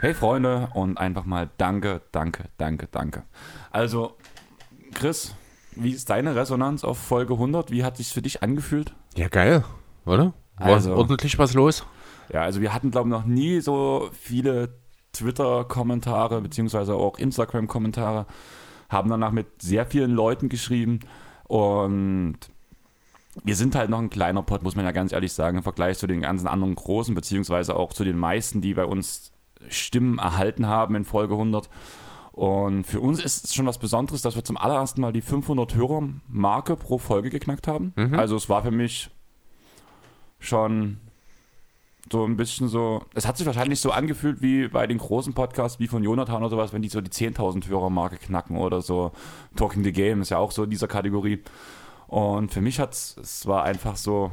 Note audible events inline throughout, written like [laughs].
Hey Freunde und einfach mal danke, danke, danke, danke. Also, Chris, wie ist deine Resonanz auf Folge 100? Wie hat sich für dich angefühlt? Ja, geil, oder? War Also- ordentlich was los? Ja, also wir hatten, glaube ich, noch nie so viele Twitter-Kommentare beziehungsweise auch Instagram-Kommentare. Haben danach mit sehr vielen Leuten geschrieben und wir sind halt noch ein kleiner Pod, muss man ja ganz ehrlich sagen, im Vergleich zu den ganzen anderen großen, beziehungsweise auch zu den meisten, die bei uns Stimmen erhalten haben in Folge 100. Und für uns ist es schon was Besonderes, dass wir zum allerersten Mal die 500 Hörer-Marke pro Folge geknackt haben. Also es war für mich schon so ein bisschen so, es hat sich wahrscheinlich so angefühlt wie bei den großen Podcasts wie von Jonathan oder sowas, wenn die so die 10.000 Hörer-Marke knacken oder so. Talking the Game ist ja auch so in dieser Kategorie. Und für mich hat es, es war einfach so,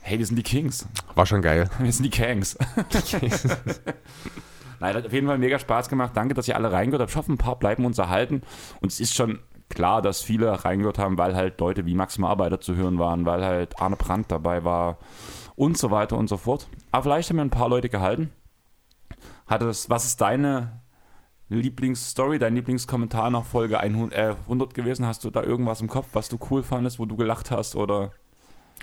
hey, wir sind die Kings. War schon geil. [laughs] Wir sind die Kangs. [laughs] [laughs] Nein, hat auf jeden Fall mega Spaß gemacht. Danke, dass ihr alle reingehört habt. Ich hoffe, ein paar bleiben uns erhalten. Und es ist schon klar, dass viele reingehört haben, weil halt Leute wie Max Arbeiter zu hören waren, weil halt Arne Brandt dabei war und so weiter und so fort. Aber vielleicht haben wir ein paar Leute gehalten. Hat es, was ist deine Lieblingsstory, dein Lieblingskommentar nach Folge 100, äh, 100 gewesen? Hast du da irgendwas im Kopf, was du cool fandest, wo du gelacht hast oder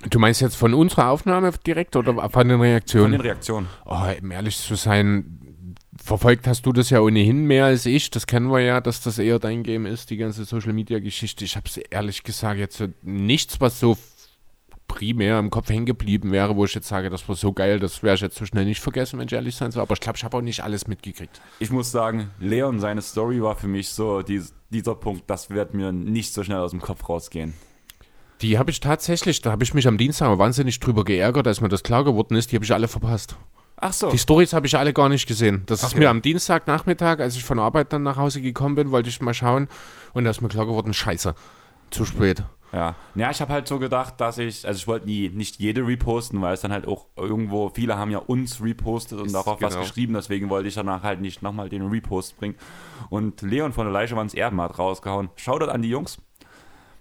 Du meinst jetzt von unserer Aufnahme direkt oder von den von Reaktionen? den Reaktionen? Oh, um ehrlich zu sein, verfolgt hast du das ja ohnehin mehr als ich. Das kennen wir ja, dass das eher dein Game ist, die ganze Social Media Geschichte. Ich habe es ehrlich gesagt jetzt nichts, was so primär im Kopf hängen geblieben wäre, wo ich jetzt sage, das war so geil, das wäre ich jetzt so schnell nicht vergessen, wenn ich ehrlich sein soll. Aber ich glaube, ich habe auch nicht alles mitgekriegt. ich muss sagen, Leon, seine Story war für mich so dies, dieser Punkt, das wird mir nicht so schnell aus dem Kopf rausgehen. Die habe ich tatsächlich, da habe ich mich am Dienstag wahnsinnig drüber geärgert, als mir das klar geworden ist, die habe ich alle verpasst. Ach so. Die Stories habe ich alle gar nicht gesehen. Das ist Okay. mir am Dienstagnachmittag, als ich von Arbeit dann nach Hause gekommen bin, wollte ich mal schauen und da ist mir klar geworden, scheiße, zu spät. Ja. ja, ich habe halt so gedacht, dass ich, also ich wollte nie, nicht jede reposten, weil es dann halt auch irgendwo, viele haben ja uns repostet und Ist- darauf was genau. geschrieben, deswegen wollte ich danach halt nicht nochmal den Repost bringen. Und Leon von der Leichewands Erben hat rausgehauen. Shoutout an die Jungs.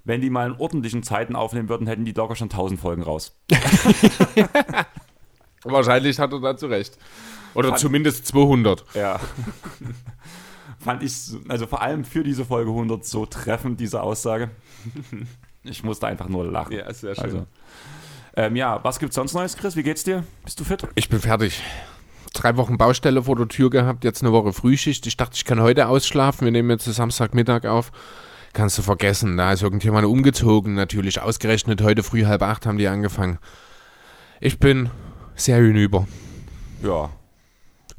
Wenn die mal in ordentlichen Zeiten aufnehmen würden, hätten die locker schon 1000 Folgen raus. [laughs] Wahrscheinlich hat er dazu recht. Oder Fand- zumindest 200. Ja. [laughs] Fand ich, so- also vor allem für diese Folge 100 so treffend, diese Aussage. [laughs] Ich musste einfach nur lachen. Ja, sehr schön. Also, ähm, ja, was gibt's sonst Neues, Chris? Wie geht's dir? Bist du fit? Ich bin fertig. Drei Wochen Baustelle vor der Tür gehabt, jetzt eine Woche Frühschicht. Ich dachte, ich kann heute ausschlafen. Wir nehmen jetzt Samstagmittag auf. Kannst du vergessen, da ist irgendjemand umgezogen. Natürlich ausgerechnet heute früh halb acht haben die angefangen. Ich bin sehr hinüber. Ja.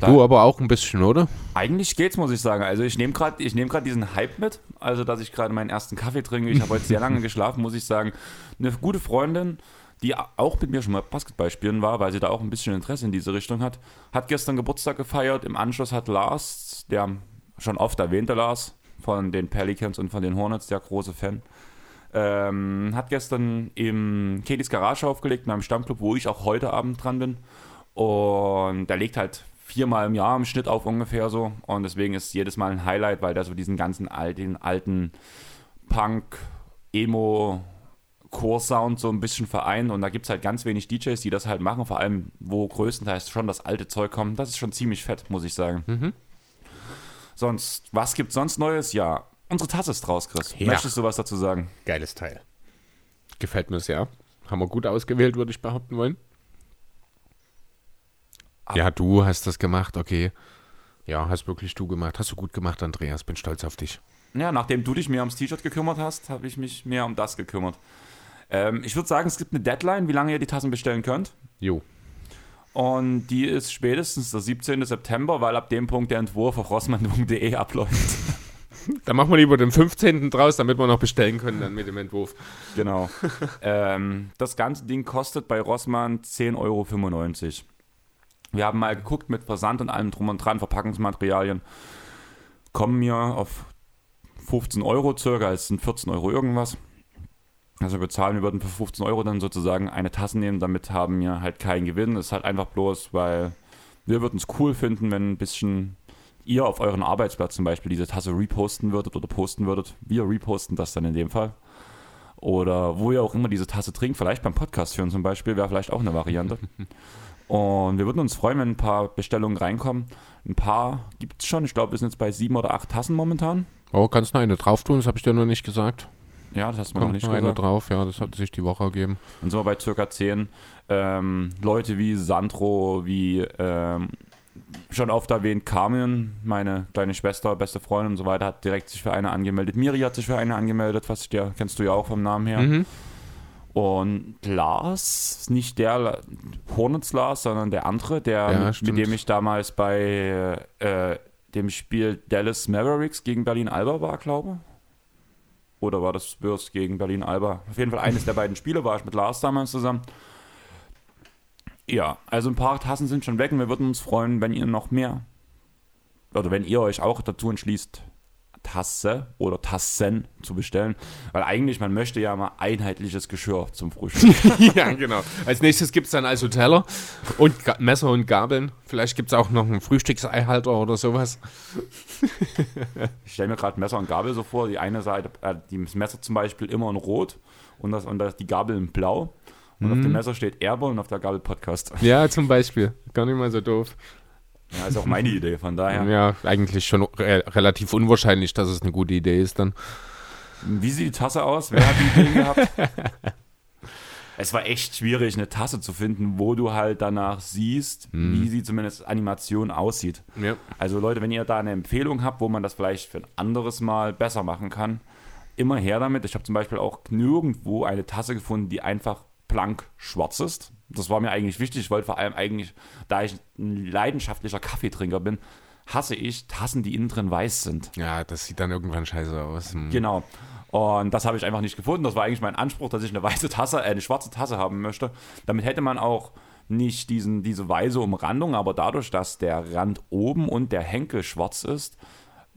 Du aber auch ein bisschen, oder? Eigentlich geht's, muss ich sagen. Also ich nehme gerade ich nehm diesen Hype mit, also dass ich gerade meinen ersten Kaffee trinke. Ich habe heute sehr lange geschlafen, muss ich sagen. Eine gute Freundin, die auch mit mir schon mal Basketball spielen war, weil sie da auch ein bisschen Interesse in diese Richtung hat, hat gestern Geburtstag gefeiert. Im Anschluss hat Lars, der schon oft erwähnte Lars von den Pelicans und von den Hornets, der große Fan, ähm, hat gestern im Katie's Garage aufgelegt, in einem Stammclub, wo ich auch heute Abend dran bin. Und der legt halt viermal im Jahr im Schnitt auf ungefähr so. Und deswegen ist jedes Mal ein Highlight, weil der so diesen ganzen alten, alten Punk, Emo, Core-Sound so ein bisschen vereint. Und da gibt es halt ganz wenig DJs, die das halt machen. Vor allem, wo größtenteils schon das alte Zeug kommt. Das ist schon ziemlich fett, muss ich sagen. Sonst, was gibt's sonst Neues? Ja, unsere Tasse ist raus, Chris. Ja. Möchtest du was dazu sagen? Geiles Teil. Gefällt mir sehr. Haben wir gut ausgewählt, würde ich behaupten wollen. Ja, du hast das gemacht, okay. Ja, hast wirklich du gemacht. Hast du gut gemacht, Andreas. Bin stolz auf dich. Ja, nachdem du dich mehr ums T-Shirt gekümmert hast, habe ich mich mehr um das gekümmert. Ähm, ich würde sagen, es gibt eine Deadline, wie lange ihr die Tassen bestellen könnt. Jo. Und die ist spätestens der 17. September, weil ab dem Punkt der Entwurf auf rossmann.de [laughs] abläuft. [laughs] Dann machen wir lieber den 15. draus, damit wir noch bestellen können dann mit dem Entwurf. genau. [laughs] ähm, das ganze Ding kostet bei Rossmann 10,95 Euro. Wir haben mal geguckt mit Versand und allem drum und dran, Verpackungsmaterialien. Kommen mir auf 15 Euro circa, es sind 14 Euro irgendwas. Also wir zahlen, wir würden für 15 Euro dann sozusagen eine Tasse nehmen, damit haben wir halt keinen Gewinn. Das ist halt einfach bloß, weil wir würden es cool finden, wenn ein bisschen ihr auf euren Arbeitsplatz zum Beispiel diese Tasse reposten würdet oder posten würdet. Wir reposten das dann in dem Fall. Oder wo ihr auch immer diese Tasse trinkt, vielleicht beim Podcast führen zum Beispiel, wäre vielleicht auch eine Variante. [laughs] Und wir würden uns freuen, wenn ein paar Bestellungen reinkommen. Ein paar gibt es schon. Ich glaube, wir sind jetzt bei sieben oder acht Tassen momentan. Oh, kannst du noch eine drauf tun? Das habe ich dir noch nicht gesagt. Ja, das hast du mir noch nicht noch eine gesagt. drauf, ja, das hat sich die Woche ergeben. Dann sind wir bei circa 10. Ähm, Leute wie Sandro, wie ähm, schon oft erwähnt, Carmen, meine kleine Schwester, beste Freundin und so weiter, hat direkt sich für eine angemeldet. Miri hat sich für eine angemeldet, was ich dir, kennst du ja auch vom Namen her. Mhm. Und Lars, nicht der Hornets Lars, sondern der andere, der Ja, mit, mit dem ich damals bei äh, dem Spiel Dallas Mavericks gegen Berlin Alba war, glaube Oder war das Spurs gegen Berlin Alba? Auf jeden Fall eines der beiden Spiele war ich mit Lars damals zusammen. Ja, also ein paar Tassen sind schon weg und wir würden uns freuen, wenn ihr noch mehr oder wenn ihr euch auch dazu entschließt, Tasse oder Tassen zu bestellen, weil eigentlich man möchte ja mal einheitliches Geschirr zum Frühstück. [laughs] ja, genau. Als nächstes gibt es dann also Teller und Messer und Gabeln. Vielleicht gibt es auch noch einen Frühstückseihalter oder sowas. [laughs] Ich stelle mir gerade Messer und Gabel so vor, die eine Seite, äh, das Messer zum Beispiel immer in Rot und, das, und das, die Gabel in Blau. Und auf dem Messer steht Erbe und auf der Gabel Podcast. Ja, zum Beispiel. Gar nicht mal so doof. Ja, ist auch meine [laughs] Idee, von daher. Ja, eigentlich schon re relativ unwahrscheinlich, dass es eine gute Idee ist dann. Wie sieht die Tasse aus? Wer hat die Idee gehabt? [laughs] Es war echt schwierig, eine Tasse zu finden, wo du halt danach siehst, wie sie zumindest Animation aussieht. Ja. Also Leute, wenn ihr da eine Empfehlung habt, wo man das vielleicht für ein anderes Mal besser machen kann, immer her damit. Ich habe zum Beispiel auch nirgendwo eine Tasse gefunden, die einfach blank schwarz ist. Das war mir eigentlich wichtig. Ich wollte vor allem eigentlich, da ich ein leidenschaftlicher Kaffeetrinker bin, hasse ich Tassen, die innen drin weiß sind. Ja, das sieht dann irgendwann scheiße aus. Hm. Genau. Und das habe ich einfach nicht gefunden. Das war eigentlich mein Anspruch, dass ich eine weiße Tasse, äh, eine schwarze Tasse haben möchte. Damit hätte man auch nicht diesen, diese weiße Umrandung, aber dadurch, dass der Rand oben und der Henkel schwarz ist,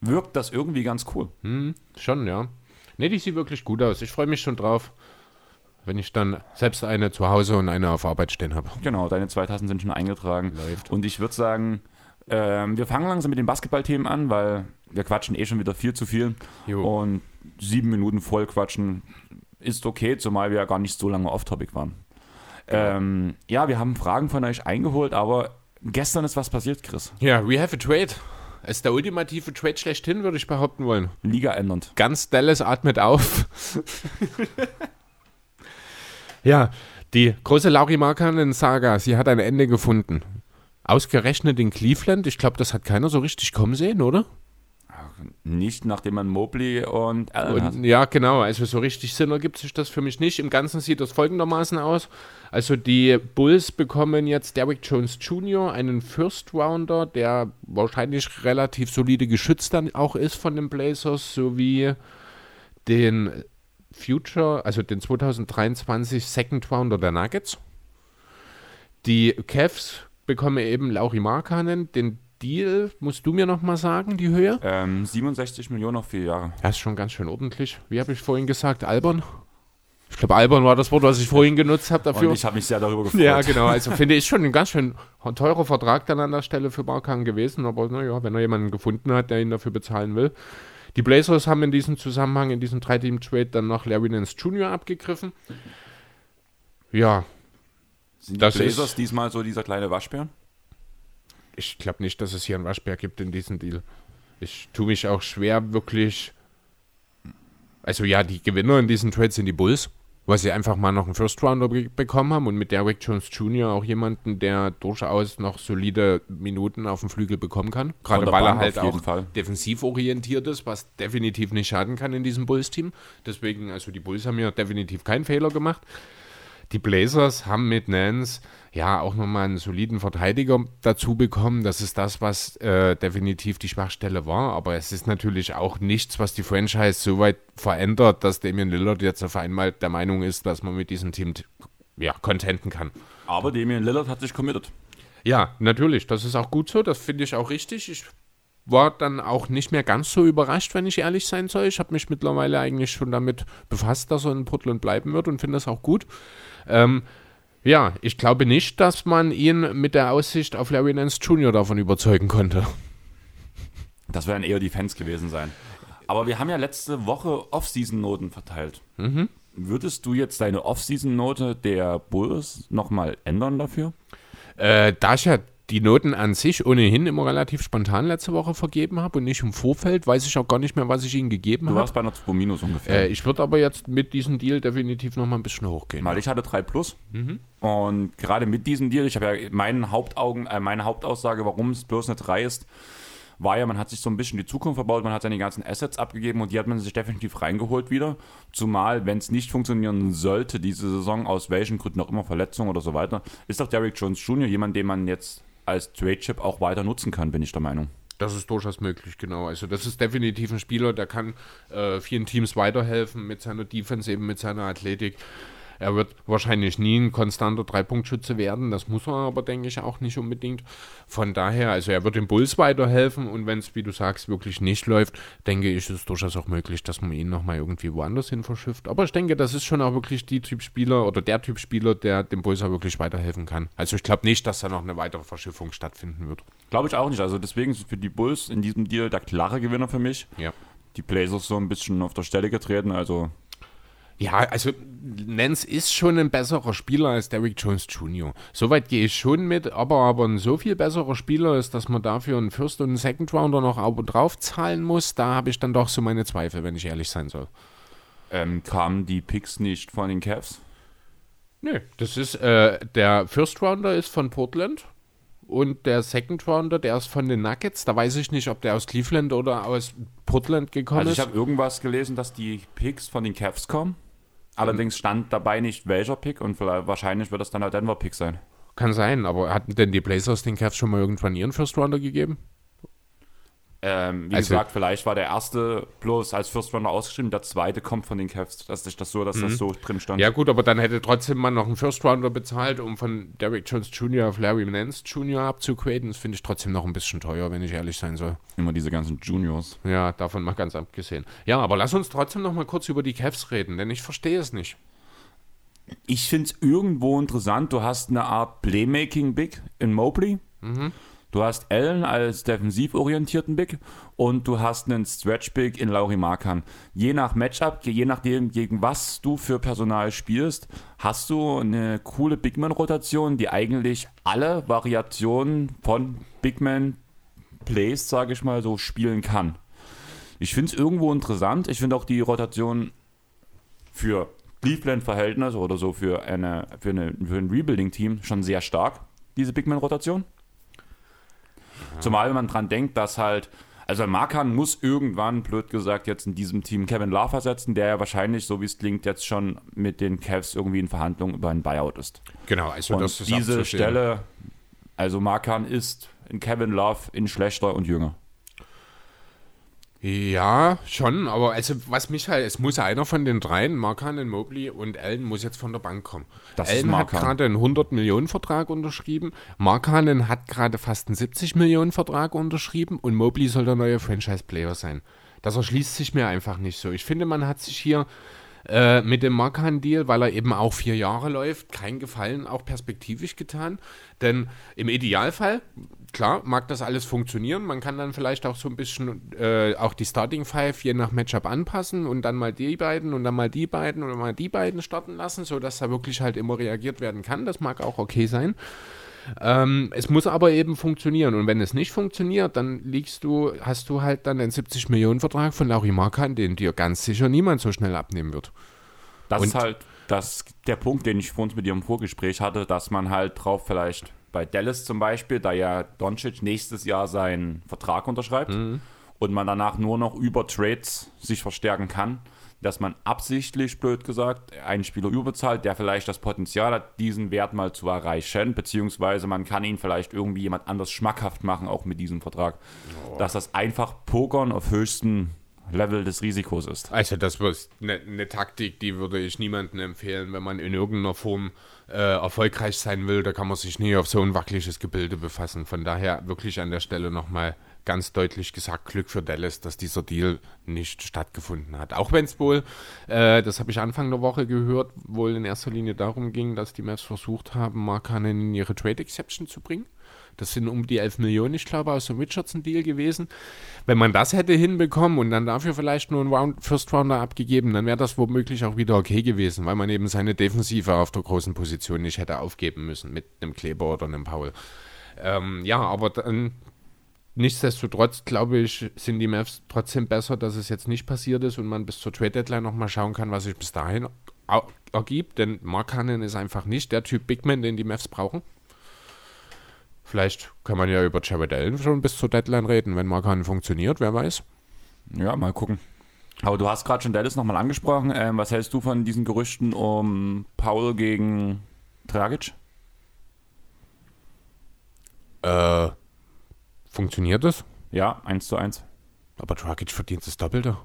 wirkt das irgendwie ganz cool. Hm, schon, ja. Ne, die sieht wirklich gut aus. Ich freue mich schon drauf, wenn ich dann selbst eine zu Hause und eine auf Arbeit stehen habe. Genau, deine zwei Tassen sind schon eingetragen. Läuft. Und ich würde sagen, ähm, wir fangen langsam mit den Basketballthemen an, weil wir quatschen eh schon wieder viel zu viel. Jo. Und sieben Minuten voll quatschen ist okay, zumal wir ja gar nicht so lange off-topic waren. Ähm, ja, wir haben Fragen von euch eingeholt, aber gestern ist was passiert, Chris. Ja, we have a trade. Es ist der ultimative Trade schlechthin, würde ich behaupten wollen. Liga ändernd. Ganz Dallas atmet auf. [laughs] ja, die große Lauri Markkanen-Saga, sie hat ein Ende gefunden. Ausgerechnet in Cleveland, ich glaube, das hat keiner so richtig kommen sehen, oder? Nicht nachdem man Mobley und Allen hat. Und, ja, genau, also so richtig Sinn ergibt sich das für mich nicht. Im Ganzen sieht das folgendermaßen aus. Also die Bulls bekommen jetzt Derrick Jones Jr., einen First Rounder, der wahrscheinlich relativ solide geschützt dann auch ist von den Blazers, sowie den Future, also den 2023 Second Rounder der Nuggets. Die Cavs bekommen eben Lauri Markkanen, den Deal, musst du mir nochmal sagen, die Höhe? Ähm, 67 Millionen auf vier Jahre. Das ist schon ganz schön ordentlich. Wie habe ich vorhin gesagt? Albern? Ich glaube, albern war das Wort, was ich vorhin genutzt habe dafür. Und ich habe mich sehr darüber gefreut. ja, genau. Also [laughs] finde ich schon ein ganz schön teurer Vertrag dann an der Stelle für Barkan gewesen. Aber naja, wenn er jemanden gefunden hat, der ihn dafür bezahlen will. Die Blazers haben in diesem Zusammenhang, in diesem Drei-Team-Trade, dann noch Larry Nance Jr. abgegriffen. Ja, Sind die Das Blazers ist- diesmal so dieser kleine Waschbär? ich glaube nicht, dass es hier einen Waschbär gibt in diesem Deal. Ich tue mich auch schwer, wirklich. Also ja, die Gewinner in diesem Trade sind die Bulls, weil sie einfach mal noch einen First Rounder be bekommen haben und mit Derrick Jones Jr. auch jemanden, der durchaus noch solide Minuten auf dem Flügel bekommen kann. Gerade weil er halt auch Fall. defensiv orientiert ist, was definitiv nicht schaden kann in diesem Bulls-Team. Deswegen, also die Bulls haben hier definitiv keinen Fehler gemacht. Die Blazers haben mit Nance ja auch nochmal einen soliden Verteidiger dazu bekommen. Das ist das, was äh, definitiv die Schwachstelle war. Aber es ist natürlich auch nichts, was die Franchise so weit verändert, dass Damian Lillard jetzt auf einmal der Meinung ist, dass man mit diesem Team ja, contenten kann. Aber Damian Lillard hat sich committed. Ja, natürlich. Das ist auch gut so. Das finde ich auch richtig. Ich war dann auch nicht mehr ganz so überrascht, wenn ich ehrlich sein soll. Ich habe mich mittlerweile eigentlich schon damit befasst, dass er in Portland bleiben wird und finde das auch gut. Ähm, ja, ich glaube nicht, dass man ihn mit der Aussicht auf Larry Nance Jr. davon überzeugen konnte. Das werden eher die Fans gewesen sein. Aber wir haben ja letzte Woche Off-Season-Noten verteilt. Mhm. Würdest du jetzt deine Off-Season-Note der Bulls nochmal ändern dafür? Äh, da ich ja die Noten an sich ohnehin immer relativ spontan letzte Woche vergeben habe und nicht im Vorfeld, weiß ich auch gar nicht mehr, was ich ihnen gegeben Du habe. warst bei einer 2 minus ungefähr. Äh, ich würde aber jetzt mit diesem Deal definitiv noch mal ein bisschen hochgehen. Weil ich hatte 3 plus. Mhm. Und gerade mit diesem Deal, ich habe ja meinen Hauptaugen, äh, meine Hauptaussage, warum es bloß eine 3 ist, war ja, man hat sich so ein bisschen die Zukunft verbaut, man hat seine ganzen Assets abgegeben und die hat man sich definitiv reingeholt wieder. Zumal, wenn es nicht funktionieren sollte, diese Saison, aus welchen Gründen auch immer, Verletzungen oder so weiter, ist doch Derrick Jones Jr. jemand, den man jetzt als Trade-Chip auch weiter nutzen kann, bin ich der Meinung. Das ist durchaus möglich, genau. Also das ist definitiv ein Spieler, der kann äh, vielen Teams weiterhelfen mit seiner Defense, eben mit seiner Athletik. Er wird wahrscheinlich nie ein konstanter Dreipunktschütze werden, das muss er aber, denke ich, auch nicht unbedingt. Von daher, also er wird den Bulls weiterhelfen und wenn es, wie du sagst, wirklich nicht läuft, denke ich, ist es durchaus auch möglich, dass man ihn nochmal irgendwie woanders hin verschifft. Aber ich denke, das ist schon auch wirklich die Typ Spieler oder der Typ Spieler, der dem Bulls auch wirklich weiterhelfen kann. Also ich glaube nicht, dass da noch eine weitere Verschiffung stattfinden wird. Glaube ich auch nicht. Also deswegen ist für die Bulls in diesem Deal der klare Gewinner für mich. Ja. Die Blazers so ein bisschen auf der Stelle getreten, also Ja, also Nance ist schon ein besserer Spieler als Derrick Jones Jr. Soweit gehe ich schon mit, aber aber ein so viel besserer Spieler ist, dass man dafür einen First- und einen Second-Rounder noch oben drauf zahlen muss, da habe ich dann doch so meine Zweifel, wenn ich ehrlich sein soll. ähm, kamen die Picks nicht von den Cavs. Nö, das ist, äh, der First-Rounder ist von Portland und der Second-Rounder, der ist von den Nuggets. Da weiß ich nicht, ob der aus Cleveland oder aus Portland gekommen Also ich ist. habe irgendwas gelesen, dass die Picks von den Cavs kommen. Allerdings stand dabei nicht welcher Pick und wahrscheinlich wird das dann der Denver Pick sein. Kann sein, aber hatten denn die Blazers den Cavs schon mal irgendwann ihren First-Rounder gegeben? Ähm, wie Also- gesagt, vielleicht war der erste bloß als First Runner ausgeschrieben, der zweite kommt von den Cavs. Dass ich das so, dass das so drin stand. Ja gut, aber dann hätte trotzdem man noch einen First-Rounder bezahlt, um von Derrick Jones Jr. auf Larry Nance Jr. abzugraden. Das finde ich trotzdem noch ein bisschen teuer, wenn ich ehrlich sein soll. Immer diese ganzen Juniors. Ja, davon mal ganz abgesehen. Ja, aber lass uns trotzdem noch mal kurz über die Cavs reden, denn ich verstehe es nicht. Ich finde es irgendwo interessant. Du hast eine Art Playmaking-Big in Mobley. Du hast Allen als defensiv orientierten Big und du hast einen Stretch-Big in Lauri Markan. Je nach Matchup, je nachdem, gegen was du für Personal spielst, hast du eine coole Bigman-Rotation, die eigentlich alle Variationen von Bigman-Plays, sage ich mal, so spielen kann. Ich finde es irgendwo interessant. Ich finde auch die Rotation für Cleveland-Verhältnisse oder so für, eine, für, eine, für ein Rebuilding-Team schon sehr stark, diese Bigman-Rotation. Zumal wenn man dran denkt, dass halt, also Markan muss irgendwann, blöd gesagt, jetzt in diesem Team Kevin Love ersetzen, der ja wahrscheinlich, so wie es klingt, jetzt schon mit den Cavs irgendwie in Verhandlungen über ein Buyout ist. Genau, also Und das ist diese. Stelle, also Markan ist in Kevin Love in schlechter und jünger. Ja, schon, aber also was mich halt, es muss einer von den dreien, Markan, Mobley und Allen, muss jetzt von der Bank kommen. Das Allen hat gerade einen 100-Millionen-Vertrag unterschrieben, Markanen hat gerade fast einen 70-Millionen-Vertrag unterschrieben und Mobley soll der neue Franchise-Player sein. Das erschließt sich mir einfach nicht so. Ich finde, man hat sich hier äh, mit dem Markan-Deal, weil er eben auch vier Jahre läuft, keinen Gefallen auch perspektivisch getan. Denn im Idealfall, klar, mag das alles funktionieren. Man kann dann vielleicht auch so ein bisschen äh, auch die Starting Five je nach Matchup anpassen und dann mal die beiden und dann mal die beiden oder mal die beiden starten lassen, sodass da wirklich halt immer reagiert werden kann. Das mag auch okay sein. Ähm, es muss aber eben funktionieren. Und wenn es nicht funktioniert, dann liegst du, hast du halt dann einen 70-Millionen-Vertrag von Laurie Markan, den dir ganz sicher niemand so schnell abnehmen wird. Das Und- ist halt das, der Punkt, den ich vorhin mit dir im Vorgespräch hatte, dass man halt drauf vielleicht bei Dallas zum Beispiel, da ja Doncic nächstes Jahr seinen Vertrag unterschreibt und man danach nur noch über Trades sich verstärken kann, dass man absichtlich, blöd gesagt, einen Spieler überzahlt, der vielleicht das Potenzial hat, diesen Wert mal zu erreichen, beziehungsweise man kann ihn vielleicht irgendwie jemand anders schmackhaft machen, auch mit diesem Vertrag. Dass das einfach Pokern auf höchstem Level des Risikos ist. Also das ist eine ne Taktik, die würde ich niemandem empfehlen, wenn man in irgendeiner Form äh, erfolgreich sein will. Da kann man sich nie auf so ein wackeliges Gebilde befassen. Von daher wirklich an der Stelle nochmal ganz deutlich gesagt, Glück für Dallas, dass dieser Deal nicht stattgefunden hat. Auch wenn es wohl, äh, das habe ich Anfang der Woche gehört, wohl in erster Linie darum ging, dass die Mavs versucht haben, Markanen in ihre Trade Exception zu bringen. Das sind um die 11 Millionen, ich glaube, aus dem Richardson-Deal gewesen. Wenn man das hätte hinbekommen und dann dafür vielleicht nur einen Round, First Rounder abgegeben, dann wäre das womöglich auch wieder okay gewesen, weil man eben seine Defensive auf der großen Position nicht hätte aufgeben müssen mit einem Kleber oder einem Paul. Ähm, ja, aber dann Nichtsdestotrotz, glaube ich, sind die Mavs trotzdem besser, dass es jetzt nicht passiert ist und man bis zur Trade Deadline nochmal schauen kann, was sich bis dahin ergibt. Denn Mark Cannon ist einfach nicht der Typ Big Man, den die Mavs brauchen. Vielleicht kann man ja über Jared Allen schon bis zur Deadline reden, wenn Mark Cannon funktioniert, wer weiß. Ja, mal gucken. Aber du hast gerade schon Dallas nochmal angesprochen. Ähm, was hältst du von diesen Gerüchten um Paul gegen Dragic? Äh, Funktioniert das? Ja, 1 zu 1. Aber Dragic verdient das Doppelte.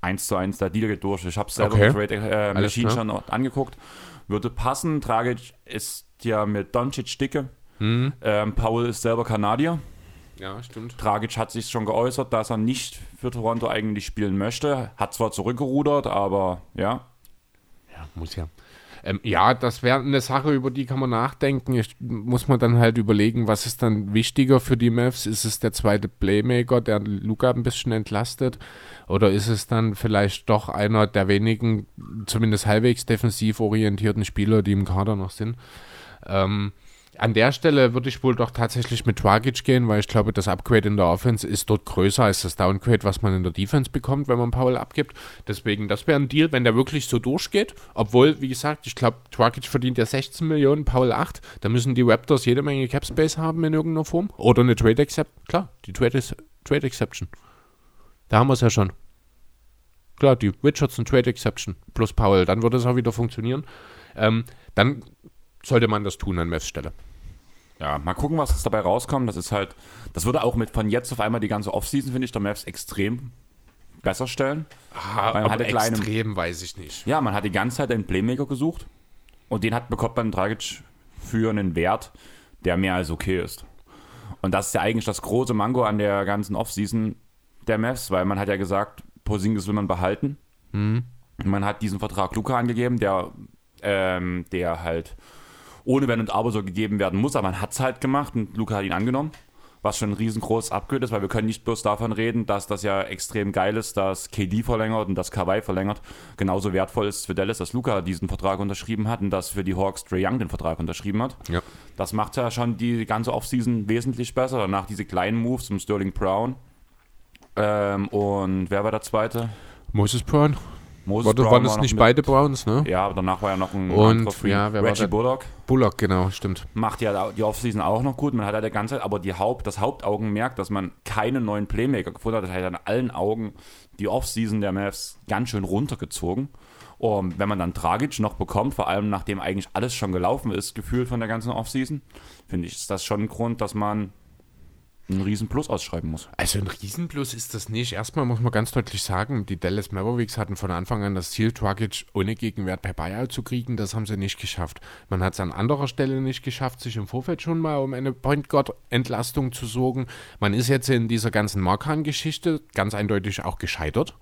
1 zu 1, der Deal geht durch. Ich habe es selber okay. mit Trade äh, Machine schon angeguckt. Würde passen. Dragic ist ja mit Doncic dicke. Mhm. Ähm, Paul ist selber Kanadier. Ja, stimmt. Dragic hat sich schon geäußert, dass er nicht für Toronto eigentlich spielen möchte. Hat zwar zurückgerudert, aber ja. Ja, muss ja. Ähm, ja, das wäre eine Sache, über die kann man nachdenken. Ich, muss man dann halt überlegen, was ist dann wichtiger für die Mavs? Ist es der zweite Playmaker, der Luca ein bisschen entlastet? Oder ist es dann vielleicht doch einer der wenigen, zumindest halbwegs defensiv orientierten Spieler, die im Kader noch sind? Ähm, an der Stelle würde ich wohl doch tatsächlich mit Dragic gehen, weil ich glaube, das Upgrade in der Offense ist dort größer als das Downgrade, was man in der Defense bekommt, wenn man Paul abgibt. Deswegen, das wäre ein Deal, wenn der wirklich so durchgeht. Obwohl, wie gesagt, ich glaube, Dragic verdient ja 16 Millionen, Paul 8. Da müssen die Raptors jede Menge Cap Space haben in irgendeiner Form. Oder eine Trade Exception. Klar, die Trade, Trade Exception. Da haben wir es ja schon. Klar, die Richardson Trade Exception plus Paul. Dann würde es auch wieder funktionieren. Ähm, dann sollte man das tun an Mavs Stelle. Ja, mal gucken, was dabei rauskommt. Das ist halt, das würde auch mit von jetzt auf einmal die ganze Offseason, finde ich, der Mavs extrem besser stellen. Ah, man aber extrem kleinen, weiß ich nicht. Ja, man hat die ganze Zeit einen Playmaker gesucht und den hat bekommt man Dragic für einen Wert, der mehr als okay ist. Und das ist ja eigentlich das große Mango an der ganzen Offseason der Mavs, weil man hat ja gesagt, Posingis will man behalten. Mhm. Man hat diesen Vertrag Luca angegeben, der, ähm, der halt ohne Wenn und Aber so gegeben werden muss, aber man hat es halt gemacht und Luca hat ihn angenommen. Was schon ein riesengroßes Upgrade ist, weil wir können nicht bloß davon reden, dass das ja extrem geil ist, dass KD verlängert und dass Kawhi verlängert. Genauso wertvoll ist es für Dallas, dass Luca diesen Vertrag unterschrieben hat und dass für die Hawks Trey Young den Vertrag unterschrieben hat. Ja. Das macht ja schon die ganze Offseason wesentlich besser. Danach diese kleinen Moves zum Sterling Brown. Ähm, und wer war der zweite? Moses Brown. Moses Brown waren es nicht mit, beide Browns, ne? Ja, aber danach war ja noch ein und, Free. Ja, wer Reggie Bullock. Bullock, genau, stimmt. Macht ja die Offseason auch noch gut. Man hat ja die ganze Zeit, aber die Haupt, das Hauptaugenmerk, dass man keinen neuen Playmaker gefunden hat, das hat ja an allen Augen die Offseason der Mavs ganz schön runtergezogen. Und wenn man dann Dragic noch bekommt, vor allem nachdem eigentlich alles schon gelaufen ist, gefühlt von der ganzen Offseason, finde ich, ist das schon ein Grund, dass man ein Riesenplus ausschreiben muss. Also ein Riesenplus ist das nicht. Erstmal muss man ganz deutlich sagen, die Dallas Mavericks hatten von Anfang an das Ziel, Dragic ohne Gegenwert per Buyout zu kriegen. Das haben sie nicht geschafft. Man hat es an anderer Stelle nicht geschafft, sich im Vorfeld schon mal um eine Point Guard Entlastung zu sorgen. Man ist jetzt in dieser ganzen Markan-Geschichte ganz eindeutig auch gescheitert.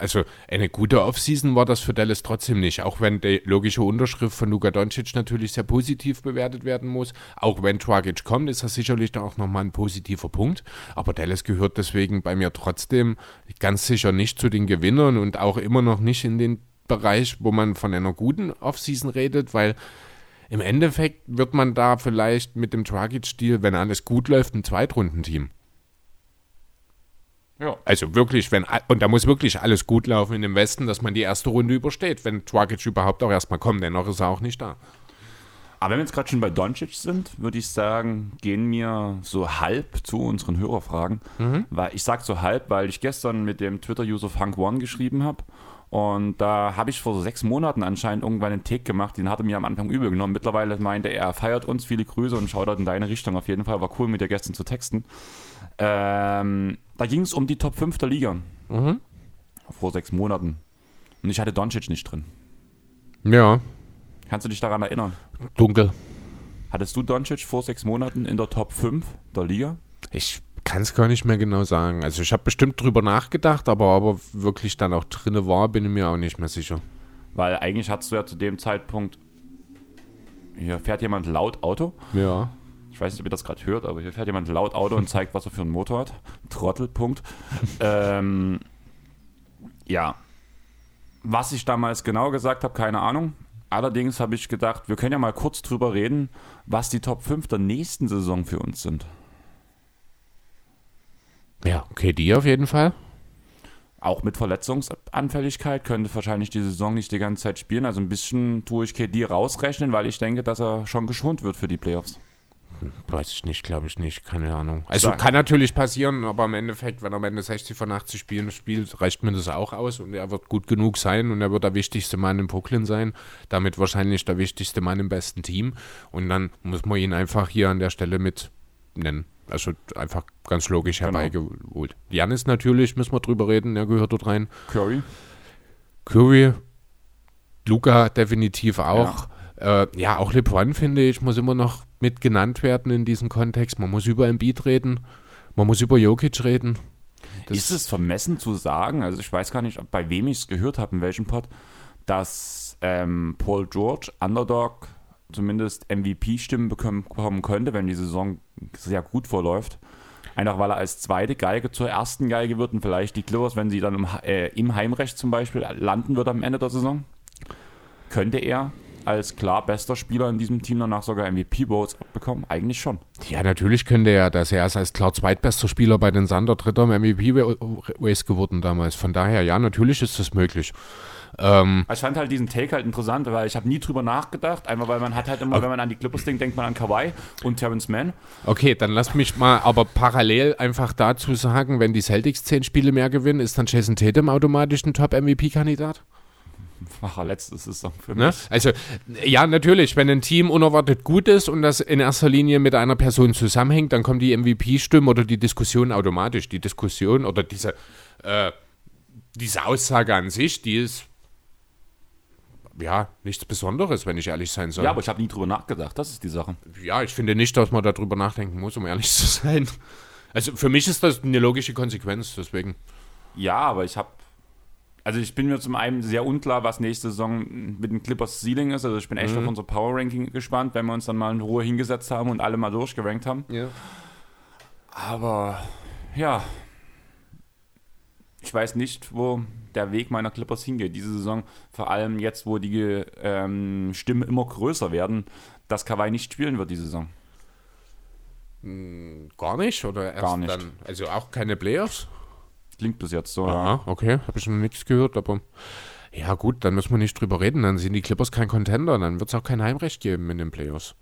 Also eine gute Offseason war das für Dallas trotzdem nicht, auch wenn die logische Unterschrift von Luka Doncic natürlich sehr positiv bewertet werden muss. Auch wenn Dragic kommt, ist das sicherlich auch nochmal ein positiver Punkt. Aber Dallas gehört deswegen bei mir trotzdem ganz sicher nicht zu den Gewinnern und auch immer noch nicht in den Bereich, wo man von einer guten Offseason redet, weil im Endeffekt wird man da vielleicht mit dem Dragic-Stil, wenn alles gut läuft, ein Zweitrundenteam. Ja. Also wirklich, wenn, und da muss wirklich alles gut laufen in dem Westen, dass man die erste Runde übersteht, wenn Dragic überhaupt auch erstmal kommt, denn noch ist er auch nicht da. Aber wenn wir jetzt gerade schon bei Doncic sind, würde ich sagen, gehen wir so halb zu unseren Hörerfragen. Mhm. Weil ich sage so halb, weil ich gestern mit dem Twitter-User Funk One geschrieben habe. Und da habe ich vor sechs Monaten anscheinend irgendwann einen Take gemacht, den hat er mir am Anfang übel genommen. Mittlerweile meinte er, er feiert uns, viele Grüße und schaut in deine Richtung auf jeden Fall. War cool mit dir gestern zu texten. Ähm, da ging es um die Top 5 der Liga. Mhm. Vor sechs Monaten. Und ich hatte Doncic nicht drin. Ja. Kannst du dich daran erinnern? Dunkel. Hattest du Doncic vor sechs Monaten in der Top 5 der Liga? Ich kann es gar nicht mehr genau sagen. Also ich habe bestimmt drüber nachgedacht, aber ob er wirklich dann auch drinne war, bin ich mir auch nicht mehr sicher. Weil eigentlich hattest du ja zu dem Zeitpunkt. Hier fährt jemand laut Auto. Ja. Ich weiß nicht, ob ihr das gerade hört, aber hier fährt jemand laut Auto und zeigt, was er für einen Motor hat. Trottel, Punkt. [laughs] ähm, ja. Was ich damals genau gesagt habe, keine Ahnung. Allerdings habe ich gedacht, wir können ja mal kurz drüber reden, was die Top 5 der nächsten Saison für uns sind. Ja, okay, die auf jeden Fall. Auch mit Verletzungsanfälligkeit könnte wahrscheinlich die Saison nicht die ganze Zeit spielen. Also ein bisschen tue ich KD rausrechnen, weil ich denke, dass er schon geschont wird für die Playoffs. Weiß ich nicht, glaube ich nicht, keine Ahnung. Also kann natürlich passieren, aber im Endeffekt, wenn er am Ende 60 von 80 Spielen spielt, reicht mir das auch aus und er wird gut genug sein und er wird der wichtigste Mann in Brooklyn sein, damit wahrscheinlich der wichtigste Mann im besten Team und dann muss man ihn einfach hier an der Stelle mit nennen. Also einfach ganz logisch Genau. herbeigeholt. Janis natürlich, müssen wir drüber reden, er gehört dort rein. Curry? Curry, Luca definitiv auch. Ja, äh, ja auch LeBron, finde ich, muss immer noch mit genannt werden in diesem Kontext. Man muss über Embiid reden, man muss über Jokic reden. Das- ist es vermessen zu sagen, also ich weiß gar nicht, ob- bei wem ich es gehört habe, in welchem Pod, dass ähm, Paul George, Underdog, zumindest MVP-Stimmen bekommen, könnte, wenn die Saison sehr gut verläuft. Einfach weil er als zweite Geige zur ersten Geige wird und vielleicht die Clippers, wenn sie dann im, äh, im Heimrecht zum Beispiel landen wird am Ende der Saison, könnte er als klar bester Spieler in diesem Team danach sogar MVP-Votes abbekommen? Eigentlich schon. Ja, natürlich könnte er das. Er ist als klar zweitbester Spieler bei den Sander Dritter im MVP-Race geworden damals. Von daher, ja, natürlich ist das möglich. Ähm, Ich fand halt diesen Take halt interessant, weil ich habe nie drüber nachgedacht. Einmal, weil man hat halt immer, wenn man an die Clippers denkt, denkt man an Kawhi und Terrence Mann. okay, dann lass mich mal aber parallel einfach dazu sagen, wenn die Celtics zehn Spiele mehr gewinnen, ist dann Jason Tatum automatisch ein Top-MVP-Kandidat? Ach, letzte Saison für Ne? mich. Also, ja, natürlich, wenn ein Team unerwartet gut ist und das in erster Linie mit einer Person zusammenhängt, dann kommt die MVP-Stimme oder die Diskussion automatisch. Die Diskussion oder diese, äh, diese Aussage an sich, die ist ja nichts Besonderes, wenn ich ehrlich sein soll. Ja, aber ich habe nie drüber nachgedacht. Das ist die Sache. ja, ich finde nicht, dass man darüber nachdenken muss, um ehrlich [laughs] zu sein. Also für mich ist das eine logische Konsequenz, deswegen. Ja, aber ich habe. Also ich bin mir zum einen sehr unklar, was nächste Saison mit den Clippers Ceiling ist. Also ich bin echt auf unser Power Ranking gespannt, wenn wir uns dann mal in Ruhe hingesetzt haben und alle mal durchgerankt haben. Ja. Aber ja, ich weiß nicht, wo der Weg meiner Clippers hingeht diese Saison. Vor allem jetzt, wo die ähm, Stimmen immer größer werden, dass Kawhi nicht spielen wird diese Saison. Gar nicht? Oder erst Gar nicht. dann? Also auch keine Playoffs? Klingt bis jetzt so. Aha, okay, habe ich noch nichts gehört, aber ja gut, dann müssen wir nicht drüber reden, dann sind die Clippers kein Contender, dann wird es auch kein Heimrecht geben in den Playoffs.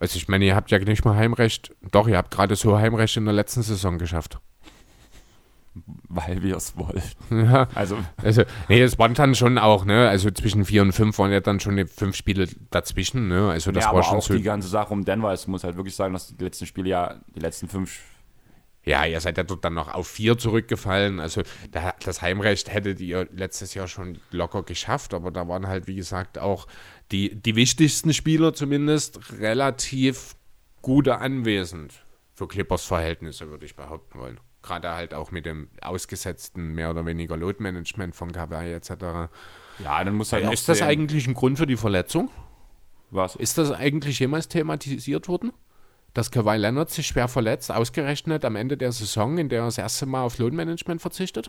Also ich meine, ihr habt ja nicht mal Heimrecht, doch, ihr habt gerade so Heimrecht in der letzten Saison geschafft. Weil wir es wollen. Ja, Also, also, nee, es waren dann schon auch, ne, also zwischen vier und fünf waren ja dann schon die fünf Spiele dazwischen, ne, also das ja, war aber schon auch so. die ganze Sache um Denver. Es muss halt wirklich sagen, dass die letzten Spiele ja, die letzten fünf Ja, ihr seid ja dort dann noch auf vier zurückgefallen. Also da, das Heimrecht hättet ihr letztes Jahr schon locker geschafft, aber da waren halt, wie gesagt, auch die, die wichtigsten Spieler zumindest relativ gute anwesend. Für Clippers Verhältnisse, würde ich behaupten wollen. Gerade halt auch mit dem ausgesetzten, mehr oder weniger Load-Management von Kawhi etc. Ja, dann muss halt noch Ist das sehen, eigentlich ein Grund für die Verletzung? was. Ist das eigentlich jemals thematisiert worden? Dass Kawhi Leonard sich schwer verletzt, ausgerechnet am Ende der Saison, in der er das erste Mal auf Lohnmanagement verzichtet?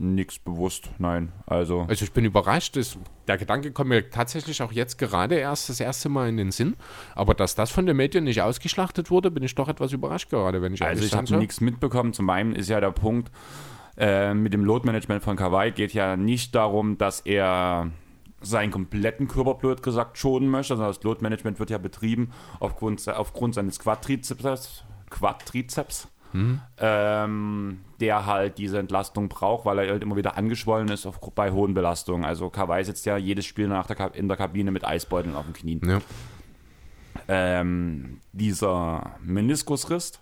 Nix bewusst, nein. Also, Also ich bin überrascht. Das, der Gedanke kommt mir tatsächlich auch jetzt gerade erst das erste Mal in den Sinn. Aber dass das von den Medien nicht ausgeschlachtet wurde, bin ich doch etwas überrascht gerade, wenn ich also ich habe nichts mitbekommen. Zum einen ist ja der Punkt, äh, mit dem Load-Management von Kawhi geht ja nicht darum, dass er seinen kompletten Körper, blöd gesagt, schonen möchte, sondern das Load-Management wird ja betrieben aufgrund, aufgrund seines Quadrizeps, Quadrizeps ähm, der halt diese Entlastung braucht, weil er halt immer wieder angeschwollen ist auf, bei hohen Belastungen. Also Kawhi sitzt ja jedes Spiel nach der, in der Kabine mit Eisbeuteln auf den Knien. Ja. Ähm, dieser Meniskusriss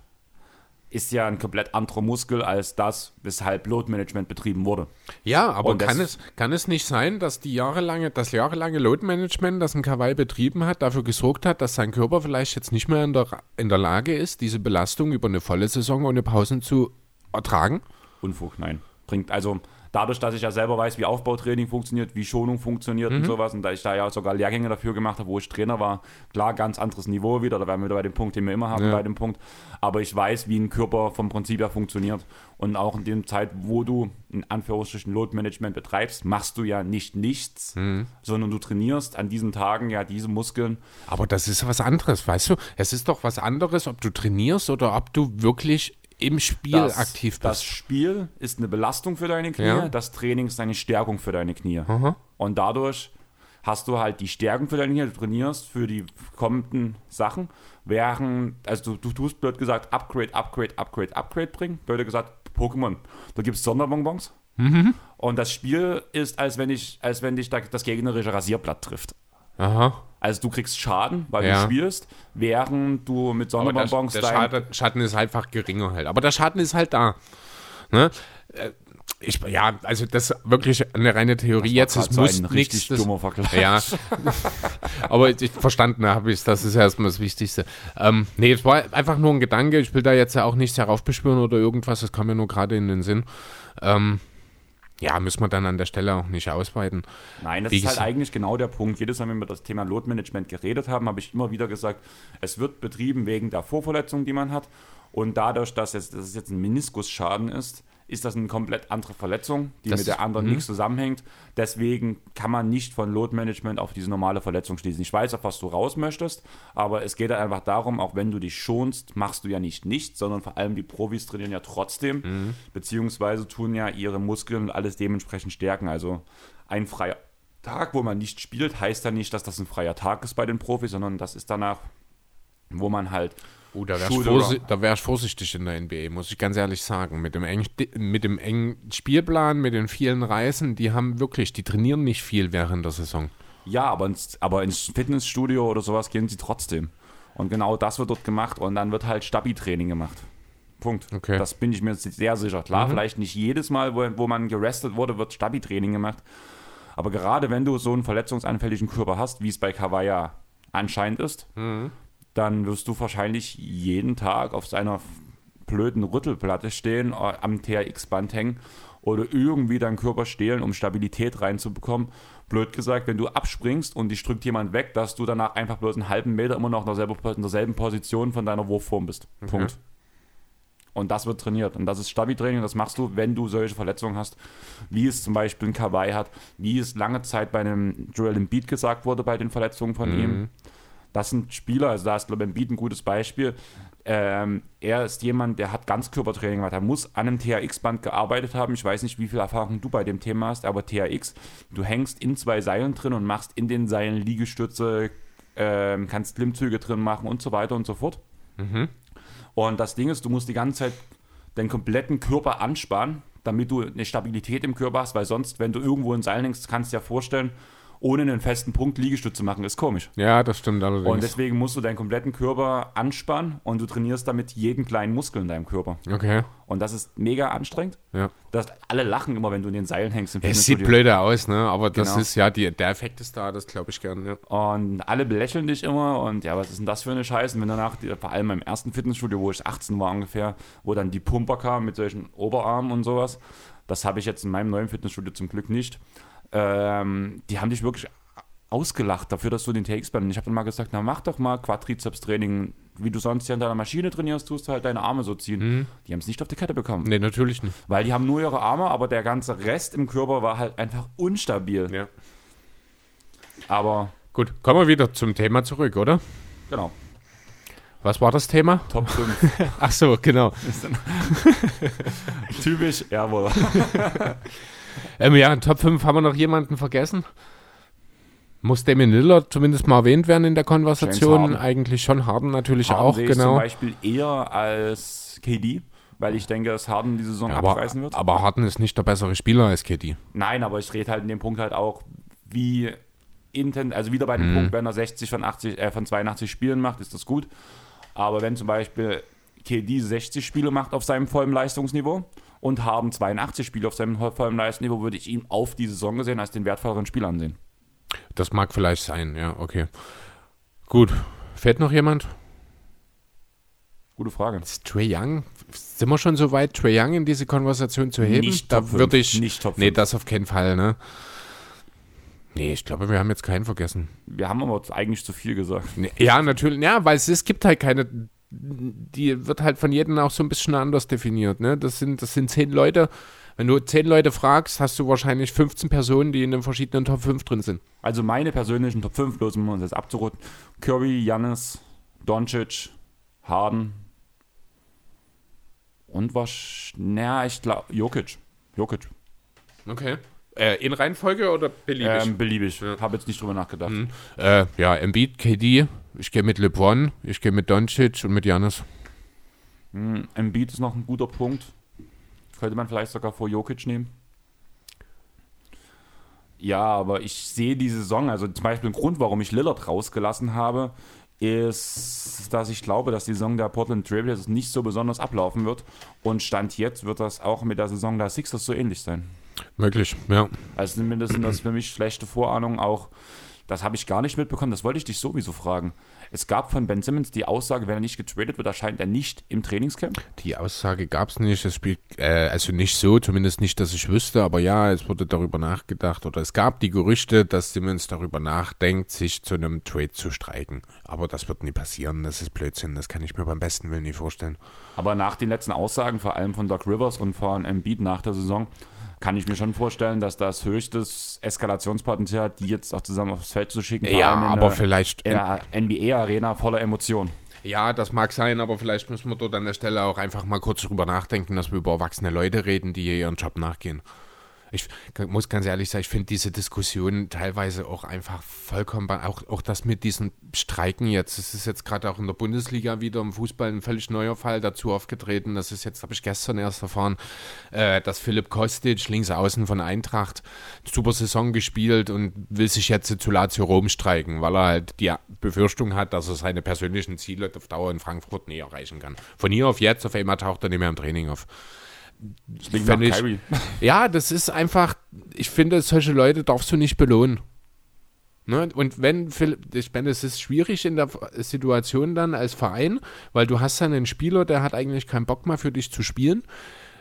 ist ja ein komplett anderer Muskel als das, weshalb Load-Management betrieben wurde. Ja, aber kann es, kann es nicht sein, dass die jahrelange, das jahrelange Load-Management, das ein Kawhi betrieben hat, dafür gesorgt hat, dass sein Körper vielleicht jetzt nicht mehr in der, in der Lage ist, diese Belastung über eine volle Saison ohne Pausen zu ertragen? Unfug, nein. Bringt also dadurch, dass ich ja selber weiß, wie Aufbautraining funktioniert, wie Schonung funktioniert Mhm. und sowas und da ich da ja sogar Lehrgänge dafür gemacht habe, wo ich Trainer war, klar, ganz anderes Niveau wieder, da wären wir wieder bei dem Punkt, den wir immer haben, Ja. bei dem Punkt, aber ich weiß, wie ein Körper vom Prinzip her funktioniert und auch in der Zeit, wo du in Anführungsstrichen Load Management betreibst, machst du ja nicht nichts, Mhm. sondern du trainierst an diesen Tagen ja diese Muskeln Aber das ist was anderes, weißt du? Es ist doch was anderes, ob du trainierst oder ob du wirklich im Spiel das, aktiv bist. Das Spiel ist eine Belastung für deine Knie, Ja. das Training ist eine Stärkung für deine Knie. Aha. Und dadurch hast du halt die Stärkung für deine Knie, du trainierst für die kommenden Sachen, während, also du, du tust blöd gesagt Upgrade, Upgrade, Upgrade, Upgrade bringen, blöd gesagt Pokémon. Da gibt es Sonderbonbons. Mhm. Und das Spiel ist, als wenn, ich, als wenn dich da das gegnerische Rasierblatt trifft. Aha. Also du kriegst Schaden, weil Ja. du spielst, während du mit der, Sonderbonbons der dein- Schaden, Schatten ist einfach geringer halt. Aber der Schaden ist halt da. Ne? Äh, Ich, ja, also das ist wirklich eine reine Theorie jetzt. Es so muss ein nichts. richtig Das, ja, [laughs] aber ich verstanden habe ich das ist erstmal das Wichtigste. Ähm, nee, es war einfach nur ein Gedanke. Ich will da jetzt ja auch nichts heraufbeschwören oder irgendwas. Das kam mir nur gerade in den Sinn. Ähm, ja, müssen wir dann an der Stelle auch nicht ausweiten. Nein, das Wie ist halt eigentlich genau der Punkt. Jedes Mal, wenn wir das Thema Load-Management geredet haben, habe ich immer wieder gesagt, es wird betrieben wegen der Vorverletzung, die man hat. Und dadurch, dass, jetzt, dass es jetzt ein Meniskusschaden ist, ist das eine komplett andere Verletzung, die Das mit der anderen mhm. nichts zusammenhängt. Deswegen kann man nicht von Load-Management auf diese normale Verletzung schließen. Ich weiß, auf was du raus möchtest, aber es geht halt einfach darum, auch wenn du dich schonst, machst du ja nicht nichts, sondern vor allem die Profis trainieren ja trotzdem, Mhm. beziehungsweise tun ja ihre Muskeln und alles dementsprechend stärken. Also ein freier Tag, wo man nicht spielt, heißt ja nicht, dass das ein freier Tag ist bei den Profis, sondern das ist danach, wo man halt Oh, da oder- da wär ich vorsichtig in der NBA, muss ich ganz ehrlich sagen. Mit dem, engen, mit dem engen Spielplan, mit den vielen Reisen, die haben wirklich, die trainieren nicht viel während der Saison. Ja, aber ins, aber ins Fitnessstudio oder sowas gehen sie trotzdem. Und genau das wird dort gemacht und dann wird halt Stabi-Training gemacht. Punkt. Okay. Das bin ich mir sehr sicher. Klar, vielleicht nicht jedes Mal, wo, wo man gerestet wurde, wird Stabi-Training gemacht. Aber gerade wenn du so einen verletzungsanfälligen Körper hast, wie es bei Kawaya anscheinend ist, dann wirst du wahrscheinlich jeden Tag auf seiner blöden Rüttelplatte stehen, äh, am TRX-Band hängen oder irgendwie deinen Körper stehlen, um Stabilität reinzubekommen. Blöd gesagt, wenn du abspringst und dich drückt jemand weg, dass du danach einfach bloß einen halben Meter immer noch in derselben, Position von deiner Wurfform bist. Punkt. Und das wird trainiert. Und das ist Stabi-Training. Das machst du, wenn du solche Verletzungen hast, wie es zum Beispiel ein Kawhi hat, wie es lange Zeit bei einem Joel Embiid gesagt wurde bei den Verletzungen von ihm. Das sind Spieler, also da ist, glaube ich, Embiid ein gutes Beispiel. Ähm, er ist jemand, der hat Ganzkörpertraining gemacht. Er muss an einem THX-Band gearbeitet haben. Ich weiß nicht, wie viel Erfahrung du bei dem Thema hast, aber THX, du hängst in zwei Seilen drin und machst in den Seilen Liegestütze, ähm, kannst Klimmzüge drin machen und so weiter und so fort. Und das Ding ist, du musst die ganze Zeit deinen kompletten Körper anspannen, damit du eine Stabilität im Körper hast, weil sonst, wenn du irgendwo in Seil hängst, kannst du dir vorstellen, ohne einen festen Punkt Liegestütze machen, ist komisch. Ja, das stimmt allerdings. Und deswegen musst du deinen kompletten Körper anspannen und du trainierst damit jeden kleinen Muskel in deinem Körper. okay, Und das ist mega anstrengend. ja. Das, alle lachen immer, wenn du in den Seilen hängst. Im Es sieht Fitnessstudio. blöde aus, ne? Aber das Genau. ist ja, die, der Effekt ist da, das glaube ich gern, ja. Und alle belächeln dich immer und ja, was ist denn das für eine Scheiße? Und wenn danach, vor allem im ersten Fitnessstudio, wo ich 18 war ungefähr, wo dann die Pumper kamen mit solchen Oberarmen und sowas, das habe ich jetzt in meinem neuen Fitnessstudio zum Glück nicht. Ähm, die haben dich wirklich ausgelacht dafür, dass du den TX-Band. Ich habe dann mal gesagt, na mach doch mal Quadrizeps-Training, wie du sonst ja in deiner Maschine trainierst, tust du halt deine Arme so ziehen. Die haben es nicht auf die Kette bekommen. Nee, natürlich nicht. Weil die haben nur ihre Arme, aber der ganze Rest im Körper war halt einfach unstabil. Ja. Aber Gut, kommen wir wieder zum Thema zurück, oder? genau, Was war das Thema? Top 5. [laughs] Ach so, genau. [laughs] Typisch, jawohl. [laughs] Ähm, ja, in Top 5 haben wir noch jemanden vergessen. Muss Damien Lillard zumindest mal erwähnt werden in der Konversation? Eigentlich schon Harden natürlich Harden auch, sehe ich zum genau. Beispiel eher als KD, weil ich denke, dass Harden die Saison Aber, abreißen wird. aber Harden ist nicht der bessere Spieler als KD. Nein, aber ich rede halt in dem Punkt halt auch, wie intent, also wieder bei Mhm. dem Punkt, wenn er 60 von, 80, äh, von 82 Spielen macht, ist das gut. Aber wenn zum Beispiel KD 60 Spiele macht auf seinem vollen Leistungsniveau und Harden 82 Spiele auf seinem vollen Leistungsniveau, würde ich ihn auf die Saison gesehen als den wertvolleren Spieler ansehen. Das mag vielleicht sein, ja, okay. Gut. Fehlt noch jemand? Gute Frage. Ist Trey Young, sind wir schon so weit, Trey Young in diese Konversation zu heben? Nicht da würde ich. nicht Top Nee, das auf keinen Fall, ne? Nee, ich glaube, wir haben jetzt keinen vergessen. Wir haben aber eigentlich zu viel gesagt. Ja, natürlich. Ja, weil es, es gibt halt keine. Die wird halt von jedem auch so ein bisschen anders definiert. Ne? Das, sind, das sind zehn Leute. Wenn du zehn Leute fragst, hast du wahrscheinlich 15 Personen, die in den verschiedenen Top 5 drin sind. Also meine persönlichen Top 5, bloß um uns jetzt abzurunden. Curry, Jannis, Doncic, Harden und was? Naja, ich glaube, Jokic. Jokic. Okay. Äh, in Reihenfolge oder beliebig? Ähm, beliebig. Habe jetzt nicht drüber nachgedacht. Äh, ja, Embiid, KD. Ich gehe mit LeBron, ich gehe mit Doncic und mit Janis. Hm, Embiid ist noch ein guter Punkt. Könnte man vielleicht sogar vor Jokic nehmen. Ja, aber ich sehe die Saison, also zum Beispiel ein Grund, warum ich Lillard rausgelassen habe, ist, dass ich glaube, dass die Saison der Portland Trailblazers nicht so besonders ablaufen wird. Und Stand jetzt wird das auch mit der Saison der Sixers so ähnlich sein. Möglich, ja. Also zumindest sind das für mich schlechte Vorahnungen auch. Das habe ich gar nicht mitbekommen. Das wollte ich dich sowieso fragen. Es gab von Ben Simmons die Aussage, wenn er nicht getradet wird, erscheint er nicht im Trainingscamp. Die Aussage gab es nicht. Es spielt, äh, also nicht so, zumindest nicht, dass ich wüsste, aber ja, es wurde darüber nachgedacht oder es gab die Gerüchte, dass Simmons darüber nachdenkt, sich zu einem Trade zu streiken. Aber das wird nie passieren. Das ist Blödsinn. Das kann ich mir beim besten Willen nie vorstellen. Aber nach den letzten Aussagen, vor allem von Doc Rivers und von Embiid nach der Saison, kann ich mir schon vorstellen, dass das höchstes Eskalationspotenzial hat, die jetzt auch zusammen aufs Feld zu schicken. Ja, aber der- vielleicht. in der NBA-Arena voller Emotionen. Ja, das mag sein, aber vielleicht müssen wir dort an der Stelle auch einfach mal kurz drüber nachdenken, dass wir über erwachsene Leute reden, die hier ihren Job nachgehen. Ich muss ganz ehrlich sagen, ich finde diese Diskussion teilweise auch einfach vollkommen, auch, auch das mit diesen Streiken jetzt, es ist jetzt gerade auch in der Bundesliga wieder im Fußball ein völlig neuer Fall dazu aufgetreten. Das ist jetzt, habe ich gestern erst erfahren, äh, dass Philipp Kostic, links außen von Eintracht, super Saison gespielt und will sich jetzt zu Lazio Rom streiken, weil er halt die Befürchtung hat, dass er seine persönlichen Ziele auf Dauer in Frankfurt nie erreichen kann. Von hier auf jetzt, auf einmal taucht er nicht mehr im Training auf. Fänd nach ich- Kyrie. [laughs] Ja, das ist einfach, ich finde, solche Leute darfst du nicht belohnen. Ne? Und wenn, Philipp- ich meine, es ist schwierig in der Situation dann als Verein, weil du hast dann einen Spieler, der hat eigentlich keinen Bock mehr für dich zu spielen.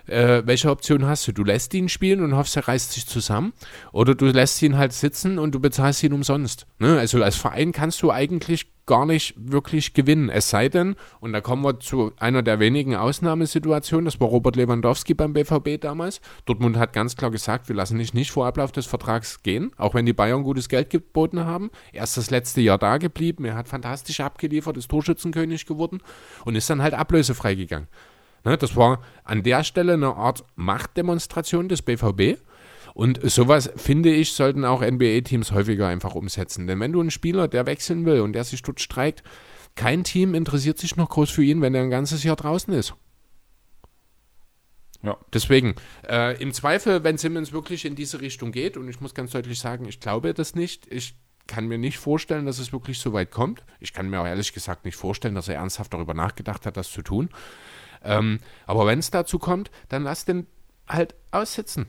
Äh, welche Option hast du? Du lässt ihn spielen und hoffst, er reißt sich zusammen. Oder du lässt ihn halt sitzen und du bezahlst ihn umsonst. Ne? Also als Verein kannst du eigentlich gar nicht wirklich gewinnen. Es sei denn, und da kommen wir zu einer der wenigen Ausnahmesituationen, das war Robert Lewandowski beim BVB damals. Dortmund hat ganz klar gesagt, wir lassen dich nicht vor Ablauf des Vertrags gehen, auch wenn die Bayern gutes Geld geboten haben. Er ist das letzte Jahr da geblieben, er hat fantastisch abgeliefert, ist Torschützenkönig geworden und ist dann halt ablösefrei gegangen. Ne, das war an der Stelle eine Art Machtdemonstration des BVB. Und sowas, finde ich, sollten auch NBA-Teams häufiger einfach umsetzen. Denn wenn du einen Spieler, der wechseln will und der sich dort streikt, kein Team interessiert sich noch groß für ihn, wenn er ein ganzes Jahr draußen ist. Ja. Deswegen, äh, im Zweifel, wenn Simmons wirklich in diese Richtung geht, und ich muss ganz deutlich sagen, ich glaube das nicht, ich kann mir nicht vorstellen, dass es wirklich so weit kommt. Ich kann mir auch ehrlich gesagt nicht vorstellen, dass er ernsthaft darüber nachgedacht hat, das zu tun. Ähm, aber wenn es dazu kommt, dann lass den halt aussitzen.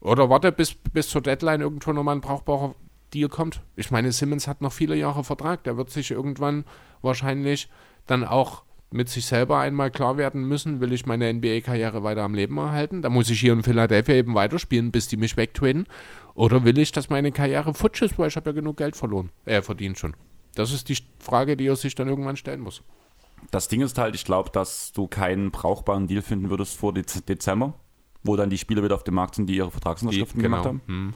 Oder warte, bis, bis zur Deadline irgendwo nochmal ein brauchbarer Deal kommt. Ich meine, Simmons hat noch viele Jahre Vertrag. Der wird sich irgendwann wahrscheinlich dann auch mit sich selber einmal klar werden müssen, will ich meine NBA-Karriere weiter am Leben erhalten? Da muss ich hier in Philadelphia eben weiterspielen, bis die mich wegtraden. Oder will ich, dass meine Karriere futsch ist, weil ich habe ja genug Geld verloren, äh, verdient schon. Das ist die Frage, die er sich dann irgendwann stellen muss. Das Ding ist halt, ich glaube, dass du keinen brauchbaren Deal finden würdest vor Dez Dezember, wo dann die Spieler wieder auf dem Markt sind, die ihre Vertragsunterschriften gemacht haben. Hm.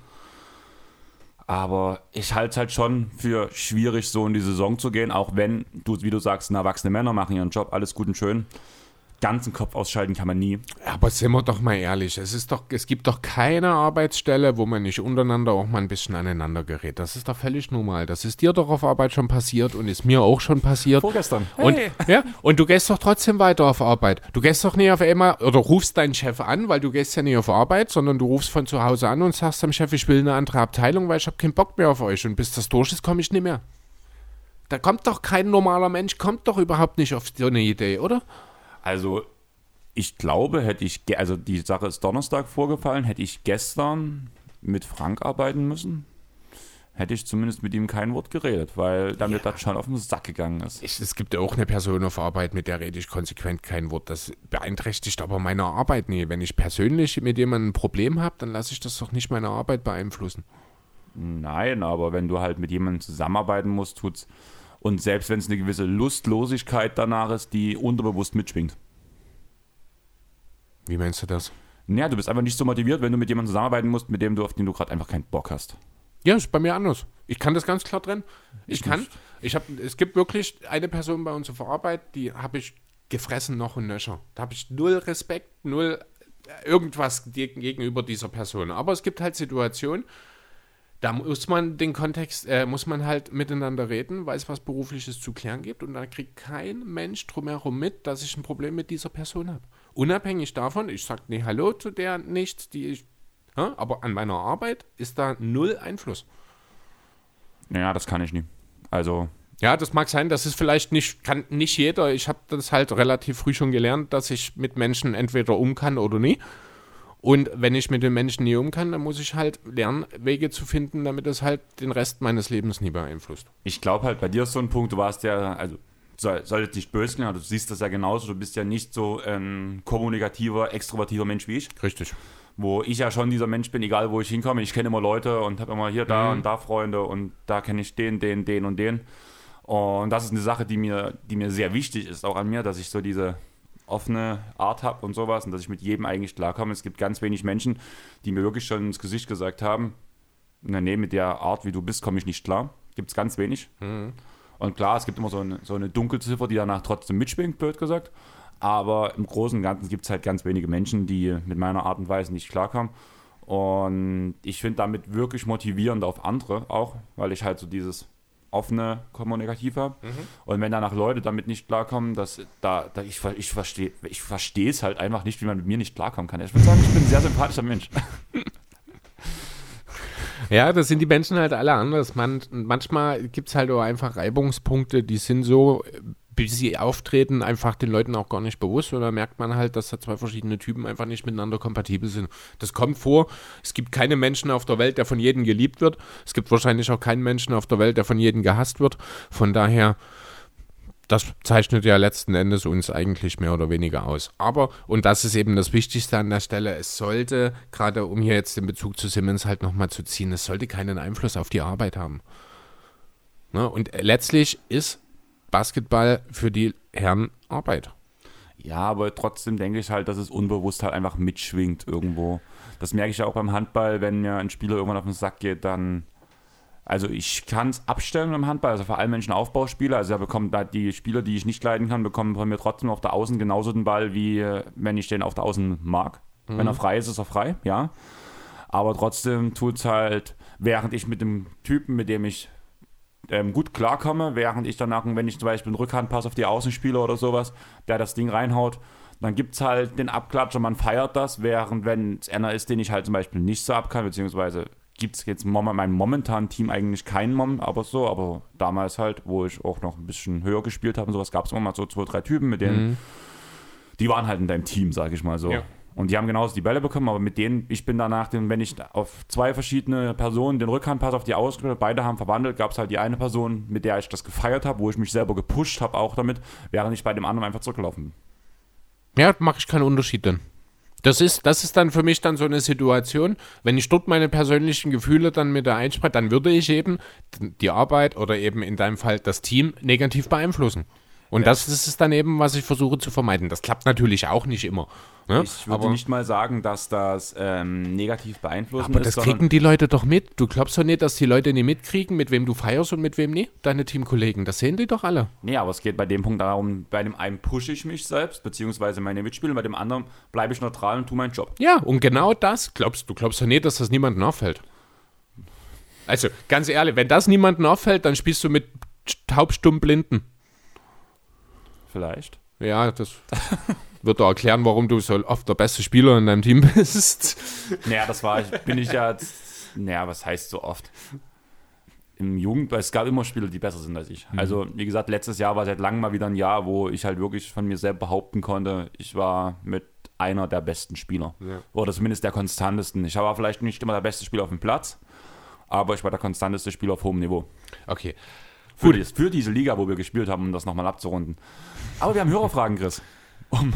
Aber ich halte es halt schon für schwierig, so in die Saison zu gehen, auch wenn du, wie du sagst, erwachsene Männer machen ihren Job, alles gut und schön. Ganzen Kopf ausschalten kann man nie. Aber sind wir doch mal ehrlich, es, ist doch, es gibt doch keine Arbeitsstelle, wo man nicht untereinander auch mal ein bisschen aneinander gerät. Das ist doch völlig normal. Das ist dir doch auf Arbeit schon passiert und ist mir auch schon passiert. Vorgestern. Und, ja, und du gehst doch trotzdem weiter auf Arbeit. Du gehst doch nicht auf einmal oder rufst deinen Chef an, weil du gehst ja nicht auf Arbeit, sondern du rufst von zu Hause an und sagst dem Chef, ich will eine andere Abteilung, weil ich habe keinen Bock mehr auf euch. Und bis das durch ist, komme ich nicht mehr. Da kommt doch kein normaler Mensch, kommt doch überhaupt nicht auf so eine Idee, oder? Also, ich glaube, hätte ich, also die Sache ist Donnerstag vorgefallen, hätte ich gestern mit Frank arbeiten müssen, hätte ich zumindest mit ihm kein Wort geredet, weil damit ja. das schon auf den Sack gegangen ist. Es gibt ja auch eine Person auf Arbeit, mit der rede ich konsequent kein Wort. Das beeinträchtigt aber meine Arbeit nie. Wenn ich persönlich mit jemandem ein Problem habe, dann lasse ich das doch nicht meine Arbeit beeinflussen. Nein, aber wenn du halt mit jemandem zusammenarbeiten musst, tut's. Und selbst wenn es eine gewisse Lustlosigkeit danach ist, die unterbewusst mitschwingt. Wie meinst du das? Naja, du bist einfach nicht so motiviert, wenn du mit jemandem zusammenarbeiten musst, mit dem du, auf den du gerade einfach keinen Bock hast. Ja, ist bei mir anders. Ich kann das ganz klar trennen. Ich, ich kann, nicht. ich habe, es gibt wirklich eine Person bei uns auf der Arbeit, die habe ich gefressen noch und nöcher. Da habe ich null Respekt, null äh, irgendwas gegenüber dieser Person. Aber es gibt halt Situationen, da muss man den Kontext, äh, muss man halt miteinander reden, weil es was Berufliches zu klären gibt und da kriegt kein Mensch drumherum mit, dass ich ein Problem mit dieser Person habe. Unabhängig davon, ich sage nee, Hallo zu der nicht, die ich, ja, aber an meiner Arbeit ist da null Einfluss. Ja, das kann ich nie. Also. Ja, das mag sein, das ist vielleicht nicht, kann nicht jeder. Ich habe das halt relativ früh schon gelernt, dass ich mit Menschen entweder um kann oder nie. Und wenn ich mit den Menschen nie um kann, dann muss ich halt lernen, Wege zu finden, damit es halt den Rest meines Lebens nie beeinflusst. Ich glaube halt, bei dir ist so ein Punkt, du warst ja, also soll, soll jetzt nicht böse klingen, aber du siehst das ja genauso, du bist ja nicht so ein kommunikativer, extrovertiver Mensch wie ich. Richtig. Wo ich ja schon dieser Mensch bin, egal wo ich hinkomme. Ich kenne immer Leute und habe immer hier, da mhm. und da Freunde und da kenne ich den, den, den und den. Und das ist eine Sache, die mir, die mir sehr wichtig ist, auch an mir, dass ich so diese offene Art habe und sowas und dass ich mit jedem eigentlich klarkomme. Es gibt ganz wenig Menschen, die mir wirklich schon ins Gesicht gesagt haben, na nee, mit der Art, wie du bist, komme ich nicht klar. Gibt es ganz wenig. Mhm. Und klar, es gibt immer so eine, so eine Dunkelziffer, die danach trotzdem mitschwingt, blöd gesagt. Aber im Großen und Ganzen gibt es halt ganz wenige Menschen, die mit meiner Art und Weise nicht klarkommen. Und ich finde damit wirklich motivierend auf andere auch, weil ich halt so dieses offene kommunikativ habe. Mhm. Und wenn danach Leute damit nicht klarkommen, dass da, da ich, ich verstehe ich verstehe es halt einfach nicht, wie man mit mir nicht klarkommen kann. Ich würde sagen, ich bin ein sehr sympathischer Mensch. [laughs] Ja, das sind die Menschen halt alle anders. Man, manchmal gibt es halt auch einfach Reibungspunkte, die sind so, bis sie auftreten, einfach den Leuten auch gar nicht bewusst. Oder merkt man halt, dass da zwei verschiedene Typen einfach nicht miteinander kompatibel sind. Das kommt vor. Es gibt keine Menschen auf der Welt, der von jedem geliebt wird. Es gibt wahrscheinlich auch keinen Menschen auf der Welt, der von jedem gehasst wird. Von daher das zeichnet ja letzten Endes uns eigentlich mehr oder weniger aus. Aber, und das ist eben das Wichtigste an der Stelle, es sollte, gerade um hier jetzt den Bezug zu Simmons halt nochmal zu ziehen, es sollte keinen Einfluss auf die Arbeit haben. Ne? Und letztlich ist Basketball für die Herren Arbeit. Ja, aber trotzdem denke ich halt, dass es unbewusst halt einfach mitschwingt irgendwo. Das merke ich ja auch beim Handball, wenn mir ein Spieler irgendwann auf den Sack geht, dann also ich kann es abstellen im Handball, also vor allem Menschen Aufbauspieler. Also er bekommt da die Spieler, die ich nicht leiden kann, bekommen von mir trotzdem auf der Außen genauso den Ball, wie wenn ich den auf der Außen mag. Mhm. Wenn er frei ist, ist er frei, ja. Aber trotzdem tut es halt, während ich mit dem Typen, mit dem ich ähm, gut klarkomme, während ich danach, wenn ich zum Beispiel einen Rückhandpass auf die Außen spiele oder sowas, der das Ding reinhaut, dann gibt es halt den Abklatscher, man feiert das, während wenn es einer ist, den ich halt zum Beispiel nicht so ab kann, beziehungsweise gibt es jetzt in meinem momentanen Team eigentlich keinen Mom, aber so, aber damals halt, wo ich auch noch ein bisschen höher gespielt habe und sowas, gab es immer mal so zwei, drei Typen, mit denen, mhm. die waren halt in deinem Team, sage ich mal so. Ja. Und die haben genauso die Bälle bekommen, aber mit denen, ich bin danach, wenn ich auf zwei verschiedene Personen den Rückhandpass auf die Ausgabe, beide haben verwandelt, gab es halt die eine Person, mit der ich das gefeiert habe, wo ich mich selber gepusht habe auch damit, während ich bei dem anderen einfach zurückgelaufen bin. Ja, mache ich keinen Unterschied dann. Das ist, das ist dann für mich dann so eine Situation, wenn ich dort meine persönlichen Gefühle dann mit der einspreche, dann würde ich eben die Arbeit oder eben in deinem Fall das Team negativ beeinflussen. Und ja. das ist es dann eben, was ich versuche zu vermeiden. Das klappt natürlich auch nicht immer. Ne? Ich würde aber, nicht mal sagen, dass das ähm, negativ beeinflussen aber ist. Aber das kriegen die Leute doch mit. Du glaubst doch nicht, dass die Leute nicht mitkriegen, mit wem du feierst und mit wem nicht? Deine Teamkollegen. Das sehen die doch alle. Nee, aber es geht bei dem Punkt darum, bei dem einen pushe ich mich selbst, beziehungsweise meine Mitspieler, bei dem anderen bleibe ich neutral und tue meinen Job. Ja, und genau das glaubst du. glaubst doch nicht, dass das niemandem auffällt. Also, ganz ehrlich, wenn das niemandem auffällt, dann spielst du mit taubstumm Blinden. Vielleicht. Ja, das [laughs] wird er erklären, warum du so oft der beste Spieler in deinem Team bist. [laughs] Naja, das war ich, bin ich ja, naja, was heißt so oft? Im Jugend, es gab immer Spieler, die besser sind als ich. Mhm. Also, wie gesagt, letztes Jahr war seit langem mal wieder ein Jahr, wo ich halt wirklich von mir selbst behaupten konnte, ich war mit einer der besten Spieler. Ja. Oder zumindest der konstantesten. Ich war vielleicht nicht immer der beste Spieler auf dem Platz, aber ich war der konstanteste Spieler auf hohem Niveau. Okay. Für, dies, für diese Liga, wo wir gespielt haben, um das nochmal abzurunden. Aber wir haben Hörerfragen, Chris. Um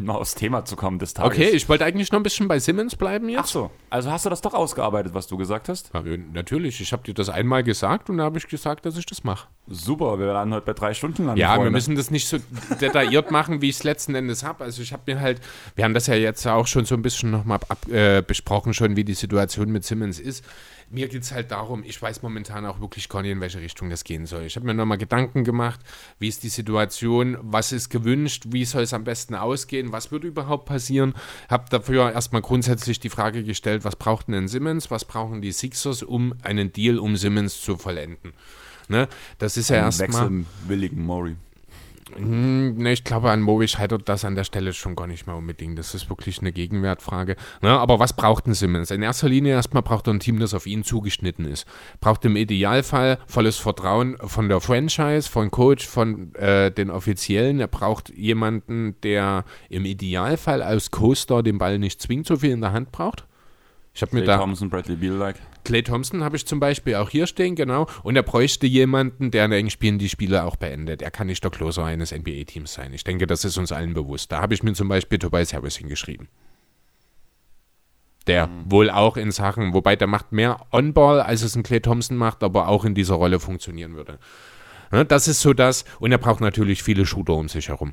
mal aufs Thema zu kommen des Tages. Okay, ich wollte eigentlich noch ein bisschen bei Simmons bleiben jetzt. Ach so, also hast du das doch ausgearbeitet, was du gesagt hast? Ja, natürlich, ich habe dir das einmal gesagt und da habe ich gesagt, dass ich das mache. Super, wir werden heute bei drei Stunden landen. Ja, Freunde. wir müssen das nicht so detailliert [laughs] machen, wie ich es letzten Endes habe. Also ich habe mir halt, wir haben das ja jetzt auch schon so ein bisschen nochmal äh, besprochen, schon wie die Situation mit Simmons ist. Mir geht es halt darum, ich weiß momentan auch wirklich gar nicht, in welche Richtung das gehen soll. Ich habe mir nochmal Gedanken gemacht, wie ist die Situation, was ist gewünscht, wie soll es am besten ausgehen, was wird überhaupt passieren. Habe dafür erstmal grundsätzlich die Frage gestellt, was braucht denn Simmons, was brauchen die Sixers, um einen Deal um Simmons zu vollenden. Ne? Das ist ja erstmal. Wechselwilligen Maury. Hm, ne, ich glaube, an Mobi scheitert das an der Stelle schon gar nicht mehr unbedingt. Das ist wirklich eine Gegenwertfrage. Ne, aber was braucht ein Simmons? In erster Linie erstmal braucht er ein Team, das auf ihn zugeschnitten ist. Braucht im Idealfall volles Vertrauen von der Franchise, von Coach, von äh, den Offiziellen. Er braucht jemanden, der im Idealfall als Co-Star den Ball nicht zwingend so viel in der Hand braucht. Ich habe mir da Thompson, Bradley Beal like. Clay Thompson habe ich zum Beispiel auch hier stehen, genau. Und er bräuchte jemanden, der in engen Spielen die Spiele auch beendet. Er kann nicht der Closer eines NBA-Teams sein. Ich denke, das ist uns allen bewusst. Da habe ich mir zum Beispiel Tobias Harris hingeschrieben. Der mhm. wohl auch in Sachen, wobei der macht mehr On-Ball, als es ein Clay Thompson macht, aber auch in dieser Rolle funktionieren würde. Das ist so das. Und er braucht natürlich viele Shooter um sich herum.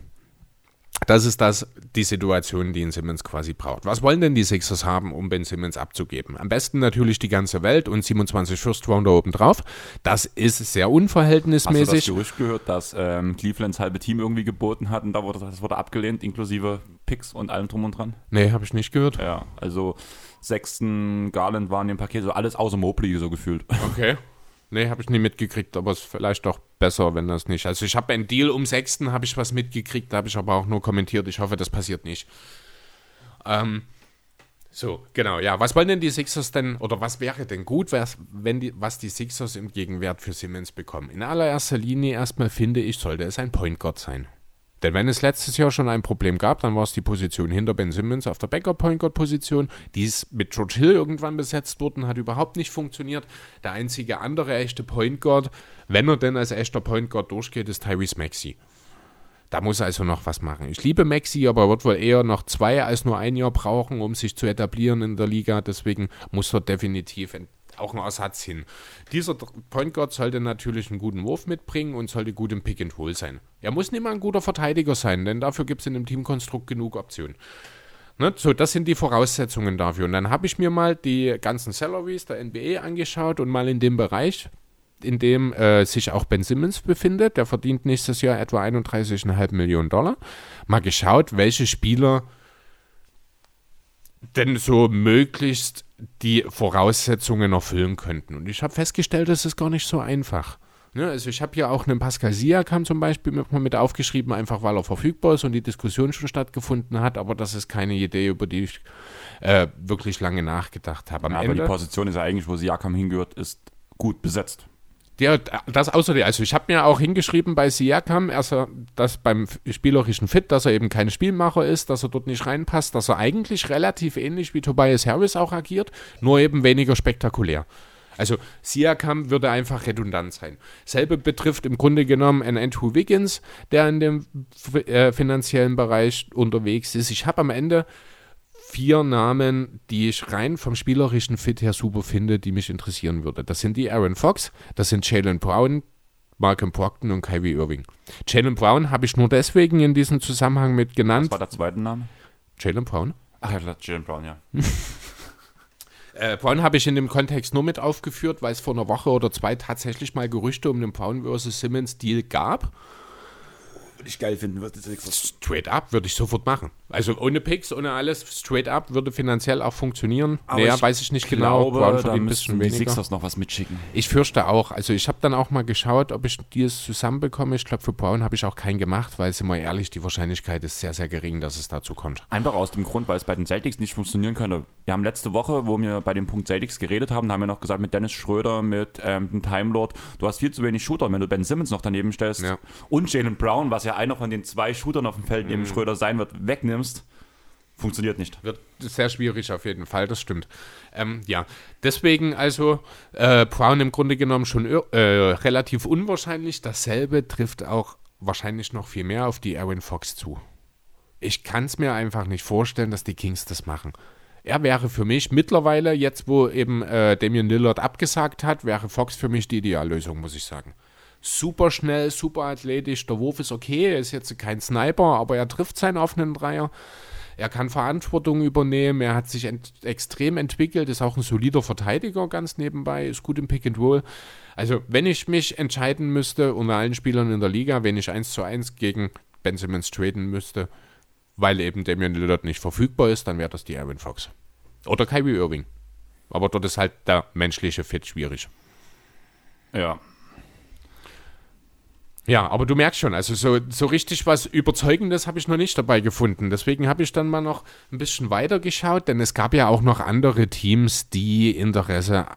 Das ist das, die Situation, die ein Simmons quasi braucht. Was wollen denn die Sixers haben, um Ben Simmons abzugeben? Am besten natürlich die ganze Welt und 27 First Rounder obendrauf. Das ist sehr unverhältnismäßig. Hast du das Gerücht gehört, dass ähm, Clevelands halbe Team irgendwie geboten hat und da wurde, das wurde abgelehnt, inklusive Picks und allem drum und dran? Nee, habe ich nicht gehört. Ja, also Sexton, Garland waren im Paket, so alles außer Mobley so gefühlt. Okay. [laughs] Nee, habe ich nie mitgekriegt, aber es ist vielleicht doch besser, wenn das nicht. Also ich habe einen Deal um Sechsten, habe ich was mitgekriegt, da habe ich aber auch nur kommentiert. Ich hoffe, das passiert nicht. Ähm, so, genau, ja. Was wollen denn die Sixers denn, oder was wäre denn gut, was, wenn die, was die Sixers im Gegenwert für Siemens bekommen? In allererster Linie erstmal finde ich, sollte es ein Point Guard sein. Denn wenn es letztes Jahr schon ein Problem gab, dann war es die Position hinter Ben Simmons auf der Backup Point Guard Position. Die ist mit George Hill irgendwann besetzt worden, hat überhaupt nicht funktioniert. Der einzige andere echte Point Guard, wenn er denn als echter Point Guard durchgeht, ist Tyrese Maxey. Da muss er also noch was machen. Ich liebe Maxi, aber er wird wohl eher noch zwei als nur ein Jahr brauchen, um sich zu etablieren in der Liga. Deswegen muss er definitiv auch ein Ersatz hin. Dieser Point Guard sollte natürlich einen guten Wurf mitbringen und sollte gut im Pick and Roll sein. Er muss nicht mal ein guter Verteidiger sein, denn dafür gibt es in dem Teamkonstrukt genug Optionen. Ne, so, das sind die Voraussetzungen dafür. Und dann habe ich mir mal die ganzen Salaries der NBA angeschaut und mal in dem Bereich, in dem äh, sich auch Ben Simmons befindet, der verdient nächstes Jahr etwa 31,5 Millionen Dollar, mal geschaut, welche Spieler denn so möglichst die Voraussetzungen erfüllen könnten. Und ich habe festgestellt, das ist gar nicht so einfach. Ne, also ich habe hier auch einen Pascal Siakam zum Beispiel mit, mit aufgeschrieben, einfach weil er verfügbar ist und die Diskussion schon stattgefunden hat, aber das ist keine Idee, über die ich äh, wirklich lange nachgedacht habe. Ja, aber die Position ist ja eigentlich, wo Siakam hingehört, ist gut besetzt. Ja, das außerdem, also ich habe mir auch hingeschrieben bei Siakam, also dass beim spielerischen Fit, dass er eben kein Spielmacher ist, dass er dort nicht reinpasst, dass er eigentlich relativ ähnlich wie Tobias Harris auch agiert, nur eben weniger spektakulär. Also Siakam würde einfach redundant sein. Selbe betrifft im Grunde genommen einen Andrew Wiggins, der in dem äh, finanziellen Bereich unterwegs ist. Ich habe am Ende vier Namen, die ich rein vom spielerischen Fit her super finde, die mich interessieren würde. Das sind die Aaron Fox, das sind Jalen Brown, Malcolm Brockton und Kyrie Irving. Jalen Brown habe ich nur deswegen in diesem Zusammenhang mit genannt. Was war der zweite Name? Jalen Brown. Ach ja, Jalen Brown, ja. [laughs] äh, Brown habe ich in dem Kontext nur mit aufgeführt, weil es vor einer Woche oder zwei tatsächlich mal Gerüchte um den Brown vs. Simmons Deal gab. Würde ich geil finden. Was straight up würde ich sofort machen. Also ohne Picks, ohne alles, straight up würde finanziell auch funktionieren. Aber naja, weiß ich nicht genau. glaube, genau. Brown da müssen die Sixers noch was mitschicken. Ich fürchte auch. Also ich habe dann auch mal geschaut, ob ich die es zusammenbekomme. Ich glaube, für Brown habe ich auch keinen gemacht, weil, sind wir ehrlich, die Wahrscheinlichkeit ist sehr, sehr gering, dass es dazu kommt. Einfach aus dem Grund, weil es bei den Celtics nicht funktionieren könnte. Wir haben letzte Woche, wo wir bei dem Punkt Celtics geredet haben, haben wir noch gesagt, mit Dennis Schröder, mit ähm, dem Time Lord, du hast viel zu wenig Shooter, wenn du Ben Simmons noch daneben stellst. Ja. Und Jalen Brown, was ja einer von den zwei Shootern auf dem Feld neben mhm. Schröder sein wird, wegnimmst, Funktioniert nicht. Wird sehr schwierig auf jeden Fall, das stimmt. Ähm, ja, deswegen also äh, Brown im Grunde genommen schon äh, relativ unwahrscheinlich. Dasselbe trifft auch wahrscheinlich noch viel mehr auf die Aaron Fox zu. Ich kann es mir einfach nicht vorstellen, dass die Kings das machen. Er wäre für mich mittlerweile, jetzt wo eben äh, Damian Lillard abgesagt hat, wäre Fox für mich die Ideallösung, muss ich sagen. Super schnell, super athletisch, der Wurf ist okay, er ist jetzt kein Sniper, aber er trifft seinen offenen Dreier. Er kann Verantwortung übernehmen, er hat sich ent extrem entwickelt, ist auch ein solider Verteidiger ganz nebenbei, ist gut im Pick and Roll. Also, wenn ich mich entscheiden müsste unter allen Spielern in der Liga, wenn ich 1 zu 1 gegen Ben Simmons traden müsste, weil eben Damian Lillard nicht verfügbar ist, dann wäre das die Aaron Fox. Oder Kyrie Irving. Aber dort ist halt der menschliche Fit schwierig. Ja, ja, aber du merkst schon, also so, so richtig was Überzeugendes habe ich noch nicht dabei gefunden. Deswegen habe ich dann mal noch ein bisschen weiter geschaut, denn es gab ja auch noch andere Teams, die Interesse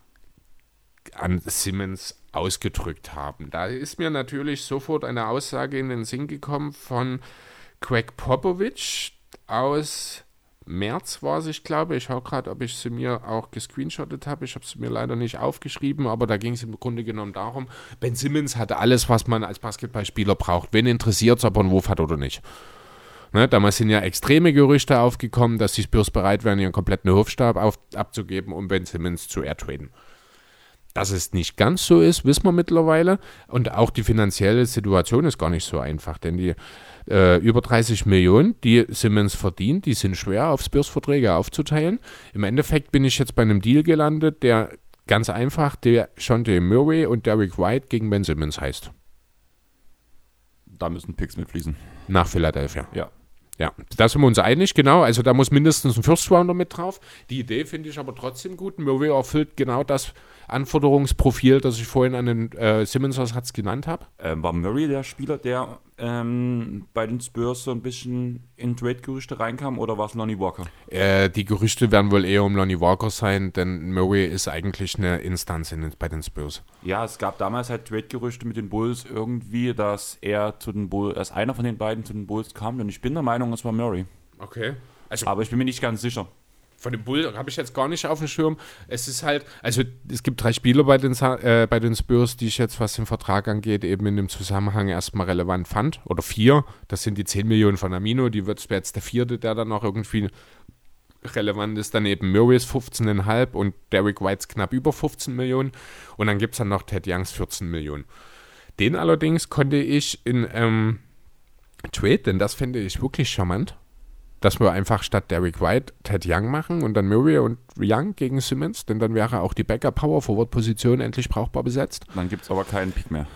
an Simmons ausgedrückt haben. Da ist mir natürlich sofort eine Aussage in den Sinn gekommen von Craig Popovich aus März war es, ich glaube. Ich schaue gerade, ob ich sie mir auch gescreenshottet habe. Ich habe sie mir leider nicht aufgeschrieben, aber da ging es im Grunde genommen darum, Ben Simmons hatte alles, was man als Basketballspieler braucht. Wen interessiert es, ob er einen Wurf hat oder nicht. Ne, damals sind ja extreme Gerüchte aufgekommen, dass die Spurs bereit wären, ihren kompletten Hofstab auf, abzugeben, um Ben Simmons zu airtraden. Dass es nicht ganz so ist, wissen wir mittlerweile. Und auch die finanzielle Situation ist gar nicht so einfach, denn die äh, über 30 Millionen, die Simmons verdient, die sind schwer auf Spurs-Verträge aufzuteilen. Im Endeffekt bin ich jetzt bei einem Deal gelandet, der ganz einfach der Shante Murray und Derek White gegen Ben Simmons heißt. Da müssen Picks mitfließen. Nach Philadelphia. Ja. Ja, da sind wir uns einig, genau. Also da muss mindestens ein First Rounder mit drauf. Die Idee finde ich aber trotzdem gut. Murray erfüllt genau das, Anforderungsprofil, das ich vorhin an den äh, Simmons-Ersatz genannt habe? Ähm, war Murray der Spieler, der ähm, bei den Spurs so ein bisschen in Trade-Gerüchte reinkam oder war es Lonnie Walker? Äh, die Gerüchte werden wohl eher um Lonnie Walker sein, denn Murray ist eigentlich eine Instanz in, bei den Spurs. Ja, es gab damals halt Trade-Gerüchte mit den Bulls irgendwie, dass er zu den Bulls, dass einer von den beiden zu den Bulls kam und ich bin der Meinung, es war Murray. Okay. Also, Aber ich bin mir nicht ganz sicher von dem Bull habe ich jetzt gar nicht auf dem Schirm. Es ist halt, also es gibt drei Spieler bei den, äh, bei den Spurs, die ich jetzt, was den Vertrag angeht, eben in dem Zusammenhang erstmal relevant fand. Oder vier. Das sind die 10 Millionen von Amino. Die wird jetzt der vierte, der dann noch irgendwie relevant ist. Dann eben Murray's 15,5 und Derek Whites knapp über 15 Millionen. Und dann gibt es dann noch Ted Youngs 14 Millionen. Den allerdings konnte ich in ähm, Trade, denn das finde ich wirklich charmant dass wir einfach statt Derek White Ted Young machen und dann Murray und Young gegen Simmons, denn dann wäre auch die Backup-Power-Forward-Position endlich brauchbar besetzt. Dann gibt es aber keinen Pick mehr.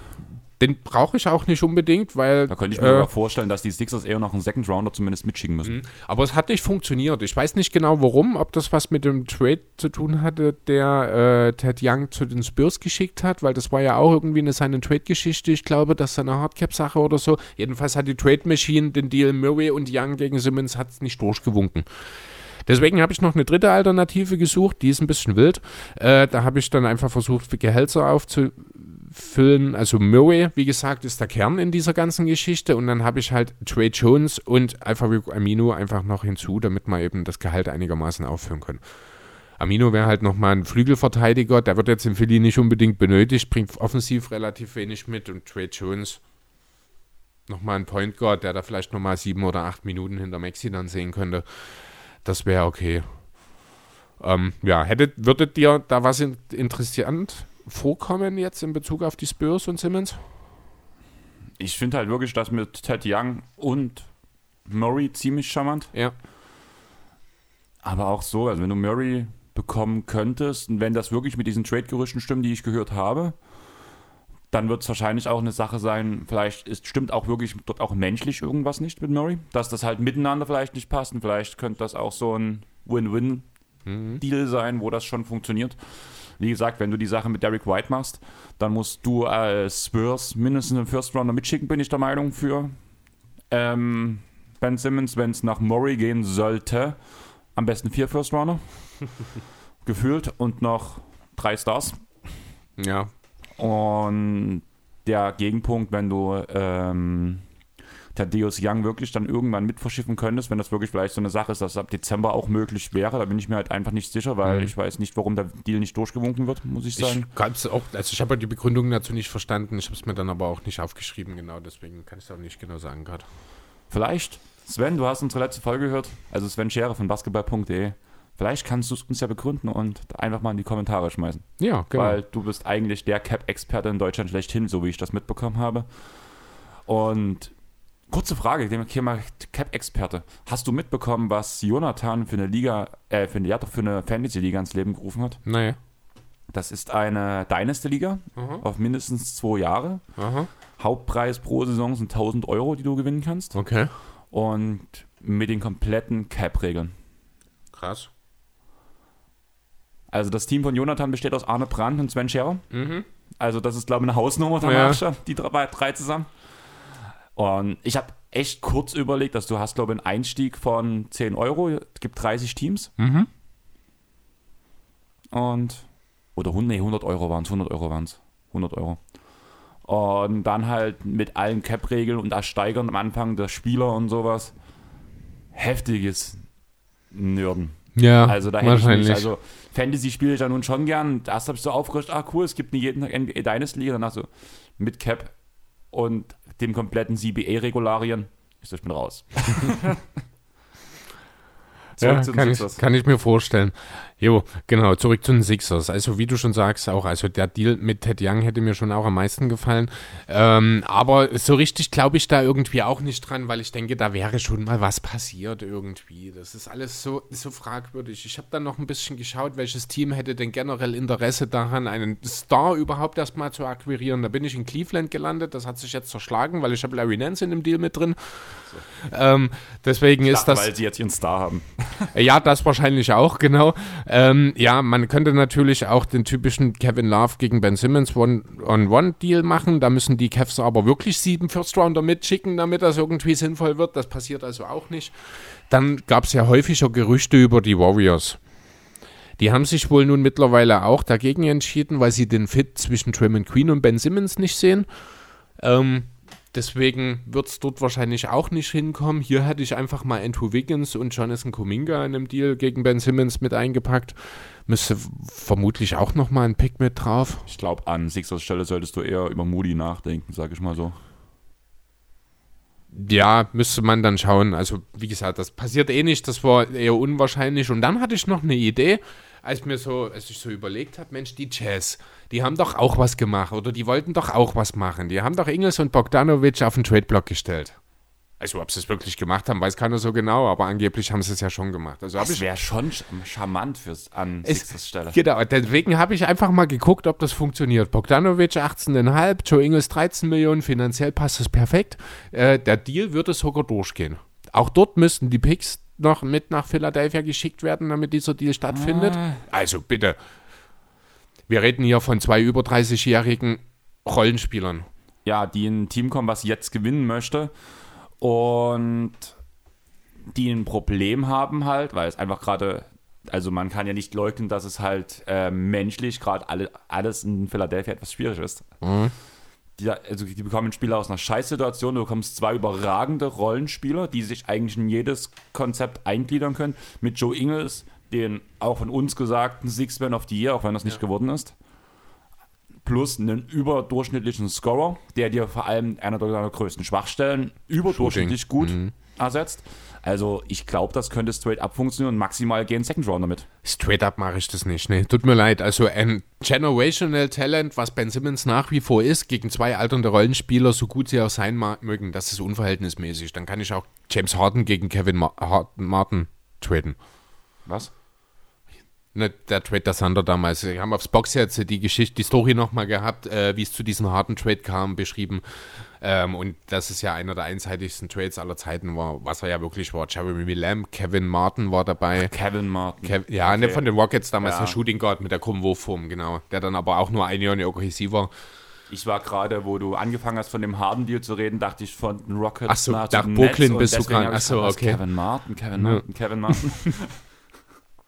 Den brauche ich auch nicht unbedingt, weil. Da könnte ich mir äh, vorstellen, dass die Sixers eher noch einen Second Rounder zumindest mitschicken müssen. Mhm. Aber es hat nicht funktioniert. Ich weiß nicht genau warum, ob das was mit dem Trade zu tun hatte, der äh, Ted Young zu den Spurs geschickt hat, weil das war ja auch irgendwie eine seine Trade-Geschichte. Ich glaube, das ist eine Hardcap-Sache oder so. Jedenfalls hat die Trade Machine den Deal Murray und Young gegen Simmons hat nicht durchgewunken. Deswegen habe ich noch eine dritte Alternative gesucht, die ist ein bisschen wild. Äh, da habe ich dann einfach versucht, Gehälter aufzu füllen. Also Murray, wie gesagt, ist der Kern in dieser ganzen Geschichte. Und dann habe ich halt Trey Jones und Alphaville Amino einfach noch hinzu, damit wir eben das Gehalt einigermaßen auffüllen können. Amino wäre halt nochmal ein Flügelverteidiger, der wird jetzt im Philly nicht unbedingt benötigt, bringt offensiv relativ wenig mit und Trey Jones nochmal ein Point Guard, der da vielleicht nochmal sieben oder acht Minuten hinter Maxi dann sehen könnte. Das wäre okay. Ähm, ja, hättet, würdet ihr da was interessant vorkommen jetzt in Bezug auf die Spurs und Simmons? Ich finde halt wirklich, dass mit Ted Young und Murray ziemlich charmant. Ja. Aber auch so, also wenn du Murray bekommen könntest und wenn das wirklich mit diesen Trade-Gerüchten stimmt, die ich gehört habe, dann wird es wahrscheinlich auch eine Sache sein, vielleicht ist, stimmt auch wirklich dort auch menschlich irgendwas nicht mit Murray, dass das halt miteinander vielleicht nicht passt und vielleicht könnte das auch so ein Win-Win-Deal mhm. sein, wo das schon funktioniert. Wie gesagt, wenn du die Sache mit Derek White machst, dann musst du als Spurs mindestens einen First Rounder mitschicken, bin ich der Meinung, für ähm, Ben Simmons, wenn es nach Murray gehen sollte. Am besten vier First Rounder. [laughs] gefühlt und noch drei Stars. Ja. Und der Gegenpunkt, wenn du ähm, Thaddeus Young wirklich dann irgendwann mit verschiffen könntest, wenn das wirklich vielleicht so eine Sache ist, dass es ab Dezember auch möglich wäre. Da bin ich mir halt einfach nicht sicher, weil Mhm. ich weiß nicht, warum der Deal nicht durchgewunken wird, muss ich sagen. Ich auch, also ich habe ja die Begründung dazu nicht verstanden. Ich habe es mir dann aber auch nicht aufgeschrieben, genau. Deswegen kann ich es auch nicht genau sagen gerade. Vielleicht, Sven, du hast unsere letzte Folge gehört, also Sven Scherer von basketball.de. Vielleicht kannst du es uns ja begründen und einfach mal in die Kommentare schmeißen. Ja, genau. Weil du bist eigentlich der Cap-Experte in Deutschland schlechthin, so wie ich das mitbekommen habe. Und kurze Frage, dem Thema Cap-Experte. Hast du mitbekommen, was Jonathan für eine Liga, äh, für eine, ja, doch für eine Fantasy-Liga ins Leben gerufen hat? naja. Das ist eine Dynasty-Liga Aha. auf mindestens zwei Jahre. Aha. Hauptpreis pro Saison sind 1000 Euro, die du gewinnen kannst. Okay. Und mit den kompletten Cap-Regeln. Krass. Also das Team von Jonathan besteht aus Arne Brandt und Sven Scherer. Mhm. Also das ist, glaube ich, eine Hausnummer Ja. schon, die drei, drei zusammen. Und ich habe echt kurz überlegt, dass du hast, glaube ich, einen Einstieg von 10 Euro. Es gibt 30 Teams. Mhm. Und, oder 100, nee, 100 Euro waren es, 100 Euro waren es. 100 Euro. Und dann halt mit allen Cap-Regeln und das Steigern am Anfang der Spieler und sowas. Heftiges Nörden. Ja, Also da hätte ich wahrscheinlich. nicht, also Fantasy spiele ich ja nun schon gern. Erst habe ich so aufgerüstet, ah cool, es gibt nie jeden Tag Dynasty League, danach so mit Cap und dem kompletten CBA-Regularien. Ich ich bin raus. [laughs] Zurück ja, zu den kann, ich, Sixers. kann ich mir vorstellen. Jo, genau, zurück zu den Sixers. Also wie du schon sagst, auch, also der Deal mit Ted Young hätte mir schon auch am meisten gefallen. Ähm, aber so richtig glaube ich da irgendwie auch nicht dran, weil ich denke, da wäre schon mal was passiert irgendwie. Das ist alles so, so fragwürdig. Ich habe dann noch ein bisschen geschaut, welches Team hätte denn generell Interesse daran, einen Star überhaupt erstmal zu akquirieren. Da bin ich in Cleveland gelandet, das hat sich jetzt zerschlagen, weil ich habe Larry Nance in dem Deal mit drin. Ähm, deswegen ist Dachte, das... weil sie jetzt ihren Star haben. [laughs] Ja, das wahrscheinlich auch, genau. Ähm, ja, man könnte natürlich auch den typischen Kevin Love gegen Ben Simmons One-on-One-Deal machen. Da müssen die Cavs aber wirklich sieben First-Rounder mitschicken, damit das irgendwie sinnvoll wird. Das passiert also auch nicht. Dann gab es ja häufiger Gerüchte über die Warriors. Die haben sich wohl nun mittlerweile auch dagegen entschieden, weil sie den Fit zwischen Draymond Queen und Ben Simmons nicht sehen. Ähm, deswegen wird es dort wahrscheinlich auch nicht hinkommen. Hier hätte ich einfach mal Andrew Wiggins und Jonathan Kuminga in einem Deal gegen Ben Simmons mit eingepackt. Müsste vermutlich auch noch mal ein Pick mit drauf. Ich glaube, an Sixers Stelle solltest du eher über Moody nachdenken, sage ich mal so. Ja, müsste man dann schauen. Also, wie gesagt, das passiert eh nicht. Das war eher unwahrscheinlich. Und dann hatte ich noch eine Idee, als mir so, als ich so überlegt habe, Mensch, die Jazz, die haben doch auch was gemacht oder die wollten doch auch was machen. Die haben doch Ingels und Bogdanovic auf den Trade-Block gestellt. Also, ob sie es wirklich gemacht haben, weiß keiner so genau, aber angeblich haben sie es ja schon gemacht. Also, Das wäre schon sch- charmant fürs, an Es- Stelle. Genau, deswegen habe ich einfach mal geguckt, ob das funktioniert. Bogdanovic 18,5, Joe Ingles 13 Millionen, finanziell passt das perfekt. Äh, der Deal würde sogar durchgehen. Auch dort müssten die Picks noch mit nach Philadelphia geschickt werden, damit dieser Deal stattfindet. Also bitte. Wir reden hier von zwei über 30-jährigen Rollenspielern. ja, die in ein Team kommen, was jetzt gewinnen möchte und die ein Problem haben halt, weil es einfach gerade, also man kann ja nicht leugnen, dass es halt äh, menschlich gerade alle, alles in Philadelphia etwas schwierig ist. Die, also die bekommen Spieler aus einer Scheißsituation, du bekommst zwei überragende Rollenspieler, die sich eigentlich in jedes Konzept eingliedern können, mit Joe Ingles, den auch von uns gesagten Six Man of the Year, auch wenn das nicht geworden ist plus einen überdurchschnittlichen Scorer, der dir vor allem einer deiner größten Schwachstellen überdurchschnittlich gut ersetzt. Also ich glaube, das könnte straight up funktionieren und maximal gehen Second Round damit. Straight up mache ich das nicht, ne. Tut mir leid. Also ein Generational Talent, was Ben Simmons nach wie vor ist, gegen zwei alternde Rollenspieler, so gut sie auch sein mögen, das ist unverhältnismäßig. Dann kann ich auch James Harden gegen Kevin Ma Harden Martin traden. Was? Ne, der Trade der Thunder damals. Wir haben aufs Box jetzt die Geschichte, die Story nochmal gehabt, äh, wie es zu diesem harten Trade kam, beschrieben. Ähm, und das ist ja einer der einseitigsten Trades aller Zeiten war, was er ja wirklich war. Jeremy Lamb, Kevin Martin war dabei. Kevin Martin. Kev ja, ne, von den Rockets damals Ja. der Shooting Guard mit der Krummwurfform, genau. Der dann aber auch nur ein Jahr in der OKC war. Ich war gerade, wo du angefangen hast, von dem Harden Deal zu reden, dachte ich von den Rockets Ach so, nach, nach Brooklyn bist du gerade- hab ich ach so, gesagt, was, okay. Kevin Martin, Kevin Martin, Kevin Martin. [laughs]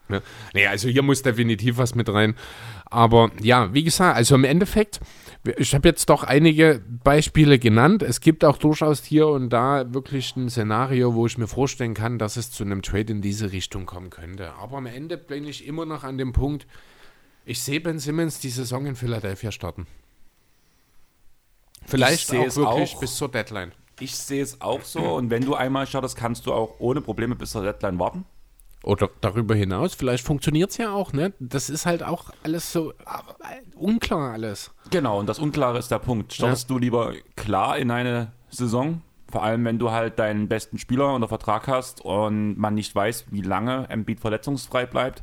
Ne? Nee, also hier muss definitiv was mit rein. Aber ja, wie gesagt, also im Endeffekt, ich habe jetzt doch einige Beispiele genannt. Es gibt auch durchaus hier und da wirklich ein Szenario, wo ich mir vorstellen kann, dass es zu einem Trade in diese Richtung kommen könnte. Aber am Ende bin ich immer noch an dem Punkt, ich sehe Ben Simmons die Saison in Philadelphia starten. Vielleicht auch wirklich auch. bis zur Deadline. Ich sehe es auch so. Und wenn du einmal startest, kannst du auch ohne Probleme bis zur Deadline warten. Oder darüber hinaus, vielleicht funktioniert es ja auch, ne? Das ist halt auch alles so äh, unklar alles. Genau, und das Unklare ist der Punkt. Startest du lieber klar in eine Saison, vor allem wenn du halt deinen besten Spieler unter Vertrag hast und man nicht weiß, wie lange Embiid verletzungsfrei bleibt.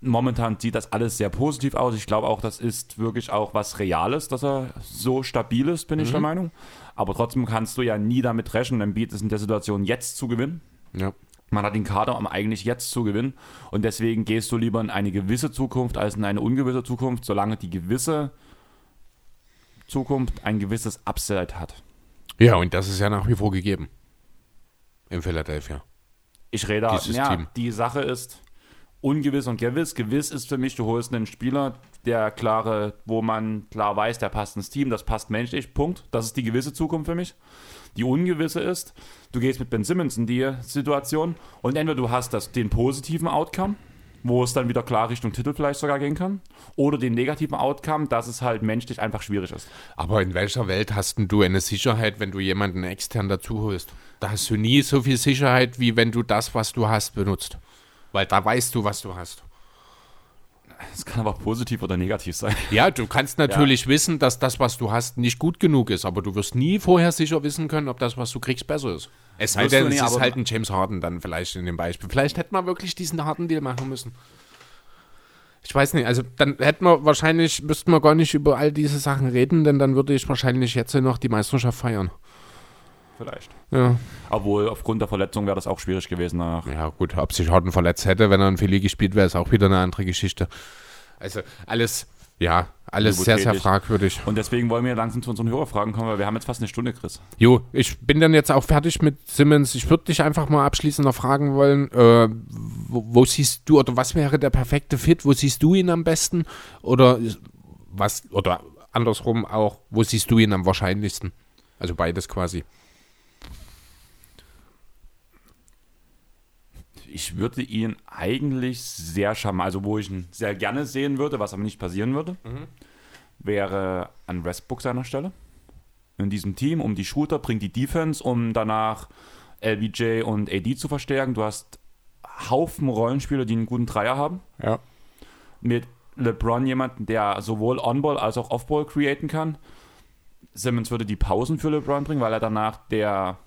Momentan sieht das alles sehr positiv aus. Ich glaube auch, das ist wirklich auch was Reales, dass er so stabil ist, bin ich der Meinung. Aber trotzdem kannst du ja nie damit rechnen, Embiid ist in der Situation jetzt zu gewinnen. Ja. Man hat den Kader, um eigentlich jetzt zu gewinnen. Und deswegen gehst du lieber in eine gewisse Zukunft als in eine ungewisse Zukunft, solange die gewisse Zukunft ein gewisses Upside hat. Ja, und das ist ja nach wie vor gegeben. In Philadelphia. Ich rede, Dieses ja, Team. die Sache ist ungewiss und gewiss. Gewiss ist für mich, du holst einen Spieler, der klare, wo man klar weiß, der passt ins Team, das passt menschlich, Punkt. Das ist die gewisse Zukunft für mich. Die ungewisse ist, du gehst mit Ben Simmons in die Situation und entweder du hast das, den positiven Outcome, wo es dann wieder klar Richtung Titel vielleicht sogar gehen kann, oder den negativen Outcome, dass es halt menschlich einfach schwierig ist. Aber in welcher Welt hast du eine Sicherheit, wenn du jemanden extern dazu holst? Da hast du nie so viel Sicherheit, wie wenn du das, was du hast, benutzt. Weil da weißt du, was du hast. Es kann aber positiv oder negativ sein. Ja, du kannst natürlich wissen, dass das, was du hast, nicht gut genug ist, aber du wirst nie vorher sicher wissen können, ob das, was du kriegst, besser ist. Es sei denn, es ist halt ein James Harden dann vielleicht in dem Beispiel. Vielleicht hätte man wirklich diesen Harden-Deal machen müssen. Ich weiß nicht, also dann hätten wir wahrscheinlich, müssten wir gar nicht über all diese Sachen reden, denn dann würde ich wahrscheinlich jetzt noch die Meisterschaft feiern. Vielleicht. Ja. Obwohl, aufgrund der Verletzung wäre das auch schwierig gewesen danach. Ja, gut, ob sich Harden verletzt hätte, wenn er in Philly gespielt wäre, ist auch wieder eine andere Geschichte. Also alles, ja, alles sehr, sehr fragwürdig. Und deswegen wollen wir langsam zu unseren Hörerfragen kommen, weil wir haben jetzt fast eine Stunde, Chris. Jo, ich bin dann jetzt auch fertig mit Simmons. Ich würde dich einfach mal abschließend noch fragen wollen, äh, wo, wo siehst du oder was wäre der perfekte Fit? Wo siehst du ihn am besten? Oder was, oder andersrum auch, wo siehst du ihn am wahrscheinlichsten? Also beides quasi. Ich würde ihn eigentlich sehr charmant, also wo ich ihn sehr gerne sehen würde, was aber nicht passieren würde, wäre an Westbrook seiner Stelle. In diesem Team, um die Shooter, bringt die Defense, um danach LBJ und AD zu verstärken. Du hast Haufen Rollenspieler, die einen guten Dreier haben. Ja. mit LeBron jemanden, der sowohl On-Ball als auch Off-Ball createn kann. Simmons würde die Pausen für LeBron bringen, weil er danach der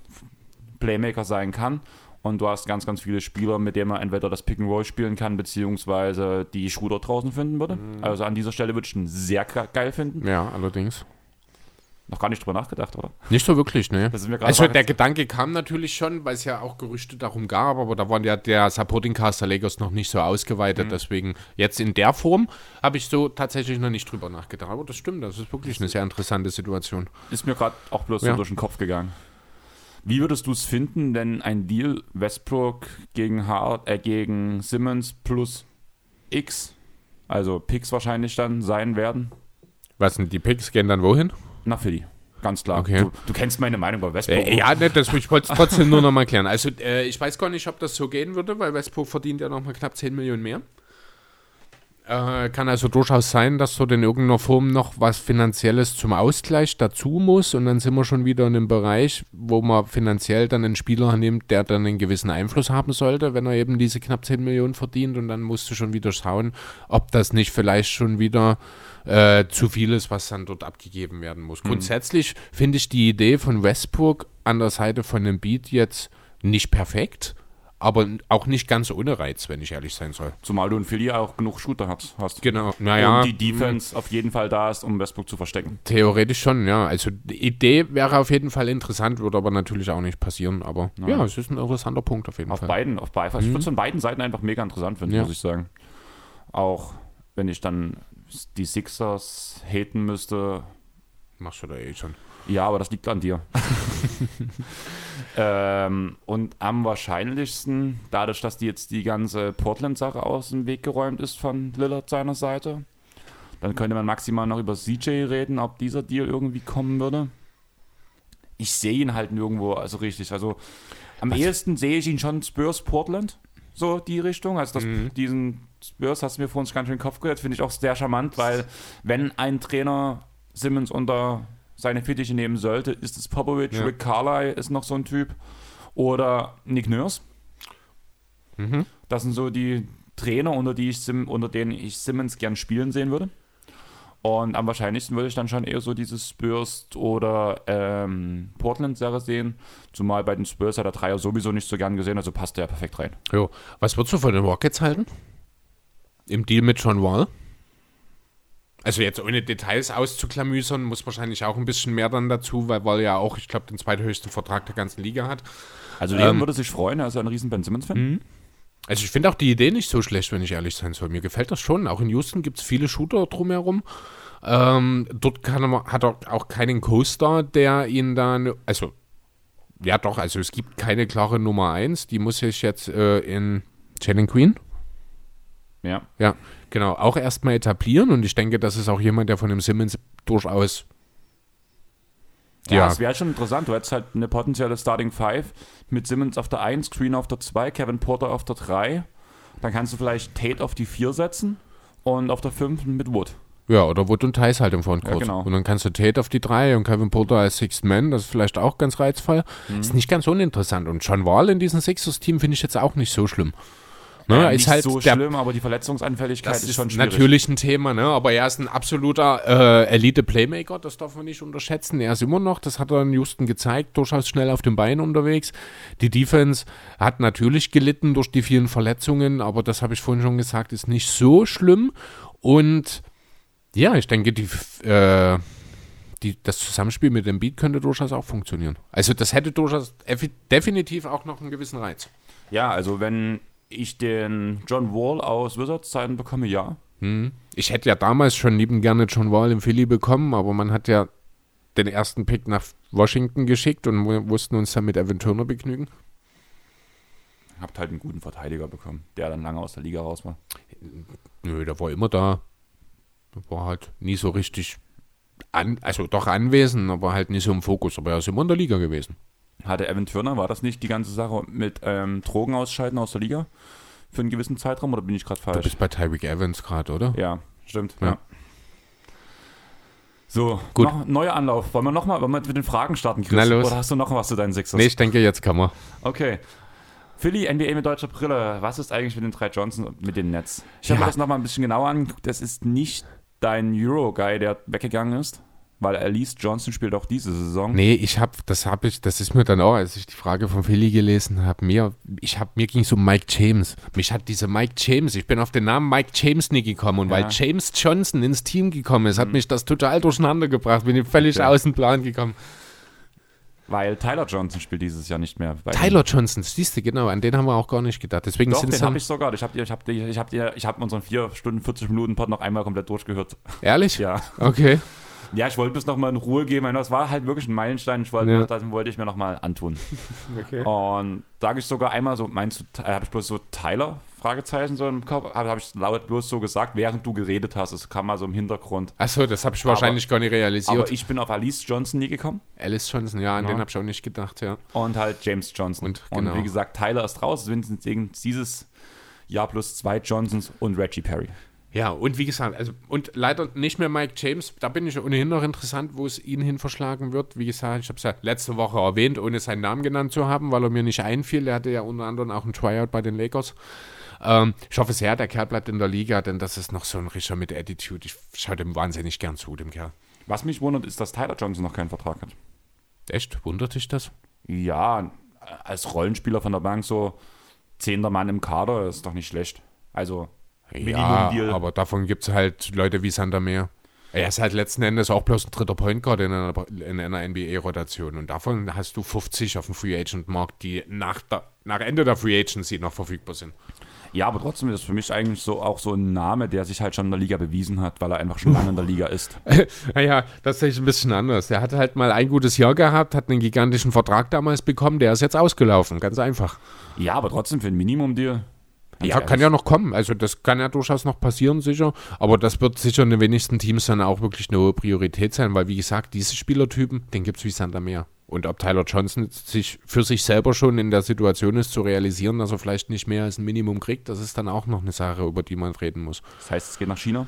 Playmaker sein kann. Und du hast ganz, ganz viele Spieler, mit denen man entweder das Pick and Roll spielen kann, beziehungsweise die Shooter draußen finden würde. Also an dieser Stelle würde ich ihn sehr ge- geil finden. Ja, allerdings. Noch gar nicht drüber nachgedacht, oder? Nicht so wirklich, ne? Also der Gedanke kam natürlich schon, weil es ja auch Gerüchte darum gab, aber da waren ja der Supporting Cast der Lakers noch nicht so ausgeweitet. Mhm. Deswegen jetzt in der Form habe ich so tatsächlich noch nicht drüber nachgedacht. Aber das stimmt, das ist wirklich eine sehr interessante Situation. Ist mir gerade auch bloß Ja. so durch den Kopf gegangen. Wie würdest du es finden, wenn ein Deal Westbrook gegen, Hart, äh, gegen Simmons plus X, also Picks wahrscheinlich dann sein werden, Was sind die Picks? Gehen dann wohin? nach Philly? Ganz klar. Okay. Du, du kennst meine Meinung bei Westbrook. Äh, ja, ne, das ich wollte trotzdem nur noch mal klären. Also äh, ich weiß gar nicht, ob das so gehen würde, weil Westbrook verdient ja noch mal knapp 10 Millionen mehr. Äh, kann also durchaus sein, dass dort in irgendeiner Form noch was Finanzielles zum Ausgleich dazu muss. Und dann sind wir schon wieder in einem Bereich, wo man finanziell dann einen Spieler nimmt, der dann einen gewissen Einfluss haben sollte, wenn er eben diese knapp 10 Millionen verdient. Und dann musst du schon wieder schauen, ob das nicht vielleicht schon wieder äh, zu viel ist, was dann dort abgegeben werden muss. Grundsätzlich finde ich die Idee von Westbrook an der Seite von dem Beat jetzt nicht perfekt, aber auch nicht ganz ohne Reiz, wenn ich ehrlich sein soll. Zumal du in Philly auch genug Shooter hast. hast. Genau, naja. Und die Defense auf jeden Fall da ist, um Westbrook zu verstecken. Theoretisch schon, ja. Also die Idee wäre auf jeden Fall interessant, würde aber natürlich auch nicht passieren. Aber ja, es ist ein interessanter Punkt auf jeden Auf Fall. beiden, auf beiden. Ich würde es von beiden Seiten einfach mega interessant finden, Ja. muss ich sagen. Auch wenn ich dann die Sixers haten müsste, Machst du da eh schon. Ja, aber das liegt an dir. [laughs] ähm, und am wahrscheinlichsten, dadurch, dass die jetzt die ganze Portland-Sache aus dem Weg geräumt ist von Lillard seiner Seite, dann könnte man maximal noch über CJ reden, ob dieser Deal irgendwie kommen würde. Ich sehe ihn halt nirgendwo, also richtig. Also am Was? ehesten sehe ich ihn schon Spurs Portland, so die Richtung. Also das, Mhm. diesen Spurs hast du mir vor uns ganz schön in den Kopf gehört, finde ich auch sehr charmant, weil wenn ein Trainer Simmons unter seine Fittiche nehmen sollte, ist es Popovich, Ja. Rick Carlisle ist noch so ein Typ oder Nick Nurse. Mhm. Das sind so die Trainer, unter, die ich Sim, unter denen ich Simmons gern spielen sehen würde. Und am wahrscheinlichsten würde ich dann schon eher so dieses Spurs oder ähm, Portland-Serie sehen. Zumal bei den Spurs hat der Dreier sowieso nicht so gern gesehen, also passt der perfekt rein. Jo. Was würdest du von den Rockets halten? Im Deal mit John Wall? Also jetzt ohne Details auszuklamüsern, muss wahrscheinlich auch ein bisschen mehr dann dazu, weil Wall ja auch, ich glaube, den zweithöchsten Vertrag der ganzen Liga hat. Also Leon Ähm, würde sich freuen, er ist ein riesen Ben Simmons-Fan. Also ich finde auch die Idee nicht so schlecht, wenn ich ehrlich sein soll. Mir gefällt das schon. Auch in Houston gibt es viele Shooter drumherum. Ähm, dort kann er, hat er auch keinen Co-Star, der ihn dann, also ja doch, also es gibt keine klare Nummer 1. Die muss ich jetzt äh, in Jalen Queen, Ja. ja, genau, auch erstmal etablieren. Und ich denke, das ist auch jemand, der von dem Simmons durchaus Ja, Ja. es wäre schon interessant. Du hättest halt eine potenzielle Starting Five mit Simmons auf der 1, Screen auf der 2, Kevin Porter auf der 3. Dann kannst du vielleicht Tate auf die 4 setzen und auf der 5 mit Wood. Ja, oder Wood und Thais halt im Frontcourt. Ja, genau. Und dann kannst du Tate auf die drei und Kevin Porter als Sixth Man, das ist vielleicht auch ganz reizvoll. Mhm. Ist nicht ganz uninteressant. Und John Wall in diesem Sixers-Team finde ich jetzt auch nicht so schlimm. Ne, Ja, ist nicht halt so der, schlimm, aber die Verletzungsanfälligkeit das ist, ist schon schwierig. natürlich ein Thema, ne? aber er ist ein absoluter äh, Elite-Playmaker, das darf man nicht unterschätzen. Er ist immer noch, das hat er in Houston gezeigt, durchaus schnell auf den Beinen unterwegs. Die Defense hat natürlich gelitten durch die vielen Verletzungen, aber das habe ich vorhin schon gesagt, ist nicht so schlimm. Und ja, ich denke, die, äh, die, das Zusammenspiel mit dem Beat könnte durchaus auch funktionieren. Also das hätte durchaus definitiv auch noch einen gewissen Reiz. Ja, also wenn ich den John Wall aus Wizards Zeiten bekomme, ja. Hm. Ich hätte ja damals schon lieben gerne John Wall im Philly bekommen, aber man hat ja den ersten Pick nach Washington geschickt und wir mussten uns dann mit Evan Turner begnügen. Habt halt einen guten Verteidiger bekommen, der dann lange aus der Liga raus war. Nö, der war immer da. Der war halt nie so richtig, an, also doch anwesend, aber halt nicht so im Fokus. Aber er ist immer in der Liga gewesen. Hatte Evan Turner, war das nicht die ganze Sache mit ähm, Drogen ausscheiden aus der Liga? Für einen gewissen Zeitraum oder bin ich gerade Du falsch? bist bei Tyreek Evans gerade, oder? Ja, stimmt. Ja. Ja. So, Gut. Noch, neuer Anlauf. Wollen wir nochmal wollen wir mit den Fragen starten, Chris? Na los. Oder hast du noch was zu deinen Sixers? Nee, ich denke, jetzt kann man. Okay. Philly, NBA mit deutscher Brille. Was ist eigentlich mit den drei Johnson und mit den Nets? Ich habe Ja. mir das nochmal ein bisschen genauer angeguckt. Das ist nicht dein Euro-Guy, der weggegangen ist. Weil Alice Johnson spielt auch diese Saison. Nee, ich habe, das habe ich, das ist mir dann auch, als ich die Frage von Philly gelesen habe, mir, ich habe, mir ging es um Mike James. Mich hat diese Mike James, ich bin auf den Namen Mike James nie gekommen und Ja. weil James Johnson ins Team gekommen ist, hat mich das total durcheinander gebracht, bin ich völlig Okay. aus dem Plan gekommen. Weil Tyler Johnson spielt dieses Jahr nicht mehr. Tyler Johnson, siehst du, genau, an den haben wir auch gar nicht gedacht. Deswegen Doch, den habe ich sogar. Ich habe ich hab, ich hab, ich hab unseren 4 Stunden 40 Minuten Pod noch einmal komplett durchgehört. ehrlich? Ja. Okay. Ja, ich wollte bis noch mal in Ruhe gehen. weil Das war halt wirklich ein Meilenstein. Ich wollte, Ja. Das wollte ich mir noch mal antun. [laughs] okay. Und sage ich sogar einmal so, meinst du, äh, habe ich bloß so Tyler? Fragezeichen so im Kopf, habe hab ich laut bloß so gesagt, während du geredet hast. Es kam mal so im Hintergrund. Achso, das habe ich wahrscheinlich gar nicht realisiert. Aber ich bin auf Alice Johnson nie gekommen Alice Johnson, ja, an Ja. den habe ich auch nicht gedacht, ja. und halt James Johnson. Und genau. wie gesagt, Tyler ist raus. Es sind dieses Jahr plus zwei Johnsons und Reggie Perry. Ja, und wie gesagt, also und leider nicht mehr Mike James. Da bin ich ohnehin noch interessant, wo es ihn hin verschlagen wird. Wie gesagt, ich habe es ja letzte Woche erwähnt, ohne seinen Namen genannt zu haben, weil er mir nicht einfiel. Er hatte ja unter anderem auch ein Tryout bei den Lakers. Ähm, ich hoffe sehr, der Kerl bleibt in der Liga, denn das ist noch so ein Rischer mit Attitude. Ich schaue dem wahnsinnig gern zu, dem Kerl. Was mich wundert, ist, dass Tyler Johnson noch keinen Vertrag hat. Echt? Wundert dich das? Ja, als Rollenspieler von der Bank so zehnter Mann im Kader ist doch nicht schlecht. Also Ja, Minimum-Deal. aber davon gibt es halt Leute wie Sander Meer. Er ist halt letzten Endes auch bloß ein dritter Point Guard in einer, in einer NBA-Rotation. Und davon hast du 50 auf dem Free Agent Markt, die nach, der, nach Ende der Free Agency noch verfügbar sind. Ja, aber trotzdem ist es für mich eigentlich so auch so ein Name, der sich halt schon in der Liga bewiesen hat, weil er einfach schon lange in der Liga ist. [laughs] naja, das sehe ich ein bisschen anders. Der hatte halt mal ein gutes Jahr gehabt, hat einen gigantischen Vertrag damals bekommen, der ist jetzt ausgelaufen, ganz einfach. Ja, aber trotzdem für ein Minimum-Deal. Ja, kann ja noch kommen. Also das kann ja durchaus noch passieren, sicher. Aber das wird sicher in den wenigsten Teams dann auch wirklich eine hohe Priorität sein, weil wie gesagt, diese Spielertypen, den gibt es wie Sand am Meer. Und ob Tyler Johnson sich für sich selber schon in der Situation ist, zu realisieren, dass er vielleicht nicht mehr als ein Minimum kriegt, das ist dann auch noch eine Sache, über die man reden muss. Das heißt, es geht nach China?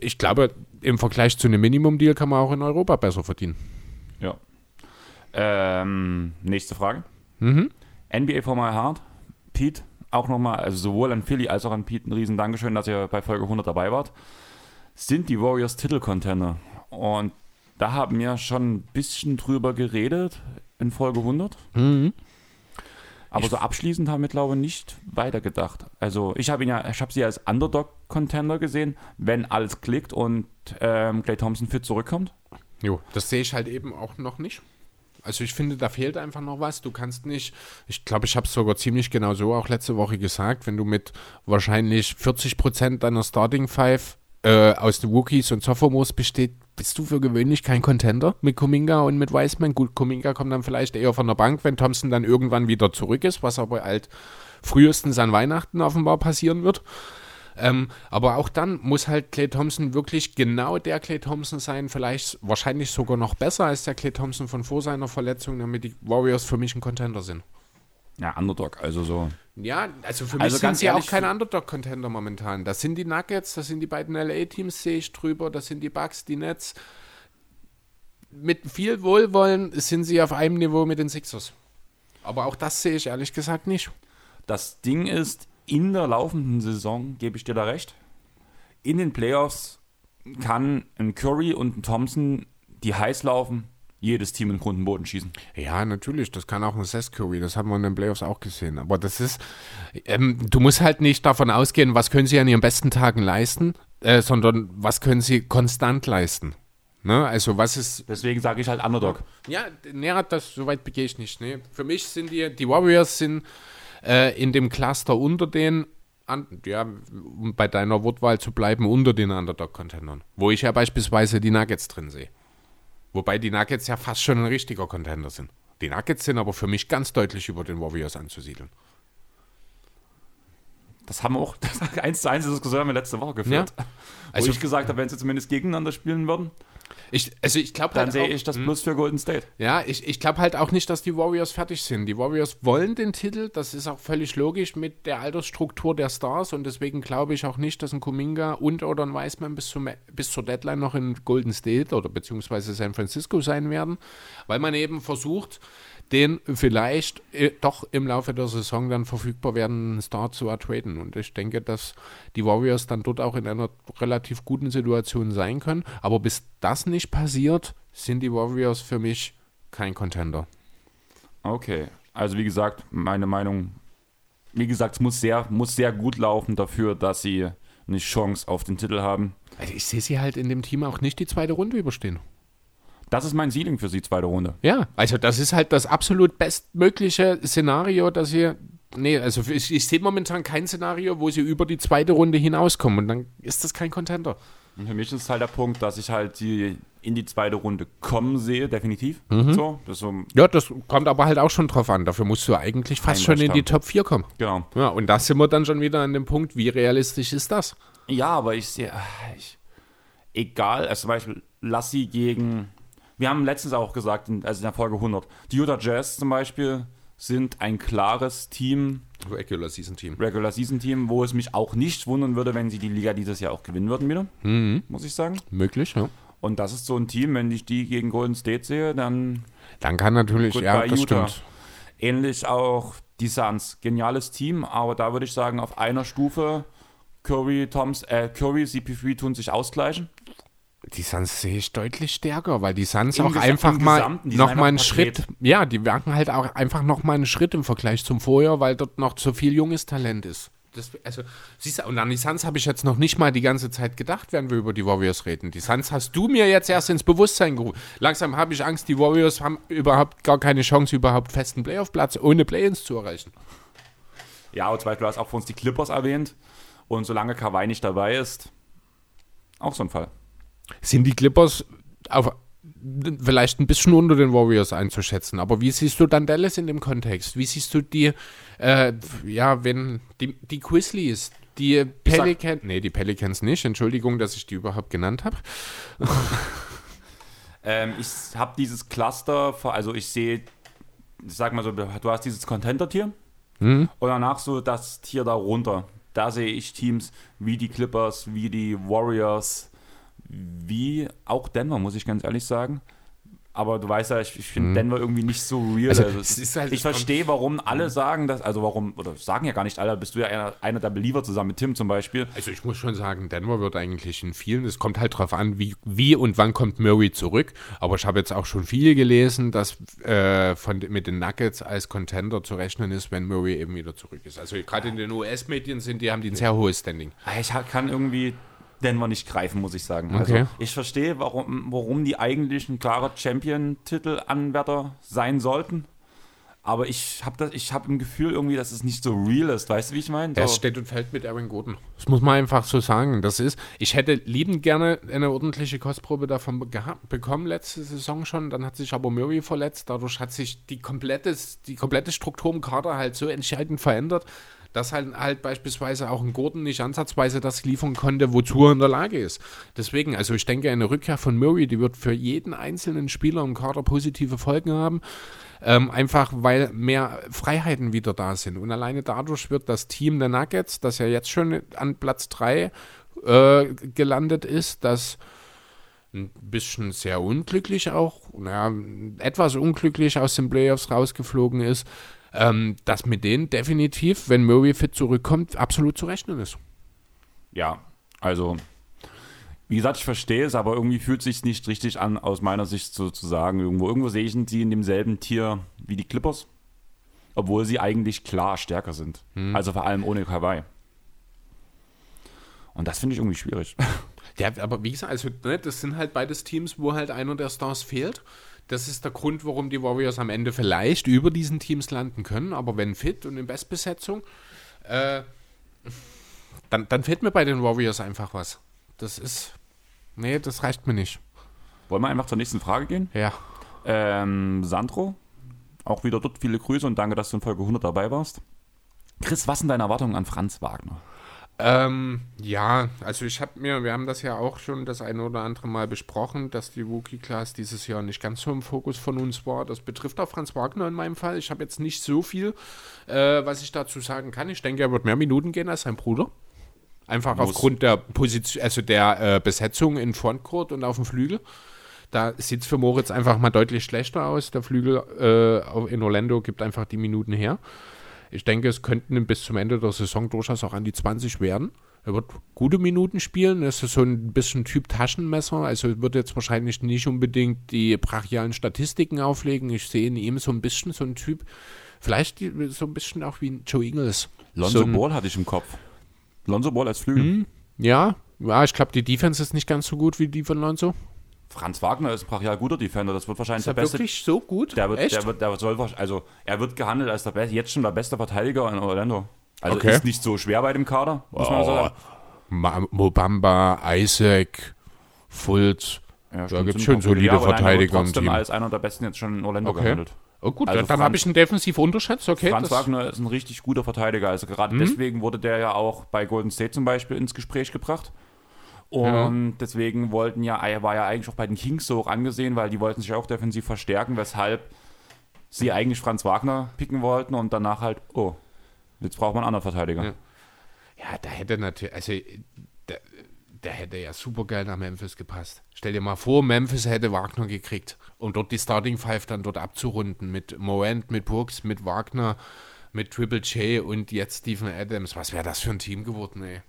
Ich glaube, im Vergleich zu einem Minimum-Deal kann man auch in Europa besser verdienen. Ja. Ähm, nächste Frage. Mhm. NBA for my heart. Pete, auch nochmal, also sowohl an Philly als auch an Pete ein riesen Dankeschön, dass ihr bei Folge 100 dabei wart. Sind die Warriors Titelcontender? Und da haben wir schon ein bisschen drüber geredet in Folge 100. Mhm. Aber ich so abschließend haben wir, glaube ich, nicht weitergedacht. Also ich habe ihn ja, ich habe sie als Underdog-Contender gesehen, wenn alles klickt und ähm, Clay Thompson fit zurückkommt. Jo, das sehe ich halt eben auch noch nicht. Also ich finde, da fehlt einfach noch was. Du kannst nicht, ich glaube, ich habe es sogar ziemlich genau so auch letzte Woche gesagt, wenn du mit wahrscheinlich 40 Prozent deiner Starting Five äh, aus den Rookies und Sophomores besteht, bist du für gewöhnlich kein Contender mit Kuminga und mit Wiseman. Gut, Kuminga kommt dann vielleicht eher von der Bank, wenn Thompson dann irgendwann wieder zurück ist, was aber halt frühestens an Weihnachten offenbar passieren wird. Ähm, aber auch dann muss halt Clay Thompson wirklich genau der Clay Thompson sein, vielleicht wahrscheinlich sogar noch besser als der Clay Thompson von vor seiner Verletzung, damit die Warriors für mich ein Contender sind. Ja, Underdog, also so. Ja, also für mich also sind sie auch kein Underdog-Contender momentan. Das sind die Nuggets, das sind die beiden LA-Teams, sehe ich drüber, das sind die Bucks, die Nets. Mit viel Wohlwollen sind sie auf einem Niveau mit den Sixers. Aber auch das sehe ich ehrlich gesagt nicht. Das Ding ist, in der laufenden Saison, gebe ich dir da recht, in den Playoffs kann ein Curry und ein Thompson, die heiß laufen, jedes Team in Grund und Boden schießen. Ja, natürlich. Das kann auch ein Seth Curry. Das haben wir in den Playoffs auch gesehen. Aber das ist, ähm, du musst halt nicht davon ausgehen, was können sie an ihren besten Tagen leisten, äh, sondern was können sie konstant leisten. Ne? Also was ist. Deswegen sage ich halt Underdog. Ja, ja das so weit begehe ich nicht. Ne? Für mich sind die, die Warriors sind äh, in dem Cluster unter den an, ja, um bei deiner Wortwahl zu bleiben, unter den Underdog-Contendern. Wo ich ja beispielsweise die Nuggets drin sehe. Wobei die Nuggets ja fast schon ein richtiger Contender sind. Die Nuggets sind aber für mich ganz deutlich über den Warriors anzusiedeln. Das haben wir auch, [laughs] das 1 zu 1 Diskussion haben wir letzte Woche geführt. Ja. Also wo ich gesagt habe, wenn sie zumindest gegeneinander spielen würden, ich, also ich glaube Dann halt sehe ich das hm. Plus für Golden State. Ja, ich, ich glaube halt auch nicht, dass die Warriors fertig sind. Die Warriors wollen den Titel, das ist auch völlig logisch mit der Altersstruktur der Stars und deswegen glaube ich auch nicht, dass ein Kuminga und oder ein Wiseman bis, zum, bis zur Deadline noch in Golden State oder beziehungsweise San Francisco sein werden, weil man eben versucht, den vielleicht äh, doch im Laufe der Saison dann verfügbar werden Star zu ertraden. Und ich denke, dass die Warriors dann dort auch in einer relativ guten Situation sein können. Aber bis das nicht passiert, sind die Warriors für mich kein Contender. Okay, also wie gesagt, meine Meinung, wie gesagt, es muss sehr, muss sehr gut laufen dafür, dass sie eine Chance auf den Titel haben. Also ich sehe sie halt in dem Team auch nicht die zweite Runde überstehen. Das ist mein Ceiling für sie, zweite Runde. Ja, also das ist halt das absolut bestmögliche Szenario, dass sie. Nee, also ich, ich sehe momentan kein Szenario, wo sie über die zweite Runde hinauskommen und dann ist das kein Contender. Und für mich ist halt der Punkt, dass ich halt die in die zweite Runde kommen sehe, definitiv. Mhm. So, das so ja, das kommt aber halt auch schon drauf an. Dafür musst du eigentlich fast schon in die Top 4 kommen. Genau. Ja, und da sind wir dann schon wieder an dem Punkt, wie realistisch ist das? Ja, aber ich sehe, ich, egal, also zum Beispiel, lass sie gegen wir haben letztens auch gesagt, also in der Folge 100, die Utah Jazz zum Beispiel sind ein klares Team. Regular Season Team. Regular Season Team, wo es mich auch nicht wundern würde, wenn sie die Liga dieses Jahr auch gewinnen würden wieder. Mhm. Muss ich sagen. Möglich, ja. Und das ist so ein Team, wenn ich die gegen Golden State sehe, dann. Dann kann natürlich, ja, das Utah. stimmt. Ähnlich auch die Suns. Geniales Team, aber da würde ich sagen, auf einer Stufe Curry, Toms, äh, Curry, CP3 tun sich ausgleichen. Die Suns sehe ich deutlich stärker, weil die Suns Im auch einfach mal noch mal einen Schritt, ja, die merken halt auch einfach noch mal einen Schritt im Vergleich zum Vorjahr, weil dort noch zu viel junges Talent ist. Das, also, siehst du, und an die Suns habe ich jetzt noch nicht mal die ganze Zeit gedacht, während wir über die Warriors reden. Die Suns hast du mir jetzt erst ins Bewusstsein gerufen. Langsam habe ich Angst, die Warriors haben überhaupt gar keine Chance, überhaupt festen Playoff-Platz ohne Play-ins zu erreichen. Ja, und zum Beispiel hast du auch für uns die Clippers erwähnt. Und solange Kawhi nicht dabei ist, auch so ein Fall. Sind die Clippers auf, vielleicht ein bisschen unter den Warriors einzuschätzen, aber wie siehst du dann Dallas in dem Kontext? Wie siehst du die, äh, ja, wenn die, die Grizzlies, die Pelicans, nee, die Pelicans nicht, Entschuldigung, dass ich die überhaupt genannt habe. [laughs] ähm, ich habe dieses Cluster, also ich sehe, ich sag mal so, du hast dieses Contenter-Tier mhm. und danach so das Tier darunter. Da sehe ich Teams wie die Clippers, wie die Warriors, wie auch Denver, muss ich ganz ehrlich sagen. Aber du weißt ja, ich, ich finde mhm. Denver irgendwie nicht so real. Also, also halt ich verstehe, warum alle mhm. sagen das, also warum, oder sagen ja gar nicht alle, bist du ja einer, einer der Believer zusammen mit Tim zum Beispiel. Also ich muss schon sagen, Denver wird eigentlich in vielen, es kommt halt darauf an, wie, wie und wann kommt Murray zurück. Aber ich habe jetzt auch schon viel gelesen, dass äh, von, mit den Nuggets als Contender zu rechnen ist, wenn Murray eben wieder zurück ist. Also gerade in den US-Medien sind die, haben die ein sehr hohes Standing. Ich kann irgendwie Denver nicht greifen, muss ich sagen. Also okay. Also ich verstehe, warum, warum die eigentlich ein klarer Champion-Titel-Anwärter sein sollten. Aber ich habe hab im Gefühl irgendwie, dass es nicht so real ist. Weißt du, wie ich meine? So. Es steht und fällt mit Aaron Gordon. Das muss man einfach so sagen. Das ist, ich hätte liebend gerne eine ordentliche Kostprobe davon bekommen letzte Saison schon. Dann hat sich aber Murray verletzt. Dadurch hat sich die komplette, die komplette Struktur im Kader halt so entscheidend verändert, dass halt, halt beispielsweise auch ein Gordon nicht ansatzweise das liefern konnte, wozu er in der Lage ist. Deswegen, also ich denke, eine Rückkehr von Murray, die wird für jeden einzelnen Spieler im Kader positive Folgen haben. Ähm, einfach weil mehr Freiheiten wieder da sind. Und alleine dadurch wird das Team der Nuggets, das ja jetzt schon an Platz 3 äh, gelandet ist, das ein bisschen sehr unglücklich auch, naja, etwas unglücklich aus den Playoffs rausgeflogen ist, ähm, dass mit denen definitiv, wenn Murray fit zurückkommt, absolut zu rechnen ist. Ja, also wie gesagt, ich verstehe es, aber irgendwie fühlt es sich nicht richtig an, aus meiner Sicht sozusagen. Irgendwo, irgendwo sehe ich sie in demselben Tier wie die Clippers, obwohl sie eigentlich klar stärker sind. Hm. Also vor allem ohne Kawhi. Und das finde ich irgendwie schwierig. [laughs] Ja, aber wie gesagt, also, ne, das sind halt beides Teams, wo halt einer der Stars fehlt. Das ist der Grund, warum die Warriors am Ende vielleicht über diesen Teams landen können. Aber wenn fit und in Bestbesetzung, äh, dann, dann fehlt mir bei den Warriors einfach was. Das ist. Nee, das reicht mir nicht. Wollen wir einfach zur nächsten Frage gehen? Ja. Ähm, Sandro, auch wieder dort viele Grüße und danke, dass du in Folge 100 dabei warst. Chris, was sind deine Erwartungen an Franz Wagner? Ähm, ja, also ich habe mir, wir haben das ja auch schon das eine oder andere Mal besprochen, dass die Wookie-Class dieses Jahr nicht ganz so im Fokus von uns war. Das betrifft auch Franz Wagner in meinem Fall. Ich habe jetzt nicht so viel, äh, was ich dazu sagen kann. Ich denke, er wird mehr Minuten gehen als sein Bruder. Einfach Muss. aufgrund der Position, also der äh, Besetzung in Frontcourt und auf dem Flügel. Da sieht es für Moritz einfach mal deutlich schlechter aus. Der Flügel äh, in Orlando gibt einfach die Minuten her. Ich denke, es könnten bis zum Ende der Saison durchaus auch an die 20 werden. Er wird gute Minuten spielen. Er ist so ein bisschen Typ Taschenmesser. Also wird jetzt wahrscheinlich nicht unbedingt die brachialen Statistiken auflegen. Ich sehe in ihm so ein bisschen so ein Typ, vielleicht so ein bisschen auch wie Joe Ingles. Lonzo so Ball hatte ich im Kopf. Lonzo Ball als Flügel. Hm, ja, ja, ich glaube, die Defense ist nicht ganz so gut wie die von Lonzo. Franz Wagner ist ein brachial guter Defender. Das wird wahrscheinlich ist der beste. wirklich so gut? Der wird, Echt? Der wird, der soll, also er wird gehandelt als der beste, jetzt schon der beste Verteidiger in Orlando. Also okay. ist nicht so schwer bei dem Kader, muss oh. man sagen. Mobamba, Isaac, Fultz. Ja, da gibt es schon solide Verteidiger im Team. als einer der besten jetzt schon in Orlando okay. gehandelt. Oh gut, also dann habe ich ihn defensiv unterschätzt. Okay, Franz Wagner ist ein richtig guter Verteidiger. Also gerade mhm. deswegen wurde der ja auch bei Golden State zum Beispiel ins Gespräch gebracht. Und ja. deswegen wollten ja, er war ja eigentlich auch bei den Kings so hoch angesehen, weil die wollten sich auch defensiv verstärken, weshalb sie eigentlich Franz Wagner picken wollten und danach halt, oh, jetzt braucht man einen anderen Verteidiger. Ja, ja da hätte natürlich, also der, der hätte ja super geil nach Memphis gepasst. Stell dir mal vor, Memphis hätte Wagner gekriegt und dort die Starting Five dann dort abzurunden mit Morant, mit Brooks, mit Wagner, mit Triple J und jetzt Stephen Adams. Was wäre das für ein Team geworden, ey?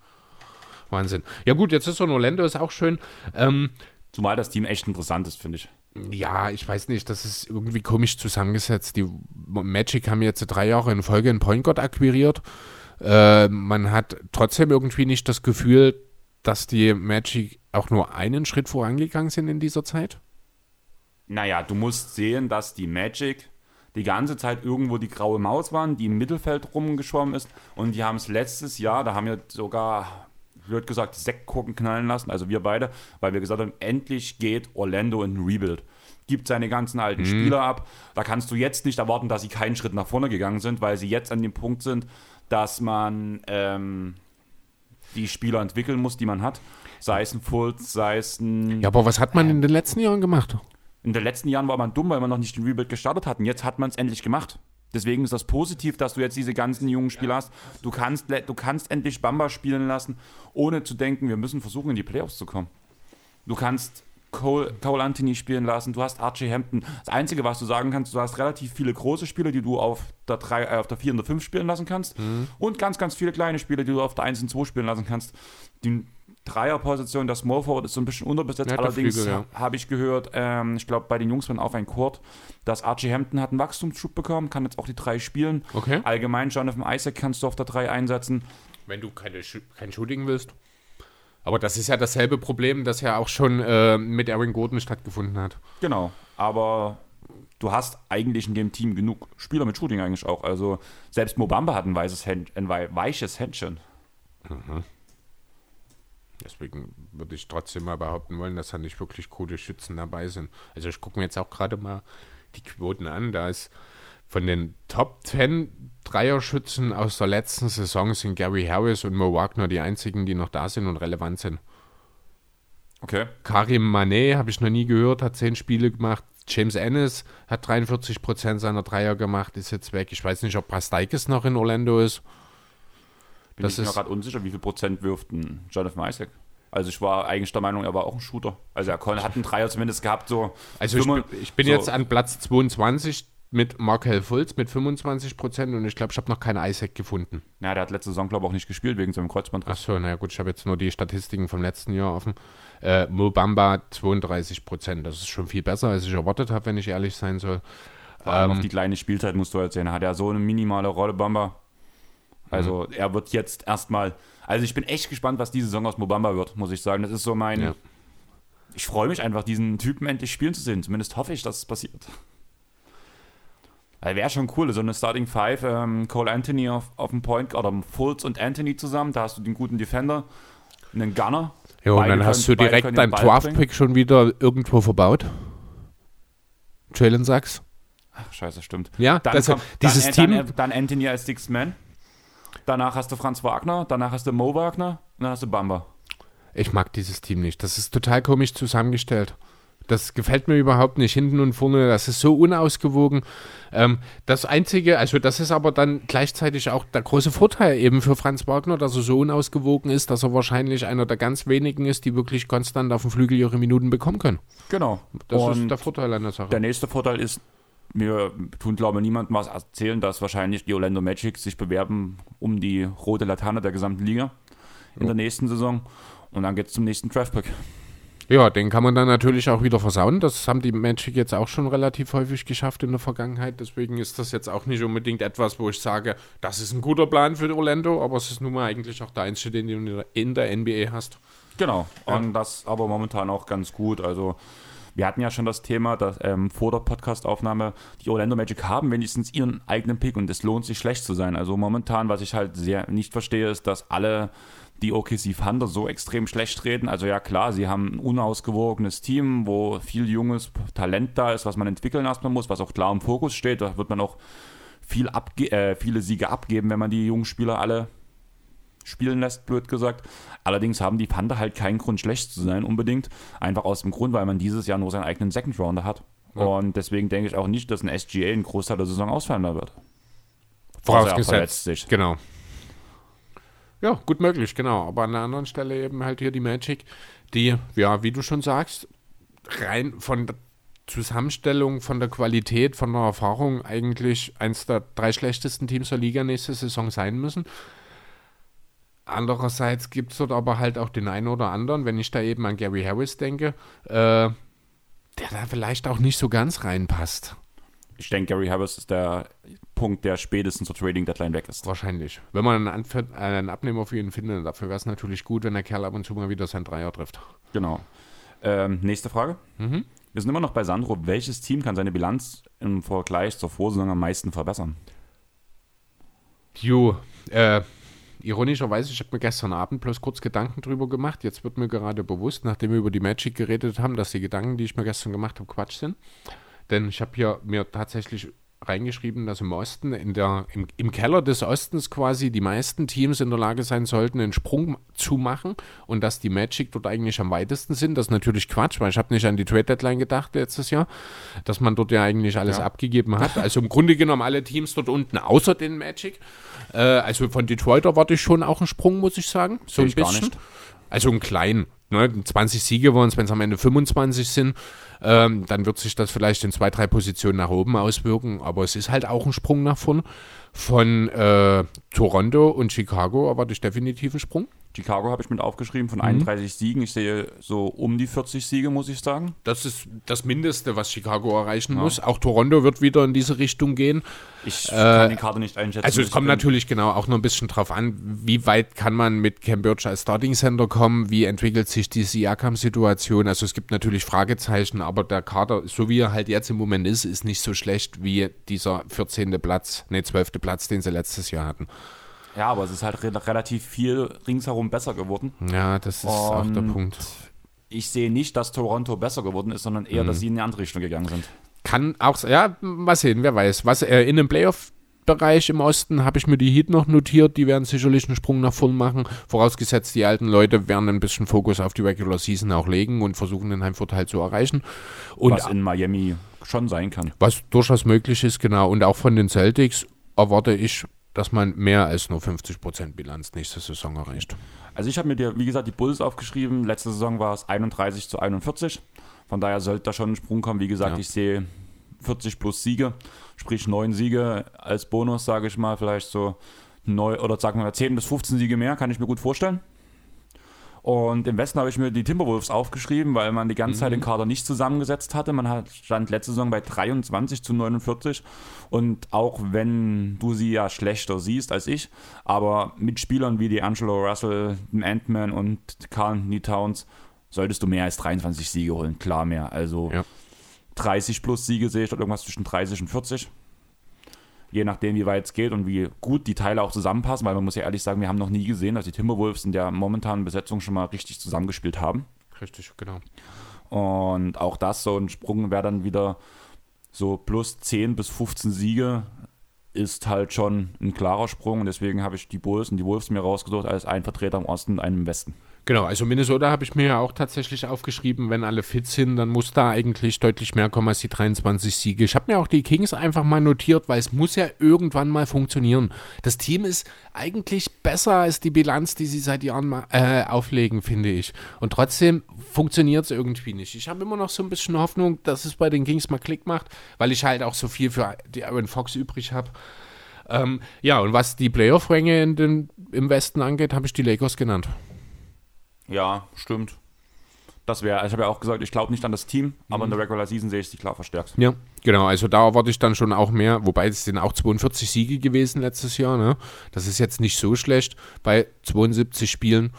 Wahnsinn. Ja gut, jetzt ist so ein Orlando, ist auch schön. Ähm, Zumal das Team echt interessant ist, finde ich. Ja, ich weiß nicht, das ist irgendwie komisch zusammengesetzt. Die Magic haben jetzt drei Jahre in Folge einen Point Guard akquiriert. Äh, man hat trotzdem irgendwie nicht das Gefühl, dass die Magic auch nur einen Schritt vorangegangen sind in dieser Zeit. Naja, du musst sehen, dass die Magic die ganze Zeit irgendwo die graue Maus waren, die im Mittelfeld rumgeschwommen ist. Und die haben es letztes Jahr, da haben wir sogar, wird gesagt, Sektkorken knallen lassen, also wir beide, weil wir gesagt haben, endlich geht Orlando in ein Rebuild. Gibt seine ganzen alten Spieler ab. Da kannst du jetzt nicht erwarten, dass sie keinen Schritt nach vorne gegangen sind, weil sie jetzt an dem Punkt sind, dass man ähm, die Spieler entwickeln muss, die man hat. Sei es ein Fultz, sei es ein Ja, aber was hat man in den letzten Jahren gemacht? in den letzten Jahren war man dumm, weil man noch nicht den Rebuild gestartet hat. Und jetzt hat man es endlich gemacht. Deswegen ist das positiv, dass du jetzt diese ganzen jungen Spieler hast. Du kannst, du kannst endlich Bamba spielen lassen, ohne zu denken, wir müssen versuchen, in die Playoffs zu kommen. Du kannst Cole, Cole Anthony spielen lassen, du hast Archie Hampton. Das Einzige, was du sagen kannst, du hast relativ viele große Spieler, die du auf der, 3, äh, auf der 4 und der 5 spielen lassen kannst. Und ganz, ganz viele kleine Spieler, die du auf der 1 und 2 spielen lassen kannst. Die Dreierposition, der Small Forward ist so ein bisschen unterbesetzt. Allerdings Flügel, ja. habe ich gehört, ähm, ich glaube bei den Jungs von Auf ein Court, dass Archie Hampton hat einen Wachstumsschub bekommen, kann jetzt auch die 3 spielen. Okay. Allgemein Jonathan Isaac kannst du auf der 3 einsetzen. Wenn du keine, kein Shooting willst. Aber das ist ja dasselbe Problem, das ja auch schon äh, mit Aaron Gordon stattgefunden hat. Genau, aber du hast eigentlich in dem Team genug Spieler mit Shooting eigentlich auch. Also selbst Mobamba hat ein, weißes Händ, ein wei- weiches Händchen. Deswegen würde ich trotzdem mal behaupten wollen, dass da nicht wirklich gute Schützen dabei sind. Also ich gucke mir jetzt auch gerade mal die Quoten an. Da ist von den Top 10 Dreierschützen aus der letzten Saison sind Gary Harris und Mo Wagner die einzigen, die noch da sind und relevant sind. Okay. Karim Manet habe ich noch nie gehört, hat 10 Spiele gemacht. James Ennis hat 43% seiner Dreier gemacht, ist jetzt weg. Ich weiß nicht, ob Pasteikis noch in Orlando ist. Bin Das ich mir gerade unsicher, wie viel Prozent wirft ein Jonathan Isaac. Also ich war eigentlich der Meinung, er war auch ein Shooter. Also er kon- hat einen Dreier zumindest gehabt, so. Also ich, bin- ich bin so- jetzt an Platz 22 mit Markel Fultz mit 25% und ich glaube, ich habe noch keinen Isaac gefunden. Ja, der hat letzte Saison, glaube ich, auch nicht gespielt wegen seinem Kreuzbandriss. Achso, naja gut, ich habe jetzt nur die Statistiken vom letzten Jahr offen. Äh, Mo Bamba 32%, das ist schon viel besser, als ich erwartet habe, wenn ich ehrlich sein soll. Vor allem Ähm, auf die kleine Spielzeit musst du halt sehen. Hat er so eine minimale Rolle, Bamba. Also Mhm. er wird jetzt erstmal. Also ich bin echt gespannt, was diese Saison aus Mobamba wird, muss ich sagen. Das ist so mein. Ja. Ich freue mich einfach, diesen Typen endlich spielen zu sehen. Zumindest hoffe ich, dass es passiert. Weil wäre schon cool, so eine Starting Five, ähm, Cole Anthony auf, auf dem Point oder Fultz und Anthony zusammen. Da hast du den guten Defender, einen Gunner. Ja, und Beide dann hast können- du direkt können dein den Ball Draft-Pick schon wieder irgendwo verbaut. Jalen Sachs. Ach, scheiße, stimmt. Ja, Dann das, kommt, dieses dann, Team. Dann, dann Anthony als Sixth Man. Danach hast du Franz Wagner, danach hast du Mo Wagner und dann hast du Bamba. Ich mag dieses Team nicht. Das ist total komisch zusammengestellt. Das gefällt mir überhaupt nicht. Hinten und vorne, das ist so unausgewogen. Ähm, das Einzige, also das ist aber dann gleichzeitig auch der große Vorteil eben für Franz Wagner, dass er so unausgewogen ist, dass er wahrscheinlich einer der ganz wenigen ist, die wirklich konstant auf dem Flügel ihre Minuten bekommen können. Genau. Das und ist der Vorteil an der Sache. der nächste Vorteil ist, wir tun, glaube ich, niemandem was erzählen, dass wahrscheinlich die Orlando Magic sich bewerben um die rote Laterne der gesamten Liga in der nächsten Saison. Und dann geht es zum nächsten Draftpick. Ja, den kann man dann natürlich auch wieder versauen. Das haben die Magic jetzt auch schon relativ häufig geschafft in der Vergangenheit. Deswegen ist das jetzt auch nicht unbedingt etwas, wo ich sage, das ist ein guter Plan für Orlando, aber es ist nun mal eigentlich auch der einzige, den du in der NBA hast. Genau. Und das aber momentan auch ganz gut. Also wir hatten ja schon das Thema, dass ähm, vor der Podcast-Aufnahme die Orlando Magic haben wenigstens ihren eigenen Pick und es lohnt sich schlecht zu sein. Also momentan, was ich halt sehr nicht verstehe, ist, dass alle die OKC Thunder so extrem schlecht reden. Also ja klar, sie haben ein unausgewogenes Team, wo viel junges Talent da ist, was man entwickeln erstmal muss, was auch klar im Fokus steht. Da wird man auch viel abge äh, viele Siege abgeben, wenn man die jungen Spieler alle spielen lässt, blöd gesagt. Allerdings haben die Panther halt keinen Grund, schlecht zu sein, unbedingt. Einfach aus dem Grund, weil man dieses Jahr nur seinen eigenen Second Rounder hat. Ja. Und deswegen denke ich auch nicht, dass ein SGA einen Großteil der Saison ausfallen wird. Vorausgesetzt. sich. Genau. Ja, gut möglich, genau. Aber an der anderen Stelle eben halt hier die Magic, die, ja, wie du schon sagst, rein von der Zusammenstellung, von der Qualität, von der Erfahrung eigentlich eins der drei schlechtesten Teams der Liga nächste Saison sein müssen. Andererseits gibt es dort aber halt auch den einen oder anderen, wenn ich da eben an Gary Harris denke, äh, der da vielleicht auch nicht so ganz reinpasst. Ich denke, Gary Harris ist der Punkt, der spätestens zur Trading Deadline weg ist. Wahrscheinlich. Wenn man einen, Anf einen Abnehmer für ihn findet, dafür wäre es natürlich gut, wenn der Kerl ab und zu mal wieder sein Dreier trifft. Genau. Ähm, nächste Frage. Mhm. Wir sind immer noch bei Sandro. Welches Team kann seine Bilanz im Vergleich zur Vorsaison am meisten verbessern? Jo, äh, ironischerweise, ich habe mir gestern Abend bloß kurz Gedanken drüber gemacht. Jetzt wird mir gerade bewusst, nachdem wir über die Magic geredet haben, dass die Gedanken, die ich mir gestern gemacht habe, Quatsch sind. Denn ich habe hier mir tatsächlich reingeschrieben, dass im Osten, in der, im, im Keller des Ostens quasi die meisten Teams in der Lage sein sollten, einen Sprung zu machen und dass die Magic dort eigentlich am weitesten sind. Das ist natürlich Quatsch, weil ich habe nicht an die Trade Deadline gedacht letztes Jahr, dass man dort ja eigentlich alles ja. abgegeben hat. Also im Grunde genommen alle Teams dort unten, außer den Magic. Äh, also von Detroit erwarte ich schon auch einen Sprung, muss ich sagen. So ein bisschen. Also einen kleinen. Ne? 20 Siege waren es, wenn es am Ende 25 sind ähm, dann wird sich das vielleicht in zwei, drei Positionen nach oben auswirken. Aber es ist halt auch ein Sprung nach vorn. Von äh, Toronto und Chicago erwarte ich definitiv einen Sprung. Chicago habe ich mit aufgeschrieben von 31 mhm. Siegen. Ich sehe so um die 40 Siege, muss ich sagen. Das ist das Mindeste, was Chicago erreichen ja. muss. Auch Toronto wird wieder in diese Richtung gehen. Ich äh, kann die Karte nicht einschätzen. Also es kommt natürlich genau auch noch ein bisschen drauf an, wie weit kann man mit Cambridge als Starting Center kommen, wie entwickelt sich die Siakam-Situation. Also es gibt natürlich Fragezeichen, aber der Kader, so wie er halt jetzt im Moment ist, ist nicht so schlecht wie dieser 14. Platz, ne 12. Platz, den sie letztes Jahr hatten. Ja, aber es ist halt re relativ viel ringsherum besser geworden. Ja, das ist Und auch der Punkt. Ich sehe nicht, dass Toronto besser geworden ist, sondern eher, mhm. dass sie in eine andere Richtung gegangen sind. Kann auch, ja, mal sehen, wer weiß. Was äh, in einem Playoff Bereich im Osten habe ich mir die Heat noch notiert. Die werden sicherlich einen Sprung nach vorn machen. Vorausgesetzt, die alten Leute werden ein bisschen Fokus auf die Regular Season auch legen und versuchen, den Heimvorteil zu erreichen. Und was in Miami schon sein kann. Was durchaus möglich ist, genau. Und auch von den Celtics erwarte ich dass man mehr als nur 50% Bilanz nächste Saison erreicht. Also ich habe mir, dir, wie gesagt, die Bulls aufgeschrieben. Letzte Saison war es 31 zu 41. Von daher sollte da schon ein Sprung kommen. Wie gesagt, ja. ich sehe 40 plus Siege, sprich 9 Siege als Bonus, sage ich mal, vielleicht so 9 oder sagen wir mal 10 bis 15 Siege mehr, kann ich mir gut vorstellen. Und im Westen habe ich mir die Timberwolves aufgeschrieben, weil man die ganze mhm. Zeit den mhm. Kader nicht zusammengesetzt hatte. Man hat, stand letzte Saison bei 23 zu 49. Und auch wenn du sie ja schlechter siehst als ich, aber mit Spielern wie die Angelo Russell, Ant-Man und Carl Towns solltest du mehr als 23 Siege holen. Klar mehr. Also ja. 30 plus Siege sehe ich, oder irgendwas zwischen 30 und 40 je nachdem, wie weit es geht und wie gut die Teile auch zusammenpassen, weil man muss ja ehrlich sagen, wir haben noch nie gesehen, dass die Timberwolves in der momentanen Besetzung schon mal richtig zusammengespielt haben. Richtig, genau. Und auch das, so ein Sprung wäre dann wieder so plus 10 bis 15 Siege ist halt schon ein klarer Sprung und deswegen habe ich die Bulls und die Wolves mir rausgesucht als ein Vertreter im Osten und einen im Westen. Genau, also Minnesota habe ich mir ja auch tatsächlich aufgeschrieben, wenn alle fit sind, dann muss da eigentlich deutlich mehr kommen als die 23 Siege. Ich habe mir auch die Kings einfach mal notiert, weil es muss ja irgendwann mal funktionieren. Das Team ist eigentlich besser als die Bilanz, die sie seit Jahren äh, auflegen, finde ich. Und trotzdem funktioniert es irgendwie nicht. Ich habe immer noch so ein bisschen Hoffnung, dass es bei den Kings mal Klick macht, weil ich halt auch so viel für die Aaron Fox übrig habe. Ähm, ja, und was die Playoff-Ränge im Westen angeht, habe ich die Lakers genannt. Ja, stimmt. Das wäre, ich habe ja auch gesagt, ich glaube nicht an das Team, aber mhm. in der Regular Season sehe ich sie klar verstärkt. Ja, genau. Also da erwarte ich dann schon auch mehr, wobei es sind auch 42 Siege gewesen letztes Jahr. Ne? Das ist jetzt nicht so schlecht bei 72 Spielen.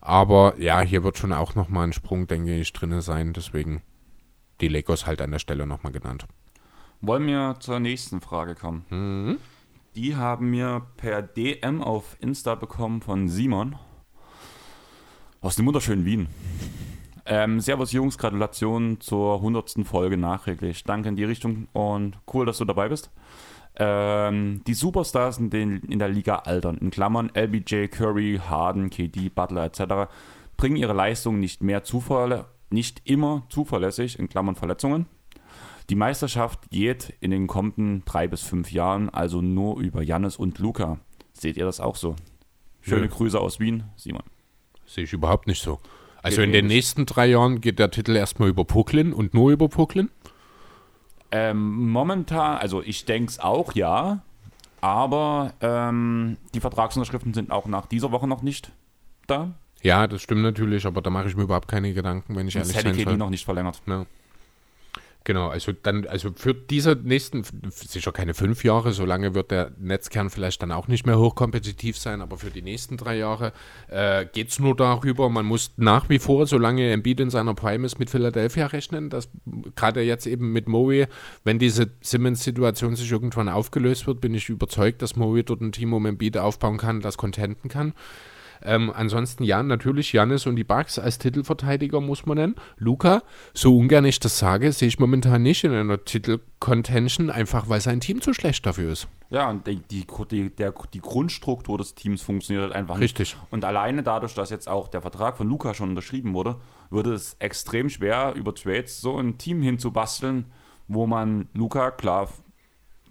Aber ja, hier wird schon auch nochmal ein Sprung, denke ich, drin sein. Deswegen die Lakers halt an der Stelle nochmal genannt. Wollen wir zur nächsten Frage kommen? Mhm. Die haben wir per DM auf Insta bekommen von Simon. Aus dem wunderschönen Wien. Ähm, servus Jungs, Gratulation zur 100. Folge nachträglich. Danke in die Richtung und cool, dass du dabei bist. Ähm, die Superstars in, den, in der Liga altern, in Klammern LBJ, Curry, Harden, KD, Butler etc., bringen ihre Leistung nicht mehr zuverlä nicht immer zuverlässig, in Klammern Verletzungen. Die Meisterschaft geht in den kommenden drei bis fünf Jahren also nur über Jannis und Luca. Seht ihr das auch so? Schöne ja. Grüße aus Wien, Simon. Sehe ich überhaupt nicht so. Also in den nächsten drei Jahren geht der Titel erstmal über Pucklin und nur über Pucklin? Ähm, momentan, also ich denke es auch, ja. Aber ähm, die Vertragsunterschriften sind auch nach dieser Woche noch nicht da. Ja, das stimmt natürlich, aber da mache ich mir überhaupt keine Gedanken, wenn ich ehrlich. Das hätte KD noch nicht verlängert. Ja. Genau, also dann, also für diese nächsten, sicher keine fünf Jahre, so lange wird der Netzkern vielleicht dann auch nicht mehr hochkompetitiv sein, aber für die nächsten drei Jahre äh, geht es nur darüber, man muss nach wie vor, solange Embiid in seiner Prime ist, mit Philadelphia rechnen, dass gerade jetzt eben mit Moe, wenn diese Simmons-Situation sich irgendwann aufgelöst wird, bin ich überzeugt, dass Moe dort ein Team um Embiid aufbauen kann, das contenten kann. Ähm, ansonsten ja, natürlich Janis und die Bucks als Titelverteidiger muss man nennen. Luca, so ungern ich das sage, sehe ich momentan nicht in einer Titelcontention, einfach weil sein Team zu schlecht dafür ist. Ja, und die, die, der, die Grundstruktur des Teams funktioniert halt einfach nicht. Richtig. Und alleine dadurch, dass jetzt auch der Vertrag von Luca schon unterschrieben wurde, würde es extrem schwer, über Trades so ein Team hinzubasteln, wo man Luca klar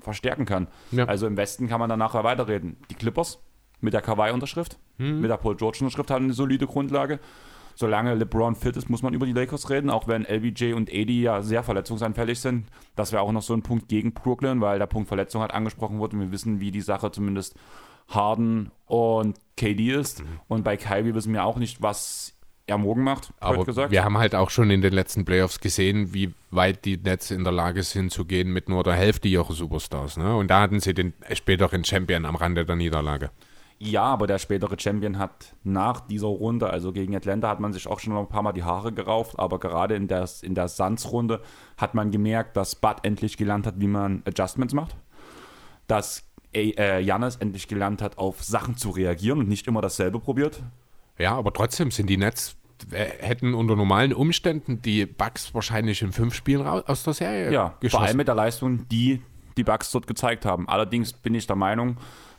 verstärken kann. Ja. Also im Westen kann man dann nachher weiterreden. Die Clippers mit der Kawhi-Unterschrift, hm. mit der Paul George-Unterschrift haben eine solide Grundlage. Solange LeBron fit ist, muss man über die Lakers reden, auch wenn LBJ und AD ja sehr verletzungsanfällig sind. Das wäre auch noch so ein Punkt gegen Brooklyn, weil der Punkt Verletzung hat angesprochen wurde. Wir wissen, wie die Sache zumindest Harden und KD ist. Mhm. Und bei Kyrie wissen wir auch nicht, was er morgen macht, Aber gesagt. wir haben halt auch schon in den letzten Playoffs gesehen, wie weit die Nets in der Lage sind zu gehen mit nur der Hälfte ihrer Superstars. Ne? Und da hatten sie den späteren Champion am Rande der Niederlage. Ja, aber der spätere Champion hat nach dieser Runde, also gegen Atlanta, hat man sich auch schon noch ein paar Mal die Haare gerauft, aber gerade in der, in der Suns-Runde hat man gemerkt, dass Bud endlich gelernt hat, wie man Adjustments macht. Dass äh, Janis endlich gelernt hat, auf Sachen zu reagieren und nicht immer dasselbe probiert. Ja, aber trotzdem sind die Nets äh, hätten unter normalen Umständen die Bucks wahrscheinlich in fünf Spielen aus der Serie ja, geschossen. Vor allem mit der Leistung, die die Bucks dort gezeigt haben. Allerdings bin ich der Meinung,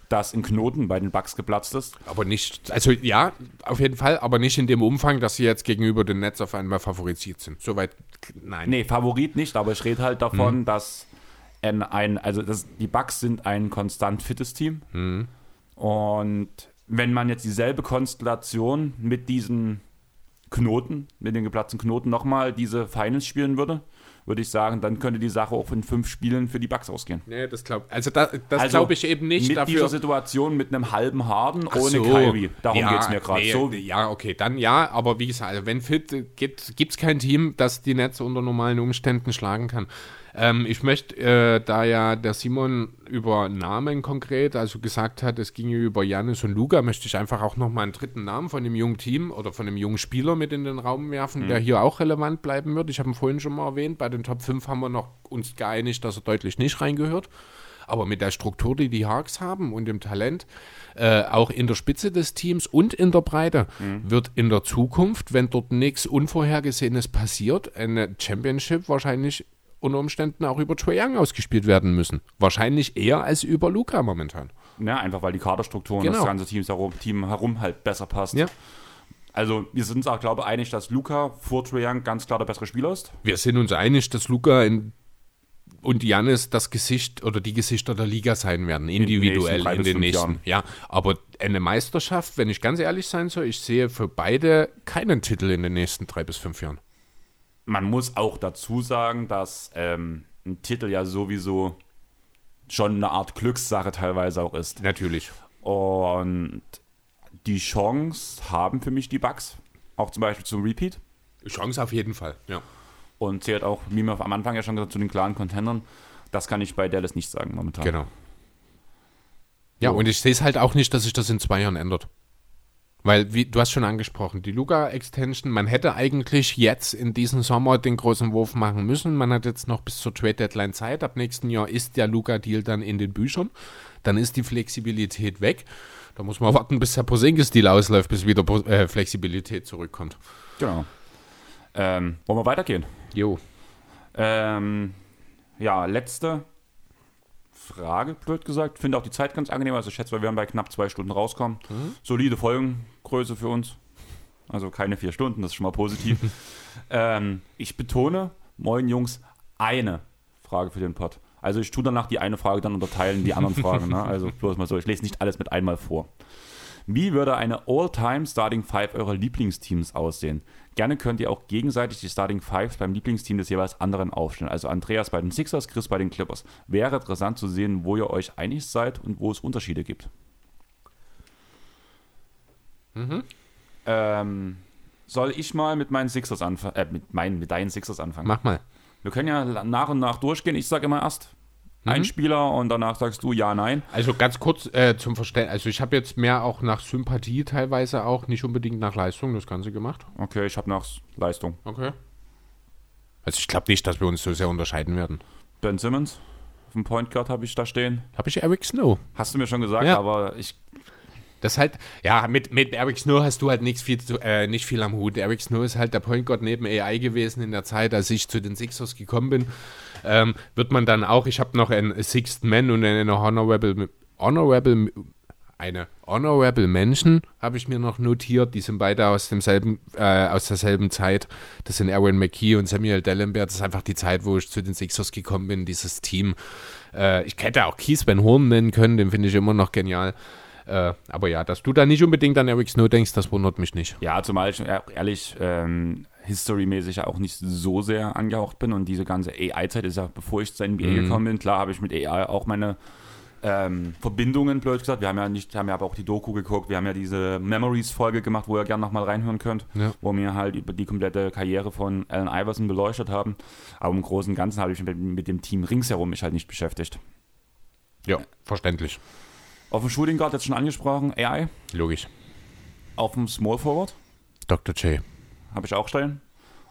dass ein Knoten bei den Bugs geplatzt ist. Aber nicht, also ja, auf jeden Fall, aber nicht in dem Umfang, dass sie jetzt gegenüber den Nets auf einmal favorisiert sind. Soweit, nein. Nee, Favorit nicht, aber ich rede halt davon, mhm. dass ein, ein, also das, die Bugs sind ein konstant fittes Team. Mhm. Und wenn man jetzt dieselbe Konstellation mit diesen Knoten, mit den geplatzten Knoten nochmal diese Finals spielen würde, würde ich sagen, dann könnte die Sache auch in fünf Spielen für die Bucks ausgehen. Nee, das glaube also da, das also glaube ich eben nicht. Mit dafür. dieser Situation mit einem halben Harden ohne so. Kyrie. Darum ja, geht es mir gerade. Nee, so. Ja, okay, dann ja, aber wie gesagt, also wenn fit gibt es kein Team, das die Netze unter normalen Umständen schlagen kann. Ähm, ich möchte, äh, da ja der Simon über Namen konkret, also gesagt hat, es ginge über Janis und Luca, möchte ich einfach auch nochmal einen dritten Namen von dem jungen Team oder von dem jungen Spieler mit in den Raum werfen, mhm. der hier auch relevant bleiben wird. Ich habe ihn vorhin schon mal erwähnt, bei den Top 5 haben wir noch uns geeinigt, dass er deutlich nicht reingehört. Aber mit der Struktur, die die Hawks haben und dem Talent, äh, auch in der Spitze des Teams und in der Breite, mhm. wird in der Zukunft, wenn dort nichts Unvorhergesehenes passiert, eine Championship wahrscheinlich unter Umständen auch über Trae Young ausgespielt werden müssen. Wahrscheinlich eher als über Luca momentan. Ja, einfach weil die Kaderstruktur genau. und das ganze Team herum, Team herum halt besser passt. Ja. Also wir sind uns auch, glaube ich, einig, dass Luca vor Trae Young ganz klar der bessere Spieler ist. Wir sind uns einig, dass Luca in, und Janis das Gesicht oder die Gesichter der Liga sein werden, individuell in den nächsten, in den nächsten. Ja, aber eine Meisterschaft, wenn ich ganz ehrlich sein soll, ich sehe für beide keinen Titel in den nächsten drei bis fünf Jahren man muss auch dazu sagen, dass ähm, ein Titel ja sowieso schon eine Art Glückssache teilweise auch ist. Natürlich. Und die Chance haben für mich die Bugs, auch zum Beispiel zum Repeat. Chance auf jeden Fall, ja. Und zählt auch, wie wir am Anfang ja schon gesagt zu den klaren Contendern. Das kann ich bei Dallas nicht sagen momentan. Genau. Ja, so. und ich sehe es halt auch nicht, dass sich das in zwei Jahren ändert. Weil, wie du hast schon angesprochen, die Luga-Extension, man hätte eigentlich jetzt in diesem Sommer den großen Wurf machen müssen. Man hat jetzt noch bis zur Trade-Deadline Zeit. Ab nächsten Jahr ist der Luga-Deal dann in den Büchern. Dann ist die Flexibilität weg. Da muss man warten, bis der Posingis-Deal ausläuft, bis wieder äh, Flexibilität zurückkommt. Genau. Ähm, wollen wir weitergehen? Jo. Ähm, ja, letzte Frage, blöd gesagt. Finde auch die Zeit ganz angenehm. Also ich schätze, wir werden bei knapp zwei Stunden rauskommen. Mhm. Solide Folgengröße für uns. Also keine vier Stunden, das ist schon mal positiv. [laughs] ähm, ich betone, moin Jungs, eine Frage für den Pod. Also ich tue danach die eine Frage dann unterteilen, die anderen Fragen. Ne? Also bloß mal so, ich lese nicht alles mit einmal vor. Wie würde eine All-Time Starting Five eurer Lieblingsteams aussehen? Gerne könnt ihr auch gegenseitig die Starting Fives beim Lieblingsteam des jeweils anderen aufstellen. Also Andreas bei den Sixers, Chris bei den Clippers. Wäre interessant zu sehen, wo ihr euch einig seid und wo es Unterschiede gibt. Mhm. Ähm, soll ich mal mit meinen Sixers anfangen? Äh, mit, meinen, mit deinen Sixers anfangen? Mach mal. Wir können ja nach und nach durchgehen. Ich sage immer erst ein Spieler und danach sagst du ja, nein. Also ganz kurz äh, zum Verständnis. Also ich habe jetzt mehr auch nach Sympathie teilweise auch, nicht unbedingt nach Leistung das Ganze gemacht. Okay, ich habe nach Leistung. Okay. Also ich glaube nicht, dass wir uns so sehr unterscheiden werden. Ben Simmons, auf dem Point Guard habe ich da stehen. Habe ich Eric Snow. Hast du mir schon gesagt, Ja. aber ich Das halt, ja, mit, mit Eric Snow hast du halt nichts viel, zu- äh, nicht viel am Hut. Eric Snow ist halt der Point Guard neben AI gewesen in der Zeit, als ich zu den Sixers gekommen bin. Ähm, wird man dann auch, ich habe noch einen Sixth Man und eine Honorable, Honorable, eine Honorable Menschen habe ich mir noch notiert. Die sind beide aus demselben, äh, aus derselben Zeit. Das sind Aaron McKee und Samuel Dellenberg. Das ist einfach die Zeit, wo ich zu den Sixers gekommen bin, dieses Team. Äh, ich hätte auch Keith Van Horn nennen können, den finde ich immer noch genial. Äh, aber ja, dass du da nicht unbedingt an Eric Snow denkst, das wundert mich nicht. Ja, zumal ich ehr- ehrlich ähm, historymäßig ja auch nicht so sehr angehaucht bin und diese ganze AI-Zeit ist ja, bevor ich zur NBA gekommen bin, klar habe ich mit AI auch meine ähm, Verbindungen, blöd gesagt. Wir haben ja nicht, haben ja aber auch die Doku geguckt, wir haben ja diese Memories-Folge gemacht, wo ihr gerne nochmal reinhören könnt, Ja. wo wir halt über die komplette Karriere von Allen Iverson beleuchtet haben. Aber im Großen und Ganzen habe ich mich mit, mit dem Team ringsherum mich halt nicht beschäftigt. Ja, verständlich. Auf dem Shooting Guard jetzt schon angesprochen, AI. Logisch. Auf dem Small Forward Dr. J. habe ich auch stehen.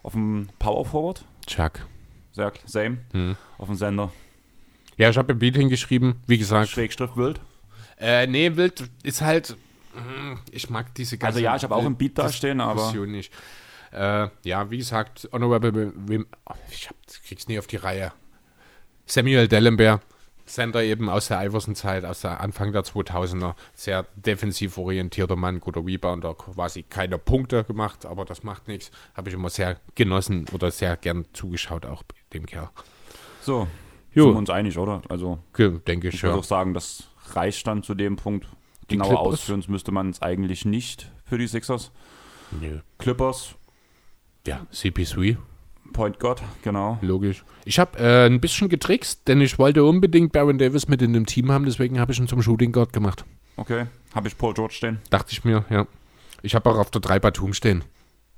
Auf dem Power Forward, Chuck. sehr same. Hm. Auf dem Sender. Ja, ich habe ein Beat hingeschrieben, wie gesagt. Schrägstrich wild. Äh, nee, Wild ist halt. mm, Ich mag diese ganze. Also ja, ich habe auch im Beat da stehen, aber nicht. Äh, ja, wie gesagt, Honorable. Wim, oh, ich hab, krieg's nie auf die Reihe. Samuel Dellenberg, Center eben aus der Iverson-Zeit, aus der Anfang der 2000er. Sehr defensiv orientierter Mann, guter Rebounder, quasi keine Punkte gemacht, aber das macht nichts. Habe ich immer sehr genossen oder sehr gern zugeschaut, auch dem Kerl. so. Jo. Sind wir uns einig, oder? Also Ge- Denke ich, ich würde ja. auch sagen, das reicht dann zu dem Punkt. Die Genauer Clippers? ausführen müsste man es eigentlich nicht für die Sixers. Nö. Clippers, Ja, CP3. Point God, genau. Logisch. Ich habe äh, ein bisschen getrickst, denn ich wollte unbedingt Baron Davis mit in dem Team haben, deswegen habe ich ihn zum Shooting Guard gemacht. Okay. Habe ich Paul George stehen. Dachte ich mir, ja. Ich habe auch auf der 3 Batum stehen.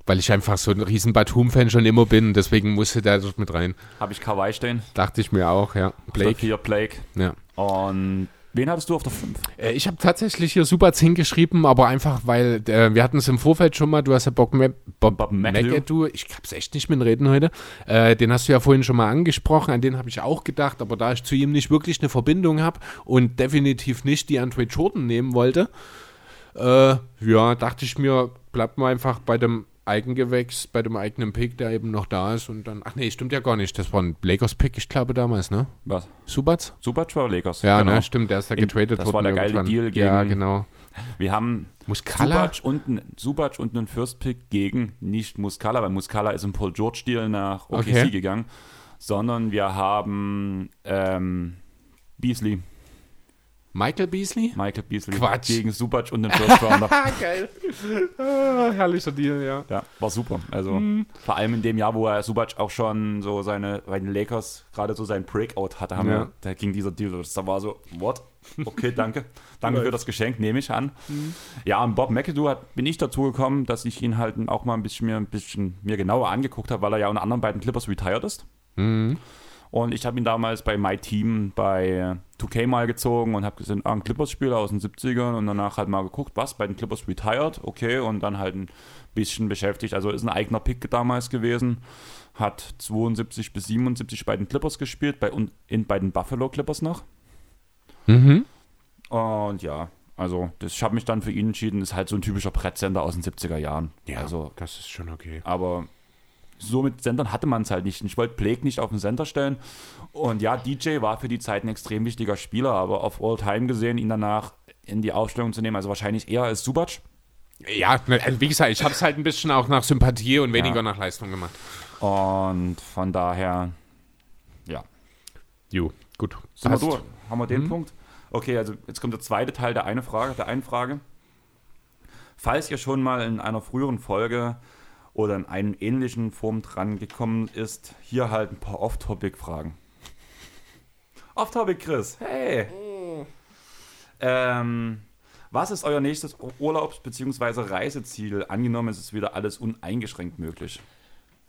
Weil ich einfach so ein riesen Batum-Fan schon immer bin, deswegen musste der dort mit rein. Habe ich Kawhi stehen. Dachte ich mir auch, ja. Auf der Blake. 4 Blake. Ja. Und wen hattest du auf der 5? Äh, ich habe tatsächlich hier Super 10 geschrieben, aber einfach, weil äh, wir hatten es im Vorfeld schon mal, du hast ja Bob, Ma Bob, Bob McAdoo. McAdoo, ich hab's echt nicht mit Reden heute, äh, den hast du ja vorhin schon mal angesprochen, an den habe ich auch gedacht, aber da ich zu ihm nicht wirklich eine Verbindung habe und definitiv nicht die Andre Jordan nehmen wollte, äh, ja, dachte ich mir, bleibt mal einfach bei dem Eigengewächs, bei dem eigenen Pick, der eben noch da ist und dann, ach nee, stimmt ja gar nicht, das war ein Lakers-Pick, ich glaube damals, ne? Was? Subats? Super war Lakers. Ja, genau. ne, stimmt, der ist da getradet das worden. war der geile irgendwann. Deal Ja, gegen- genau. Wir haben Muscala? Subac und, ein- Subac und einen First Pick gegen nicht Muscala, weil Muscala ist im Paul George Deal nach OKC Okay. gegangen, sondern wir haben ähm, Beasley, Michael Beasley? Michael Beasley Quatsch. gegen Subac und den First Rounder. [laughs] Geil. Ah, herrlicher Deal, ja. ja, war super. Also Mhm. vor allem in dem Jahr, wo er Subac auch schon so seine bei den Lakers gerade so sein Breakout hatte, haben Ja. wir, da ging dieser Deal. los. Da war so, what? Okay, danke. [laughs] danke für das Geschenk, nehme ich an. Mhm. Ja, und Bob McAdoo hat, bin ich dazu gekommen, dass ich ihn halt auch mal ein bisschen mir, ein bisschen mir genauer angeguckt habe, weil er ja unter anderem bei den Clippers retired ist. Mhm. Und ich habe ihn damals bei My Team bei 2K mal gezogen und habe gesehen, ah, ein Clippers-Spieler aus den 70ern und danach halt mal geguckt, was, bei den Clippers retired, okay, und dann halt ein bisschen beschäftigt. Also ist ein eigener Pick damals gewesen, hat 72 bis 77 bei den Clippers gespielt, bei, in, bei den Buffalo Clippers noch. Mhm. Und ja, also das, ich habe mich dann für ihn entschieden, ist halt so ein typischer Brettsender aus den 70er Jahren. Ja, Also, das ist schon okay. aber so mit Sendern hatte man es halt nicht. Ich wollte Blake nicht auf den Sender stellen. Und ja, DJ war für die Zeit ein extrem wichtiger Spieler, aber auf All Time gesehen, ihn danach in die Ausstellung zu nehmen, also wahrscheinlich eher als Subac. Ja, also wie gesagt, ich habe es halt ein bisschen auch nach Sympathie und weniger Ja. nach Leistung gemacht. Und von daher, ja. Jo, gut. Sind wir durch? Haben wir den Punkt? Okay, also jetzt kommt der zweite Teil der eine Frage, der einen Frage. Falls ihr schon mal in einer früheren Folge oder in einem ähnlichen Form dran gekommen ist, hier halt ein paar Off-Topic-Fragen. Off-Topic, Chris. Hey. Ähm, was ist euer nächstes Urlaubs- bzw. Reiseziel? Angenommen, es ist wieder alles uneingeschränkt möglich.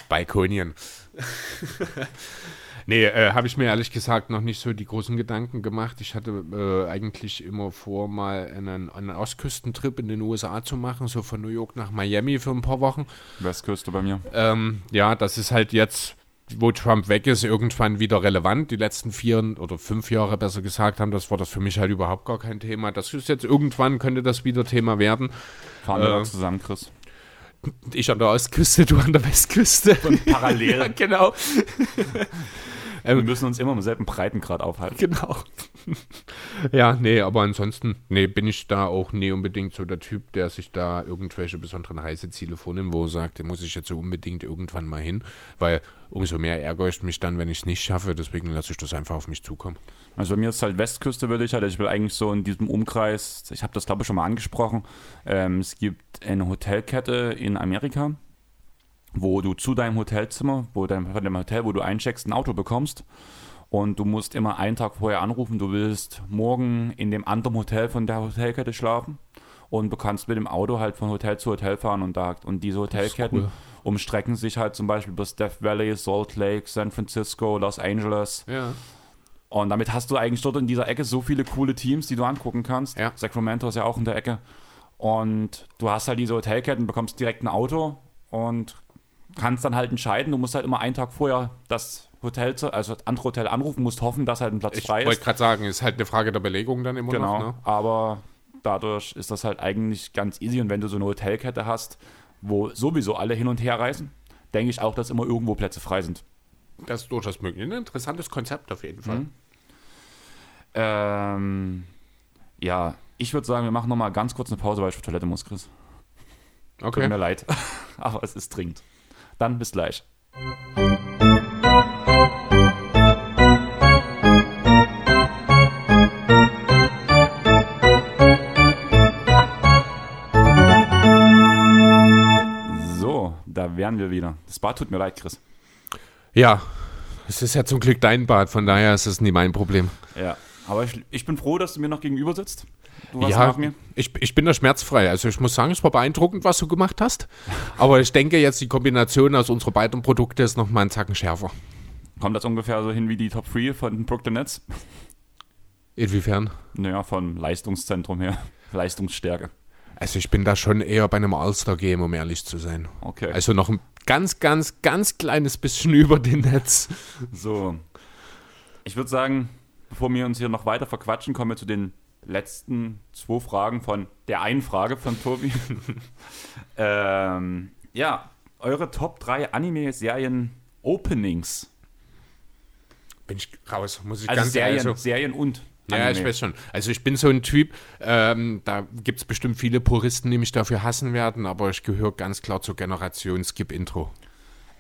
Balkonien. [laughs] nee, äh, habe ich mir ehrlich gesagt noch nicht so die großen Gedanken gemacht. Ich hatte äh, eigentlich immer vor, mal einen, einen Ostküstentrip in den USA zu machen, so von New York nach Miami für ein paar Wochen. Westküste bei mir. Ähm, ja, das ist halt jetzt, wo Trump weg ist, irgendwann wieder relevant. Die letzten vier oder fünf Jahre besser gesagt haben, das war das für mich halt überhaupt gar kein Thema. Das ist jetzt irgendwann, könnte das wieder Thema werden. Fahren wir Äh, zusammen, Chris. Ich an der Ostküste, du an der Westküste. Parallel. ja, genau. [laughs] wir müssen uns immer im selben Breitengrad aufhalten. Genau. [laughs] ja, nee, aber ansonsten, nee, bin ich da auch nie unbedingt so der Typ, der sich da irgendwelche besonderen Reiseziele vornimmt, wo er sagt, da muss ich jetzt so unbedingt irgendwann mal hin, weil umso mehr ärgere ich mich dann, wenn ich es nicht schaffe, deswegen lasse ich das einfach auf mich zukommen. Also bei mir ist halt Westküste, würde ich halt. Ich will eigentlich so in diesem Umkreis, ich habe das glaube ich schon mal angesprochen, ähm, es gibt eine Hotelkette in Amerika, wo du zu deinem Hotelzimmer, wo dein, von dem Hotel, wo du eincheckst, ein Auto bekommst. Und du musst immer einen Tag vorher anrufen, du willst morgen in dem anderen Hotel von der Hotelkette schlafen. Und du kannst mit dem Auto halt von Hotel zu Hotel fahren und da. Und diese Hotelketten cool. umstrecken sich halt zum Beispiel bis Death Valley, Salt Lake, San Francisco, Los Angeles. Ja. Und damit hast du eigentlich dort in dieser Ecke so viele coole Teams, die du angucken kannst. Ja. Sacramento ist ja auch in der Ecke. Und du hast halt diese Hotelketten, bekommst direkt ein Auto und kannst dann halt entscheiden. Du musst halt immer einen Tag vorher das Hotel, also das andere Hotel anrufen, musst hoffen, dass halt ein Platz Ich frei wollte ist. gerade sagen, ist halt eine Frage der Belegung dann immer Genau. noch, ne? Aber dadurch ist das halt eigentlich ganz easy. Und wenn du so eine Hotelkette hast, wo sowieso alle hin und her reisen, denke ich auch, dass immer irgendwo Plätze frei sind. Das ist durchaus möglich. Ein interessantes Konzept auf jeden Fall. Mhm. Ähm, ja, ich würde sagen, wir machen nochmal ganz kurz eine Pause, weil ich auf Toilette muss, Chris. Tut Okay. mir leid. [laughs] Aber es ist dringend. Dann bis gleich. So, da wären wir wieder. Das Bad tut mir leid, Chris. Ja, es ist ja zum Glück dein Bad, von daher ist es nie mein Problem. Ja, aber ich, ich bin froh, dass du mir noch gegenüber sitzt. Du warst ja, nach mir. Ich, ich bin da schmerzfrei. Also ich muss sagen, es war beeindruckend, was du gemacht hast. Aber ich denke jetzt, die Kombination aus unserer beiden Produkte ist noch mal einen Zacken schärfer. Kommt das ungefähr so hin wie die Top 3 von Brooklyn Nets? Inwiefern? Naja, vom Leistungszentrum her. [laughs] Leistungsstärke. Also ich bin da schon eher bei einem All-Star-Game, um ehrlich zu sein. Okay. Also noch ein ganz, ganz, ganz kleines bisschen [laughs] über den Netz. So. Ich würde sagen, bevor wir uns hier noch weiter verquatschen, kommen wir zu den letzten zwei Fragen von der einen Frage von Tobi. [laughs] ähm, ja, eure Top 3 Anime-Serien-Openings. Bin ich raus, muss ich Also ganz Serien, also, Serien und Ja, Anime. ich weiß schon. Also ich bin so ein Typ, ähm, da gibt es bestimmt viele Puristen, die mich dafür hassen werden, aber ich gehöre ganz klar zur Generation Skip-Intro.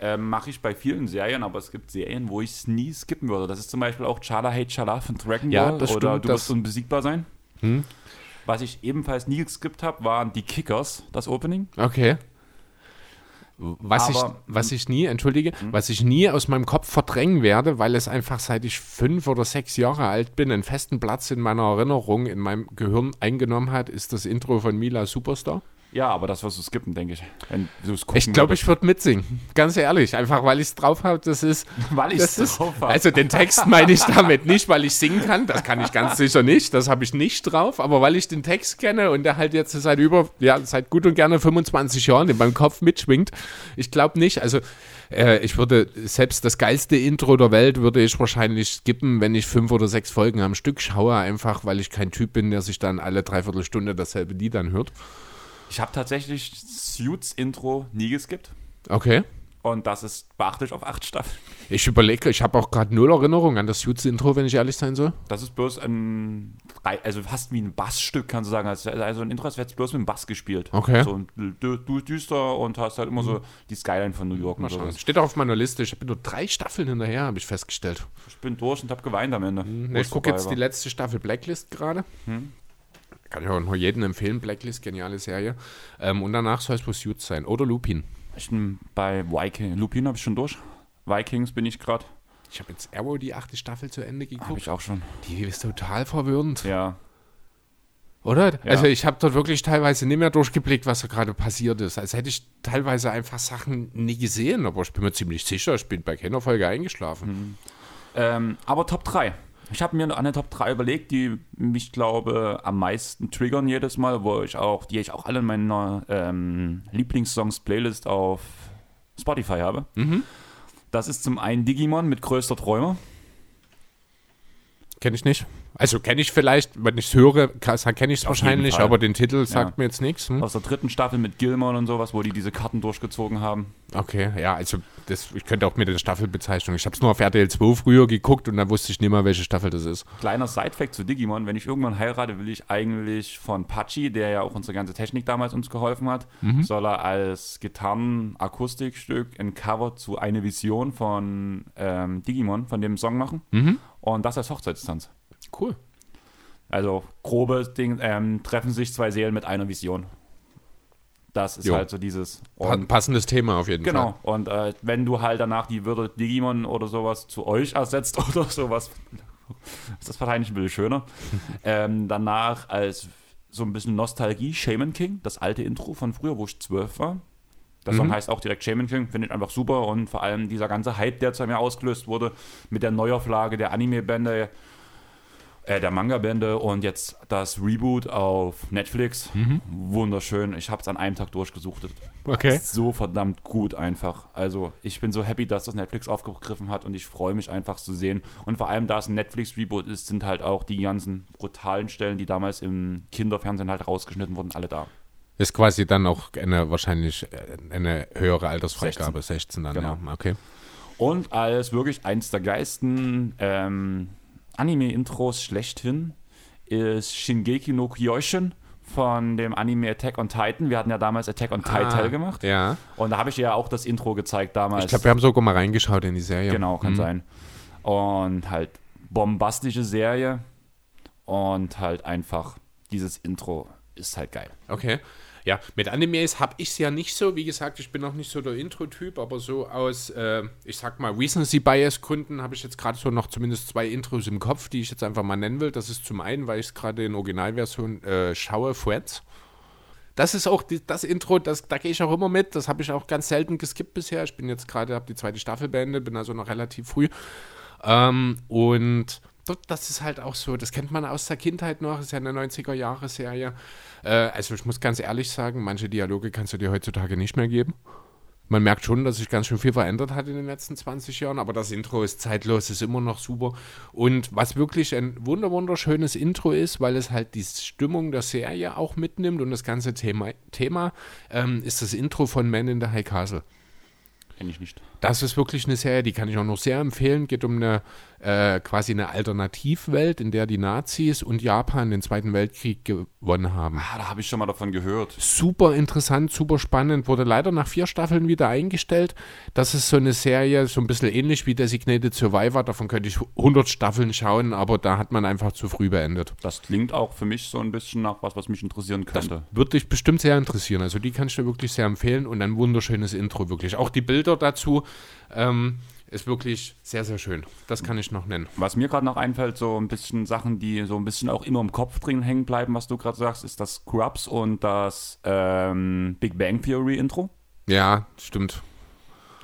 Ähm, Mache ich bei vielen Serien, aber es gibt Serien, wo ich es nie skippen würde. Das ist zum Beispiel auch Chala Hate Chala von Dragon Ball Ja, das oder stimmt, Du das- wirst unbesiegbar sein. Hm? Was ich ebenfalls nie geskippt habe, waren die Kickers, das Opening. Okay. Was, ich, Aber- Hm? was ich nie, entschuldige, was ich nie aus meinem Kopf verdrängen werde, weil es einfach seit ich fünf oder sechs Jahre alt bin, einen festen Platz in meiner Erinnerung, in meinem Gehirn eingenommen hat, ist das Intro von Mila Superstar. Ja, aber das wirst du skippen, denke ich. Wenn es gucken Ich glaube, ich würde mitsingen. Ganz ehrlich, einfach weil ich es drauf habe, das ist. [laughs] Weil das ist drauf hab. Also den Text meine ich damit nicht, weil ich singen kann. Das kann ich ganz sicher nicht. Das habe ich nicht drauf. Aber weil ich den Text kenne und der halt jetzt seit über, ja, seit gut und gerne 25 Jahren in meinem Kopf mitschwingt. Ich glaube nicht. Also äh, ich würde selbst das geilste Intro der Welt würde ich wahrscheinlich skippen, wenn ich fünf oder sechs Folgen am Stück schaue, einfach weil ich kein Typ bin, der sich dann alle dreiviertel Stunde dasselbe Lied anhört. Ich habe tatsächlich Suits Intro nie geskippt. Okay. Und das ist beachtlich auf acht Staffeln. Ich überlege, ich habe auch gerade null Erinnerung an das Suits-Intro, wenn ich ehrlich sein soll. Das ist bloß ein, also fast wie ein Bassstück, kannst du sagen. Also also ein Intro, als wäre es bloß mit dem Bass gespielt. Okay. So dü dü düster und hast halt immer so die Skyline von New York Mal schauen. Steht auch auf meiner Liste. Ich bin nur drei Staffeln hinterher, habe ich festgestellt. Ich bin durch und habe geweint am Ende. Ne, wo ich gucke jetzt war. die letzte Staffel Blacklist gerade. Kann ich auch nur jedem empfehlen. Blacklist, geniale Serie. Ähm, und danach soll es Suits sein. Oder Lupin. Ich bin bei Viking. Lupin habe ich schon durch. Vikings bin ich gerade. Ich habe jetzt Arrow die achte Staffel zu Ende Habe geguckt. ich auch schon. Die ist total verwirrend. Ja. Oder? Ja. Also ich habe dort wirklich teilweise nicht mehr durchgeblickt, was da gerade passiert ist. Als hätte ich teilweise einfach Sachen nie gesehen, aber ich bin mir ziemlich sicher, ich bin bei keiner Folge eingeschlafen. Ähm, aber Top 3. Ich habe mir eine Top 3 überlegt, die mich, glaube am meisten triggern jedes Mal, wo ich auch, die ich auch alle in meiner ähm, Lieblingssongs-Playlist auf Spotify habe. Das ist zum einen Digimon mit größter Träumer. Kenne ich nicht. Also kenne ich vielleicht, wenn ich es höre, kenne ich es wahrscheinlich, aber den Titel sagt Ja. mir jetzt nichts. Hm? Aus der dritten Staffel mit Gilmore und sowas, wo die diese Karten durchgezogen haben. Okay, ja, also das, ich könnte auch mit der Staffelbezeichnung. Ich habe es nur auf RTL 2 früher geguckt und dann wusste ich nicht mehr, welche Staffel das ist. Kleiner Sidefact zu Digimon, wenn ich irgendwann heirate, will ich eigentlich von Pachi, der ja auch unsere ganze Technik damals uns geholfen hat, soll er als Gitarren-Akustikstück ein Cover zu Eine Vision von ähm, Digimon, von dem Song machen. Und das als Hochzeitstanz. Cool. Also grobes Ding, ähm, treffen sich zwei Seelen mit einer Vision. Das ist Jo. halt so dieses. Und passendes Thema auf jeden Fall. Genau. Und äh, wenn du halt danach die Würde Digimon oder sowas zu euch ersetzt [laughs] oder sowas, ist das wahrscheinlich ein bisschen schöner. [laughs] ähm, danach als so ein bisschen Nostalgie, Shaman King, das alte Intro von früher, wo ich zwölf war. Der Song heißt auch direkt Shaman King, finde ich einfach super und vor allem dieser ganze Hype, der zu mir ausgelöst wurde, mit der Neuauflage der Anime-Bände, äh, der Manga-Bände und jetzt das Reboot auf Netflix. Wunderschön. Ich habe es an einem Tag durchgesuchtet Okay. so verdammt gut einfach. Also ich bin so happy, dass das Netflix aufgegriffen hat und ich freue mich einfach zu sehen. Und vor allem, da es ein Netflix-Reboot ist, sind halt auch die ganzen brutalen Stellen, die damals im Kinderfernsehen halt rausgeschnitten wurden, alle da. Ist quasi dann auch eine wahrscheinlich äh, eine höhere Altersfreigabe, 16, dann, Genau. ja. Okay. Und als wirklich eins der geilsten ähm, Anime-Intros schlechthin ist Shingeki no Kyojin von dem Anime Attack on Titan. Wir hatten ja damals Attack on Titan gemacht. Ah, Ja. Und da habe ich ja auch das Intro gezeigt damals. Ich glaube, wir haben sogar mal reingeschaut in die Serie. Genau, kann Mhm. sein. Und halt bombastische Serie und halt einfach dieses Intro ist halt geil. Okay. Ja, mit Animes habe ich es ja nicht so. Wie gesagt, ich bin auch nicht so der Intro-Typ, aber so aus, äh, ich sag mal, Recency-Bias-Gründen habe ich jetzt gerade so noch zumindest zwei Intros im Kopf, die ich jetzt einfach mal nennen will. Das ist zum einen, weil ich es gerade in Originalversion äh, schaue, Freds. Das ist auch die, das Intro, das, da gehe ich auch immer mit. Das habe ich auch ganz selten geskippt bisher. Ich bin jetzt gerade, habe die zweite Staffel beendet, bin also noch relativ früh. Ähm, und dort, das ist halt auch so, das kennt man aus der Kindheit noch, ist ja eine 90er-Jahre-Serie. Äh, also ich muss ganz ehrlich sagen, manche Dialoge kannst du dir heutzutage nicht mehr geben. Man merkt schon, dass sich ganz schön viel verändert hat in den letzten 20 Jahren, aber das Intro ist zeitlos, ist immer noch super. Und was wirklich ein wunder wunderschönes Intro ist, weil es halt die Stimmung der Serie auch mitnimmt und das ganze Thema, Thema ähm, ist das Intro von Man in the High Castle. Kenn ich nicht. Das ist wirklich eine Serie, die kann ich auch noch sehr empfehlen. Geht um eine äh, quasi eine Alternativwelt, in der die Nazis und Japan den Zweiten Weltkrieg gewonnen haben. Ah, da habe ich schon mal davon gehört. Super interessant, super spannend. Wurde leider nach vier Staffeln wieder eingestellt. Das ist so eine Serie, so ein bisschen ähnlich wie Designated Survivor. Davon könnte ich 100 Staffeln schauen, aber da hat man einfach zu früh beendet. Das klingt auch für mich so ein bisschen nach was, was mich interessieren könnte. Wird dich bestimmt sehr interessieren. Also die kann ich dir wirklich sehr empfehlen und ein wunderschönes Intro wirklich. Auch die Bilder dazu ähm, ist wirklich sehr, sehr schön. Das kann ich noch nennen. Was mir gerade noch einfällt, so ein bisschen Sachen, die so ein bisschen auch immer im Kopf drin hängen bleiben, was du gerade sagst, ist das Scrubs und das ähm, Big Bang Theory Intro. Ja, stimmt.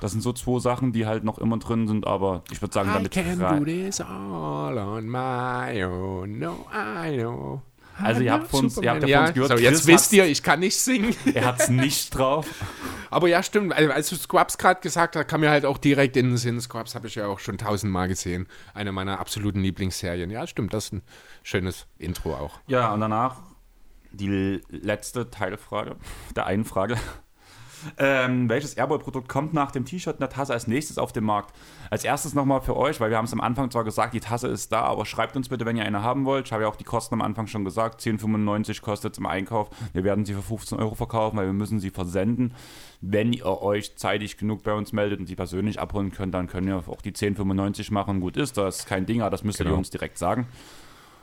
Das sind so zwei Sachen, die halt noch immer drin sind, aber ich würde sagen, damit I can do this all on my own. No, I know. Also ihr habt von uns, ihr habt ja von uns gehört, so, jetzt Chris wisst ihr, ich kann nicht singen. er hat es nicht drauf. [laughs] Aber ja, stimmt. Also, als du Scrubs gerade gesagt hast, kam mir halt auch direkt in den Sinn. Scrubs habe ich ja auch schon tausendmal gesehen. Eine meiner absoluten Lieblingsserien. Ja, stimmt. Das ist ein schönes Intro auch. Ja, und danach die letzte Teilfrage der einen Frage. Ähm, welches Airboy-Produkt kommt nach dem T-Shirt und der Tasse als nächstes auf den Markt? Als erstes nochmal für euch, weil wir haben es am Anfang zwar gesagt, die Tasse ist da, aber schreibt uns bitte, wenn ihr eine haben wollt. Ich habe ja auch die Kosten am Anfang schon gesagt. 10,95 kostet es im Einkauf. Wir werden sie für 15 Euro verkaufen, weil wir müssen sie versenden. Wenn ihr euch zeitig genug bei uns meldet und sie persönlich abholen könnt, dann können wir auch die 10,95 machen. Gut ist, das ist kein Ding, aber das müsst ihr Genau. uns direkt sagen.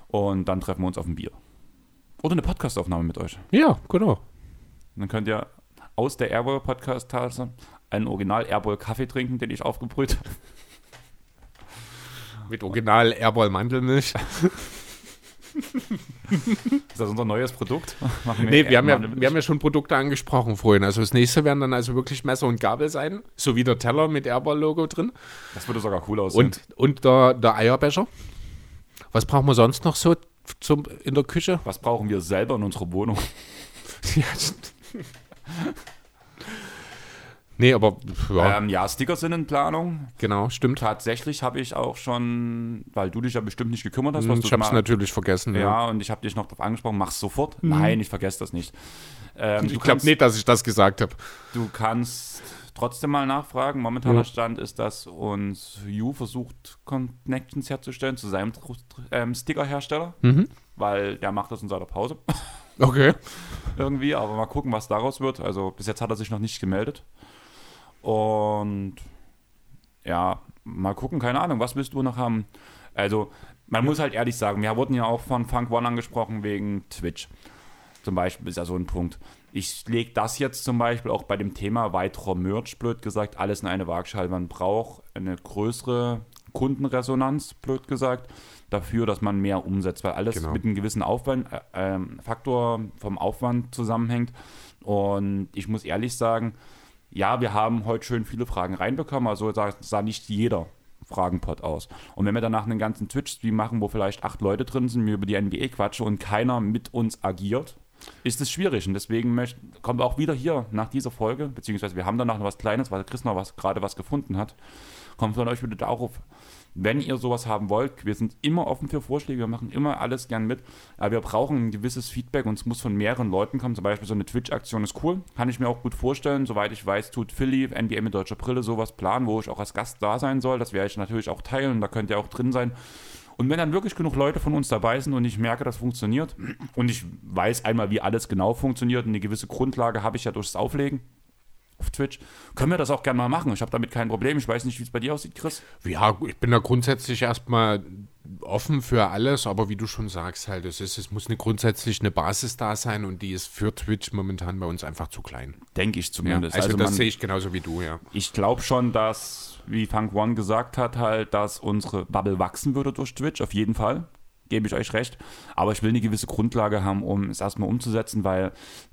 Und dann treffen wir uns auf ein Bier. Oder eine Podcastaufnahme mit euch. Ja, genau. Dann könnt ihr aus der Airboy Podcast Tasse einen Original Airboy Kaffee trinken, den ich aufgebrüht habe. Mit Original Airball Mandelmilch. ist das unser neues Produkt? Machen nee, wir haben, ja, wir haben ja schon Produkte angesprochen vorhin. Also das nächste werden dann also wirklich Messer und Gabel sein, so wie der Teller mit Airball-Logo drin. Das würde sogar cool aussehen. Und, und der, der Eierbecher. Was brauchen wir sonst noch so zum, in der Küche? Was brauchen wir selber in unserer Wohnung? [laughs] ja, [laughs] Nee, aber ja. Ähm, ja, Sticker sind in Planung. Genau, stimmt. Tatsächlich habe ich auch schon, weil du dich ja bestimmt nicht gekümmert hast. Was ich habe es natürlich vergessen. Ja, ja, und ich habe dich noch darauf angesprochen, mach's sofort. Mhm. Nein, ich vergesse das nicht. Ähm, ich glaube nicht, dass ich das gesagt habe. Du kannst trotzdem mal nachfragen. Momentaner ja. Stand ist, dass uns Yu versucht, Connections herzustellen zu seinem ähm, Sticker-Hersteller, mhm. weil der macht das in seiner Pause. Okay. Irgendwie, aber mal gucken, was daraus wird. Also bis jetzt hat er sich noch nicht gemeldet. Und ja, mal gucken, keine Ahnung, was willst du noch haben? Also, man muss halt ehrlich sagen, wir wurden ja auch von Funk One angesprochen wegen Twitch. Zum Beispiel ist ja so ein Punkt. Ich lege das jetzt zum Beispiel auch bei dem Thema weiterer Merch, blöd gesagt, alles in eine Waagschale. Man braucht eine größere Kundenresonanz, blöd gesagt, dafür, dass man mehr umsetzt, weil alles genau. mit einem gewissen Aufwand, äh, äh, Faktor vom Aufwand zusammenhängt. Und ich muss ehrlich sagen, ja, wir haben heute schön viele Fragen reinbekommen, also sah, sah nicht jeder Fragenpot aus. Und wenn wir danach einen ganzen Twitch-Stream machen, wo vielleicht acht Leute drin sind, wir über die NBA quatschen und keiner mit uns agiert, ist es schwierig. Und deswegen möcht, kommen wir auch wieder hier nach dieser Folge, beziehungsweise wir haben danach noch was Kleines, weil Chris noch was, gerade was gefunden hat, kommt von euch wieder darauf wenn ihr sowas haben wollt, wir sind immer offen für Vorschläge, wir machen immer alles gern mit, aber wir brauchen ein gewisses Feedback und es muss von mehreren Leuten kommen. Zum Beispiel so eine Twitch-Aktion ist cool, kann ich mir auch gut vorstellen. Soweit ich weiß, tut Philly, NBA mit deutscher Brille, sowas planen, wo ich auch als Gast da sein soll. Das werde ich natürlich auch teilen, da könnt ihr auch drin sein. Und wenn dann wirklich genug Leute von uns dabei sind und ich merke, das funktioniert und ich weiß einmal, wie alles genau funktioniert und eine gewisse Grundlage habe ich ja durchs Auflegen, auf Twitch. Können wir das auch gerne mal machen. Ich habe damit kein Problem. Ich weiß nicht, wie es bei dir aussieht, Chris. Ja, ich bin da grundsätzlich erstmal offen für alles, aber wie du schon sagst, halt, es ist, es muss eine grundsätzlich eine Basis da sein und die ist für Twitch momentan bei uns einfach zu klein. Denke ich zumindest. Ja, also, also das sehe ich genauso wie du, ja. Ich glaube schon, dass, wie Funk One gesagt hat, halt, dass unsere Bubble wachsen würde durch Twitch, auf jeden Fall gebe ich euch recht. Aber ich will eine gewisse Grundlage haben, um es erstmal umzusetzen, weil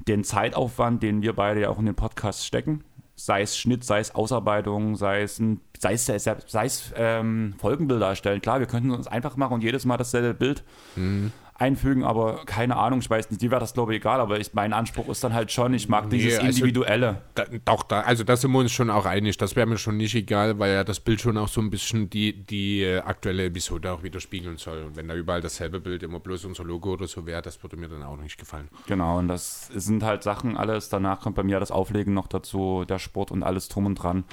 den Zeitaufwand, den wir beide ja auch in den Podcast stecken, sei es Schnitt, sei es Ausarbeitung, sei es, ein, sei es, sei es ähm, Folgenbilder erstellen. Klar, wir könnten uns einfach machen und jedes Mal dasselbe Bild mhm einfügen, aber keine Ahnung, ich weiß nicht, dir wäre das glaube ich egal, aber ich, mein Anspruch ist dann halt schon, ich mag nee, dieses also Individuelle. Da, doch, da, also da sind wir uns schon auch einig, das wäre mir schon nicht egal, weil ja das Bild schon auch so ein bisschen die, die äh, aktuelle Episode auch widerspiegeln soll. Und wenn da überall dasselbe Bild immer bloß unser Logo oder so wäre, das würde mir dann auch nicht gefallen. Genau, und das sind halt Sachen alles, danach kommt bei mir das Auflegen noch dazu, der Sport und alles drum und dran,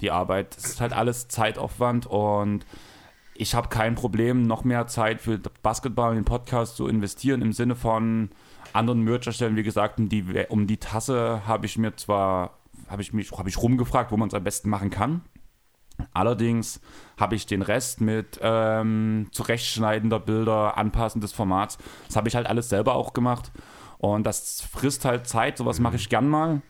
die Arbeit, das ist halt alles Zeitaufwand und ich habe kein Problem, noch mehr Zeit für Basketball und den Podcast zu investieren, im Sinne von anderen Merch-Erstellen. Wie gesagt, um die, um die Tasse habe ich mir zwar, habe ich mich, habe ich rumgefragt, wo man es am besten machen kann. Allerdings habe ich den Rest mit ähm, zurechtschneidender Bilder, Anpassen des Formats, das habe ich halt alles selber auch gemacht. Und das frisst halt Zeit, sowas mache ich gern mal.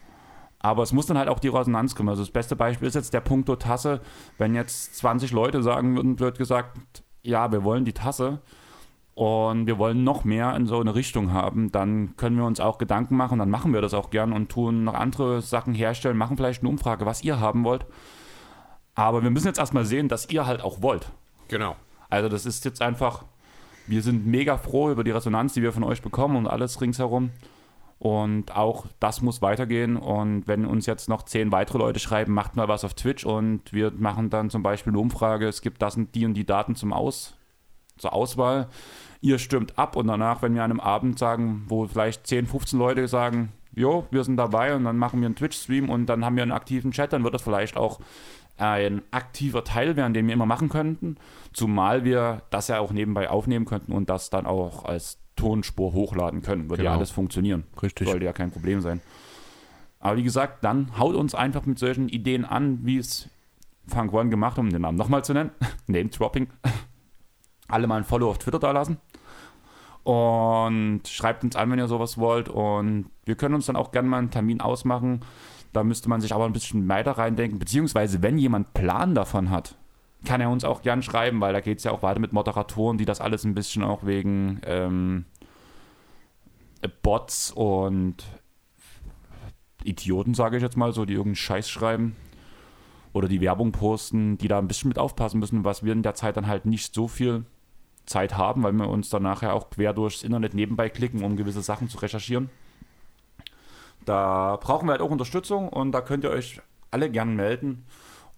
Aber es muss dann halt auch die Resonanz kommen. Also das beste Beispiel ist jetzt der Punkto Tasse. Wenn jetzt 20 Leute sagen würden, wird gesagt, ja, wir wollen die Tasse und wir wollen noch mehr in so eine Richtung haben, dann können wir uns auch Gedanken machen, dann machen wir das auch gern und tun noch andere Sachen herstellen, machen vielleicht eine Umfrage, was ihr haben wollt. Aber wir müssen jetzt erstmal sehen, dass ihr halt auch wollt. Genau. Also das ist jetzt einfach, wir sind mega froh über die Resonanz, die wir von euch bekommen und alles ringsherum. Und auch das muss weitergehen. Und wenn uns jetzt noch zehn weitere Leute schreiben, macht mal was auf Twitch und wir machen dann zum Beispiel eine Umfrage, es gibt das und die und die Daten zum Aus, zur Auswahl. Ihr stimmt ab und danach, wenn wir an einem Abend sagen, wo vielleicht 10, 15 Leute sagen, jo, wir sind dabei und dann machen wir einen Twitch-Stream und dann haben wir einen aktiven Chat, dann wird das vielleicht auch ein aktiver Teil werden, den wir immer machen könnten. Zumal wir das ja auch nebenbei aufnehmen könnten und das dann auch als Tonspur hochladen können. Würde genau. ja alles funktionieren. Richtig. Sollte ja kein Problem sein. Aber wie gesagt, dann haut uns einfach mit solchen Ideen an, wie es Funk One gemacht hat, um den Namen nochmal zu nennen. [laughs] Name Dropping. [laughs] Alle mal ein Follow auf Twitter da lassen. Und schreibt uns an, wenn ihr sowas wollt. Und wir können uns dann auch gerne mal einen Termin ausmachen. Da müsste man sich aber ein bisschen weiter reindenken. Beziehungsweise, wenn jemand Plan davon hat, kann er uns auch gern schreiben, weil da geht es ja auch weiter mit Moderatoren, die das alles ein bisschen auch wegen ähm, Bots und Idioten, sage ich jetzt mal so, die irgendeinen Scheiß schreiben oder die Werbung posten, die da ein bisschen mit aufpassen müssen, was wir in der Zeit dann halt nicht so viel Zeit haben, weil wir uns dann nachher auch quer durchs Internet nebenbei klicken, um gewisse Sachen zu recherchieren. Da brauchen wir halt auch Unterstützung und da könnt ihr euch alle gern melden.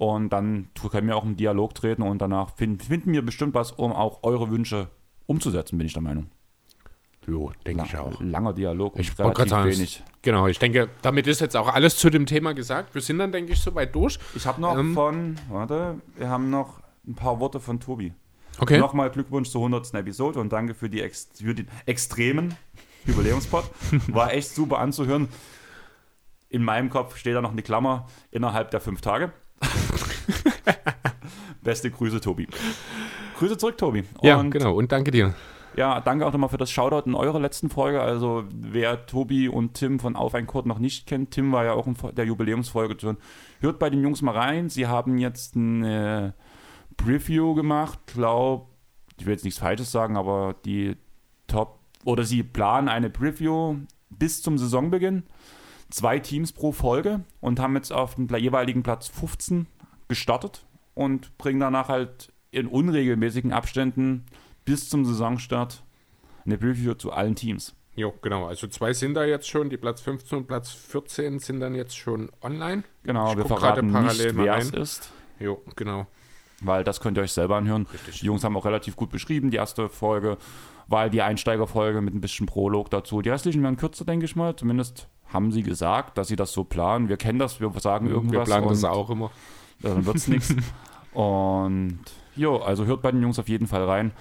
Und dann können wir auch im Dialog treten und danach finden, finden wir bestimmt was, um auch eure Wünsche umzusetzen, bin ich der Meinung. Jo, denke ich auch. Langer Dialog ich relativ sagen, wenig. Genau, ich denke, damit ist jetzt auch alles zu dem Thema gesagt. Wir sind dann, denke ich, soweit durch. Ich habe noch ähm, von, warte, wir haben noch ein paar Worte von Tobi. Okay. Nochmal Glückwunsch zur 100. Episode und danke für, die Ex für den extremen Jubiläumspot. [laughs] War echt super anzuhören. In meinem Kopf steht da noch eine Klammer innerhalb der fünf Tage. [laughs] Beste Grüße, Tobi. Grüße zurück, Tobi. Und ja, genau. Und danke dir. Ja, danke auch nochmal für das Shoutout in eurer letzten Folge. Also, wer Tobi und Tim von Auf ein Kurt noch nicht kennt, Tim war ja auch in der Jubiläumsfolge drin. Hört bei den Jungs mal rein. Sie haben jetzt eine Preview gemacht. Glaub, ich will jetzt nichts Falsches sagen, aber die Top oder sie planen eine Preview bis zum Saisonbeginn. Zwei Teams pro Folge und haben jetzt auf dem jeweiligen Platz 15 gestartet und bringen danach halt in unregelmäßigen Abständen bis zum Saisonstart eine Preview zu allen Teams. Jo, genau. Also zwei sind da jetzt schon. Die Platz 15 und Platz 14 sind dann jetzt schon online. Genau, ich wir verraten nicht, wer es ist. Jo, genau. Weil das könnt ihr euch selber anhören. Richtig. Die Jungs haben auch relativ gut beschrieben, die erste Folge war die Einsteigerfolge mit ein bisschen Prolog dazu. Die restlichen werden kürzer, denke ich mal. Zumindest haben sie gesagt, dass sie das so planen. Wir kennen das, wir sagen irgendwas. Wir planen das auch immer. [laughs] Dann wird es nichts. [laughs] Und jo, also hört bei den Jungs auf jeden Fall rein.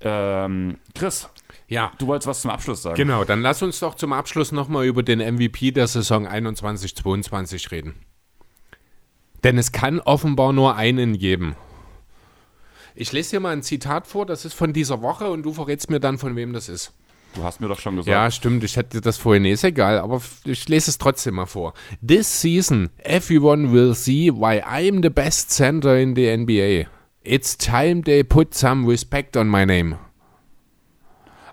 Ähm, Chris, ja. du wolltest was zum Abschluss sagen. Genau, dann lass uns doch zum Abschluss nochmal über den MVP der Saison 21-22 reden. Denn es kann offenbar nur einen geben. Ich lese dir mal ein Zitat vor, das ist von dieser Woche und du verrätst mir dann, von wem das ist. Du hast mir doch schon gesagt. Ja, stimmt. Ich hätte das vorhin ist egal, aber ich lese es trotzdem mal vor. This season, everyone will see why I'm the best center in the NBA. It's time they put some respect on my name.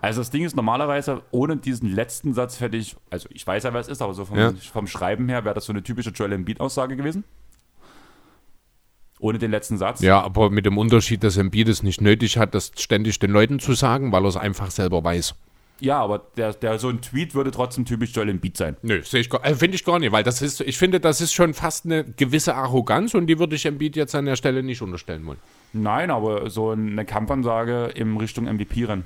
Also das Ding ist normalerweise, ohne diesen letzten Satz hätte ich, also ich weiß ja, wer es ist, aber so vom, ja. vom Schreiben her wäre das so eine typische Joel Embiid-Aussage gewesen. Ohne den letzten Satz. Ja, aber mit dem Unterschied, dass Embiid es nicht nötig hat, das ständig den Leuten zu sagen, weil er es einfach selber weiß. Ja, aber der, der, so ein Tweet würde trotzdem typisch Joel Embiid sein. Nö, sehe ich äh, finde ich gar nicht, weil das ist, ich finde, das ist schon fast eine gewisse Arroganz und die würde ich Embiid jetzt an der Stelle nicht unterstellen wollen. Nein, aber so eine Kampfansage in Richtung MVP-Rennen.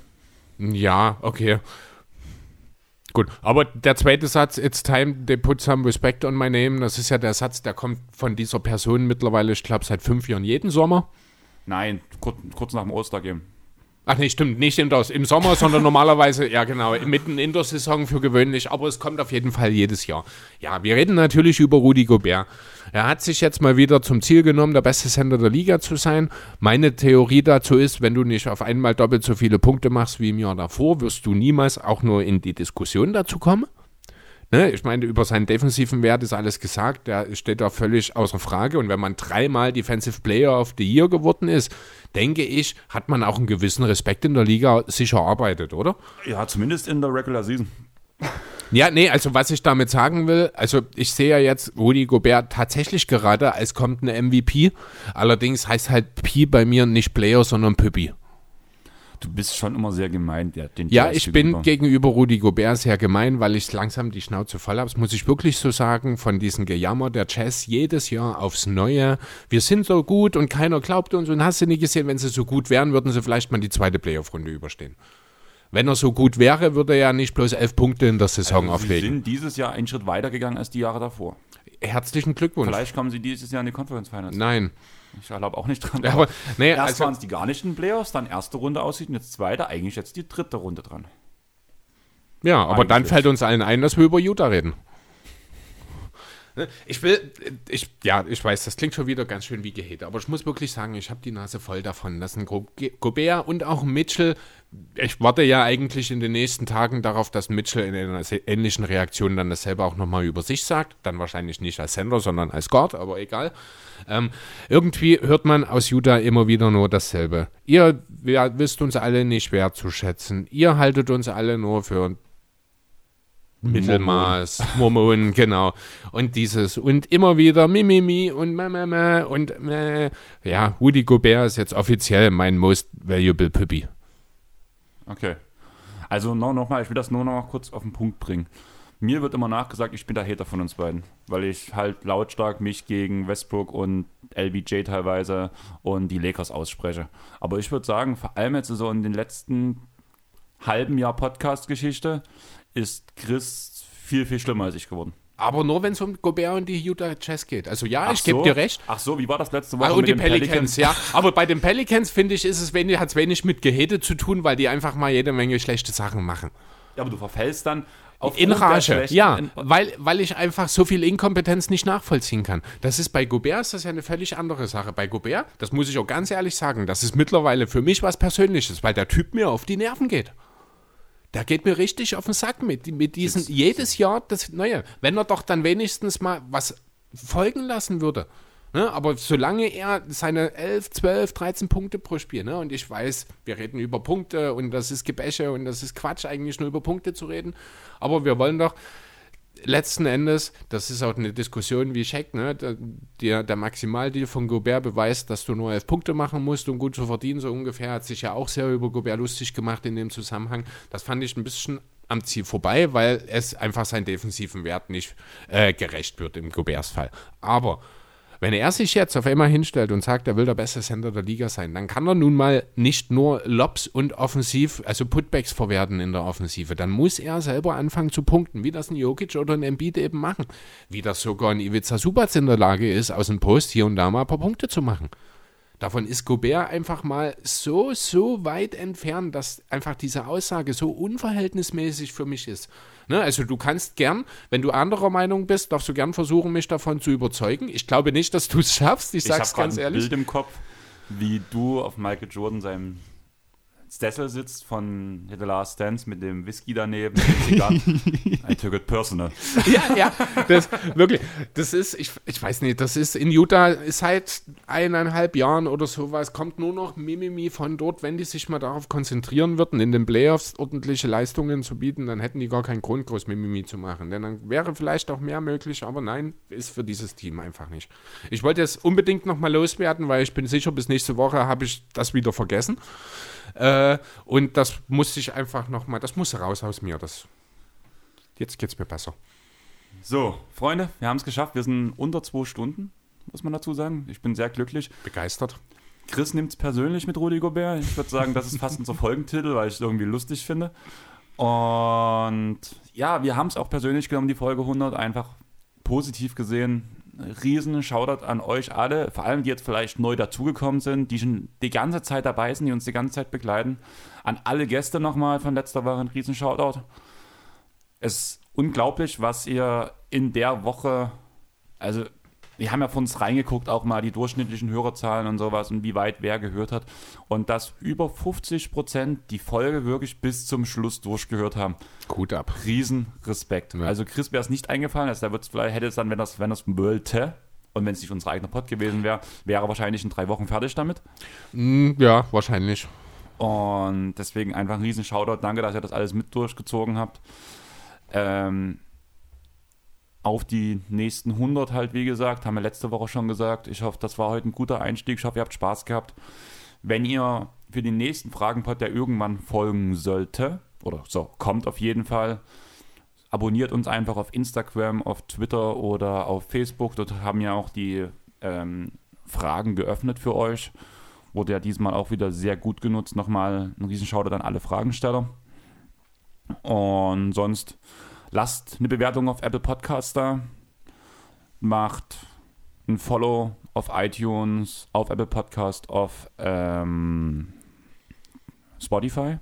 Ja, okay. Gut, aber der zweite Satz, it's time they put some respect on my name, das ist ja der Satz, der kommt von dieser Person mittlerweile, ich glaube, seit fünf Jahren jeden Sommer. Nein, kurz, kurz nach dem Ostergame. Ach nee, stimmt, nicht in das, im Sommer, sondern [laughs] normalerweise, ja genau, mitten in der Saison für gewöhnlich, aber es kommt auf jeden Fall jedes Jahr. Ja, wir reden natürlich über Rudi Gobert. Er hat sich jetzt mal wieder zum Ziel genommen, der beste Sender der Liga zu sein. Meine Theorie dazu ist, wenn du nicht auf einmal doppelt so viele Punkte machst wie im Jahr davor, wirst du niemals auch nur in die Diskussion dazu kommen. Ne, ich meine, über seinen defensiven Wert ist alles gesagt, der steht da völlig außer Frage. Und wenn man dreimal Defensive Player of the Year geworden ist, denke ich, hat man auch einen gewissen Respekt in der Liga sicher erarbeitet, oder? Ja, zumindest in der Regular Season. Ja, nee, also was ich damit sagen will, also ich sehe ja jetzt Rudi Gobert tatsächlich gerade, als kommt eine MVP. Allerdings heißt halt Pi bei mir nicht Player, sondern Püppi. Du bist schon immer sehr gemein. Der, den ja, ich bin gegenüber Rudi Gobert sehr gemein, weil ich langsam die Schnauze voll habe. Das muss ich wirklich so sagen, von diesem Gejammer der Jazz jedes Jahr aufs Neue. Wir sind so gut und keiner glaubt uns und hast du nie gesehen, wenn sie so gut wären, würden sie vielleicht mal die zweite Playoff-Runde überstehen. Wenn er so gut wäre, würde er ja nicht bloß elf Punkte in der Saison also auflegen. Sie sind dieses Jahr einen Schritt weiter gegangen als die Jahre davor. Herzlichen Glückwunsch. Vielleicht kommen sie dieses Jahr in die Conference Finals. Nein. Ich glaube auch nicht dran. Ja, aber, nee, Erst also, waren es die gar nicht in Playoffs, dann erste Runde aussieht und jetzt zweite, eigentlich jetzt die dritte Runde dran. Ja, aber eigentlich. dann fällt uns allen ein, dass wir über Utah reden. Ich will, ich, ja, ich weiß, das klingt schon wieder ganz schön wie Gehete, aber ich muss wirklich sagen, ich habe die Nase voll davon, dass ein Gobert und auch Mitchell, ich warte ja eigentlich in den nächsten Tagen darauf, dass Mitchell in einer ähnlichen Reaktion dann dasselbe auch nochmal über sich sagt, dann wahrscheinlich nicht als Sender, sondern als Guard, aber egal. Ähm, irgendwie hört man aus Utah immer wieder nur dasselbe. Ihr ja, wisst uns alle nicht wertzuschätzen. Ihr haltet uns alle nur für Mittelmaß, Mormonen, [laughs] genau. Und dieses und immer wieder Mimimi und Mama und Mäh. ja, Woody Gobert ist jetzt offiziell mein most valuable Puppy. Okay. Also noch, noch mal, ich will das nur noch kurz auf den Punkt bringen. Mir wird immer nachgesagt, ich bin der Hater von uns beiden, weil ich halt lautstark mich gegen Westbrook und LBJ teilweise und die Lakers ausspreche. Aber ich würde sagen, vor allem jetzt so in den letzten halben Jahr Podcast-Geschichte ist Chris viel, viel schlimmer als ich geworden. Aber nur, wenn es um Gobert und die Utah Jazz geht. Also ja, Ach ich gebe so? dir recht. Ach so, wie war das letzte Woche? Ah, und die Pelicans, Pelicans, ja. [laughs] Aber bei den Pelicans, finde ich, ist es wenig, hat es wenig mit Gehete zu tun, weil die einfach mal jede Menge schlechte Sachen machen. Ja, aber du verfällst dann auf in Rage. Ja, weil, weil ich einfach so viel Inkompetenz nicht nachvollziehen kann. Das ist bei Gobert ist das ja eine völlig andere Sache. Bei Gobert, das muss ich auch ganz ehrlich sagen, das ist mittlerweile für mich was Persönliches, weil der Typ mir auf die Nerven geht. Der geht mir richtig auf den Sack mit, mit diesen, jedes Jahr das Neue. Wenn er doch dann wenigstens mal was folgen lassen würde. Ne? Aber solange er seine 11, 12, 13 Punkte pro Spiel, ne? und ich weiß, wir reden über Punkte und das ist Gebäsche und das ist Quatsch, eigentlich nur über Punkte zu reden, aber wir wollen doch, letzten Endes, das ist auch eine Diskussion wie Scheck, ne? der, der Maximaldeal von Gobert beweist, dass du nur elf Punkte machen musst, um gut zu verdienen, so ungefähr. Hat sich ja auch sehr über Gobert lustig gemacht in dem Zusammenhang. Das fand ich ein bisschen am Ziel vorbei, weil es einfach seinen defensiven Wert nicht äh, gerecht wird im Goberts Fall. Aber wenn er sich jetzt auf einmal hinstellt und sagt, er will der beste Center der Liga sein, dann kann er nun mal nicht nur Lobs und Offensiv, also Putbacks verwerten in der Offensive. Dann muss er selber anfangen zu punkten, wie das ein Jokic oder ein Embiid eben machen. Wie das sogar ein Ivica Subac in der Lage ist, aus dem Post hier und da mal ein paar Punkte zu machen. Davon ist Gobert einfach mal so, so weit entfernt, dass einfach diese Aussage so unverhältnismäßig für mich ist. Ne? Also du kannst gern, wenn du anderer Meinung bist, darfst du gern versuchen, mich davon zu überzeugen. Ich glaube nicht, dass du es schaffst, ich, ich sag's ganz ehrlich. Ich habe ein Bild im Kopf, wie du auf Michael Jordan seinem Sessel sitzt von The Last Dance mit dem Whisky daneben, [laughs] I took it personal. Ja, ja, das, wirklich. Das ist, ich, ich weiß nicht, das ist in Utah seit eineinhalb Jahren oder sowas, kommt nur noch Mimimi von dort, wenn die sich mal darauf konzentrieren würden, in den Playoffs ordentliche Leistungen zu bieten, dann hätten die gar keinen Grund, groß Mimimi zu machen. Denn dann wäre vielleicht auch mehr möglich, aber nein, ist für dieses Team einfach nicht. Ich wollte es unbedingt nochmal loswerden, weil ich bin sicher, bis nächste Woche habe ich das wieder vergessen. Äh, und das musste ich einfach nochmal, das muss raus aus mir. Das, jetzt geht es mir besser. So, Freunde, wir haben es geschafft. Wir sind unter zwei Stunden, muss man dazu sagen. Ich bin sehr glücklich. Begeistert. Chris nimmt es persönlich mit Rudi Gobert. Ich würde sagen, das ist fast unser Folgentitel, weil ich es irgendwie lustig finde. Und ja, wir haben es auch persönlich genommen, die Folge 100, einfach positiv gesehen riesen Shoutout an euch alle, vor allem die jetzt vielleicht neu dazugekommen sind, die schon die ganze Zeit dabei sind, die uns die ganze Zeit begleiten. An alle Gäste nochmal von letzter Woche ein riesen Shoutout. Es ist unglaublich, was ihr in der Woche, also wir haben ja von uns reingeguckt, auch mal die durchschnittlichen Hörerzahlen und sowas und wie weit wer gehört hat. Und dass über 50 Prozent die Folge wirklich bis zum Schluss durchgehört haben. Gut ab. Riesen Respekt. Ja. Also Chris wäre es nicht eingefallen, also der vielleicht hätte es dann, wenn das, wenn das wollte, und wenn es nicht unser eigener Pod gewesen wäre, wäre er wahrscheinlich in drei Wochen fertig damit. Mm, ja, wahrscheinlich. Und deswegen einfach ein riesen Shoutout. Danke, dass ihr das alles mit durchgezogen habt. Ähm, auf die nächsten 100 halt, wie gesagt, haben wir letzte Woche schon gesagt. Ich hoffe, das war heute ein guter Einstieg. Ich hoffe, ihr habt Spaß gehabt. Wenn ihr für den nächsten Fragenpod, der irgendwann folgen sollte, oder so, kommt auf jeden Fall, abonniert uns einfach auf Instagram, auf Twitter oder auf Facebook. Dort haben ja auch die ähm, Fragen geöffnet für euch. Wurde ja diesmal auch wieder sehr gut genutzt. Nochmal ein Riesenschauder an alle Fragensteller. Und sonst lasst eine Bewertung auf Apple Podcasts da, macht ein Follow auf iTunes, auf Apple Podcast, auf ähm, Spotify.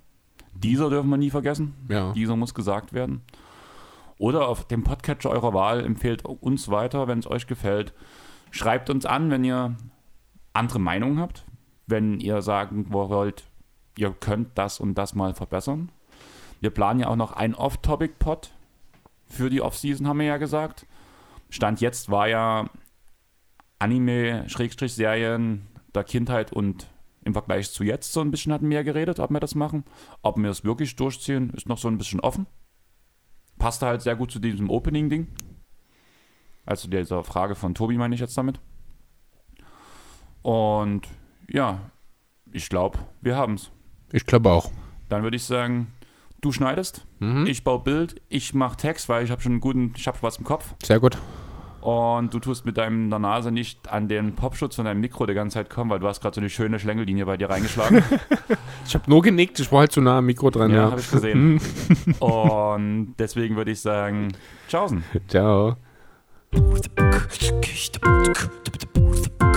Dieser dürfen wir nie vergessen. Ja. Dieser muss gesagt werden. oder auf dem Podcatcher eurer Wahl. Empfehlt uns weiter, wenn es euch gefällt. Schreibt uns an, wenn ihr andere Meinungen habt. Wenn ihr sagen wollt, ihr könnt das und das mal verbessern. Wir planen ja auch noch ein Off-Topic-Pod für die Off-Season, haben wir ja gesagt. Stand jetzt war ja Anime-Serien der Kindheit und im Vergleich zu jetzt so ein bisschen hatten wir ja geredet, ob wir das machen. Ob wir es wirklich durchziehen, ist noch so ein bisschen offen. Passte halt sehr gut zu diesem Opening-Ding. Also dieser Frage von Tobi meine ich jetzt damit. Und ja, ich glaube, wir haben es. Ich glaube auch. Dann würde ich sagen, du schneidest, Mhm. ich baue Bild, ich mache Text, weil ich habe schon einen guten, ich habe was im Kopf. Sehr gut. Und du tust mit deiner Nase nicht an den Popschutz von deinem Mikro die ganze Zeit kommen, weil du hast gerade so eine schöne Schlängellinie bei dir reingeschlagen. [laughs] Ich habe nur genickt, ich war halt zu nah am Mikro dran. ja, Ja, habe ich gesehen. [laughs] Und deswegen würde ich sagen, tschaußen. Ciao.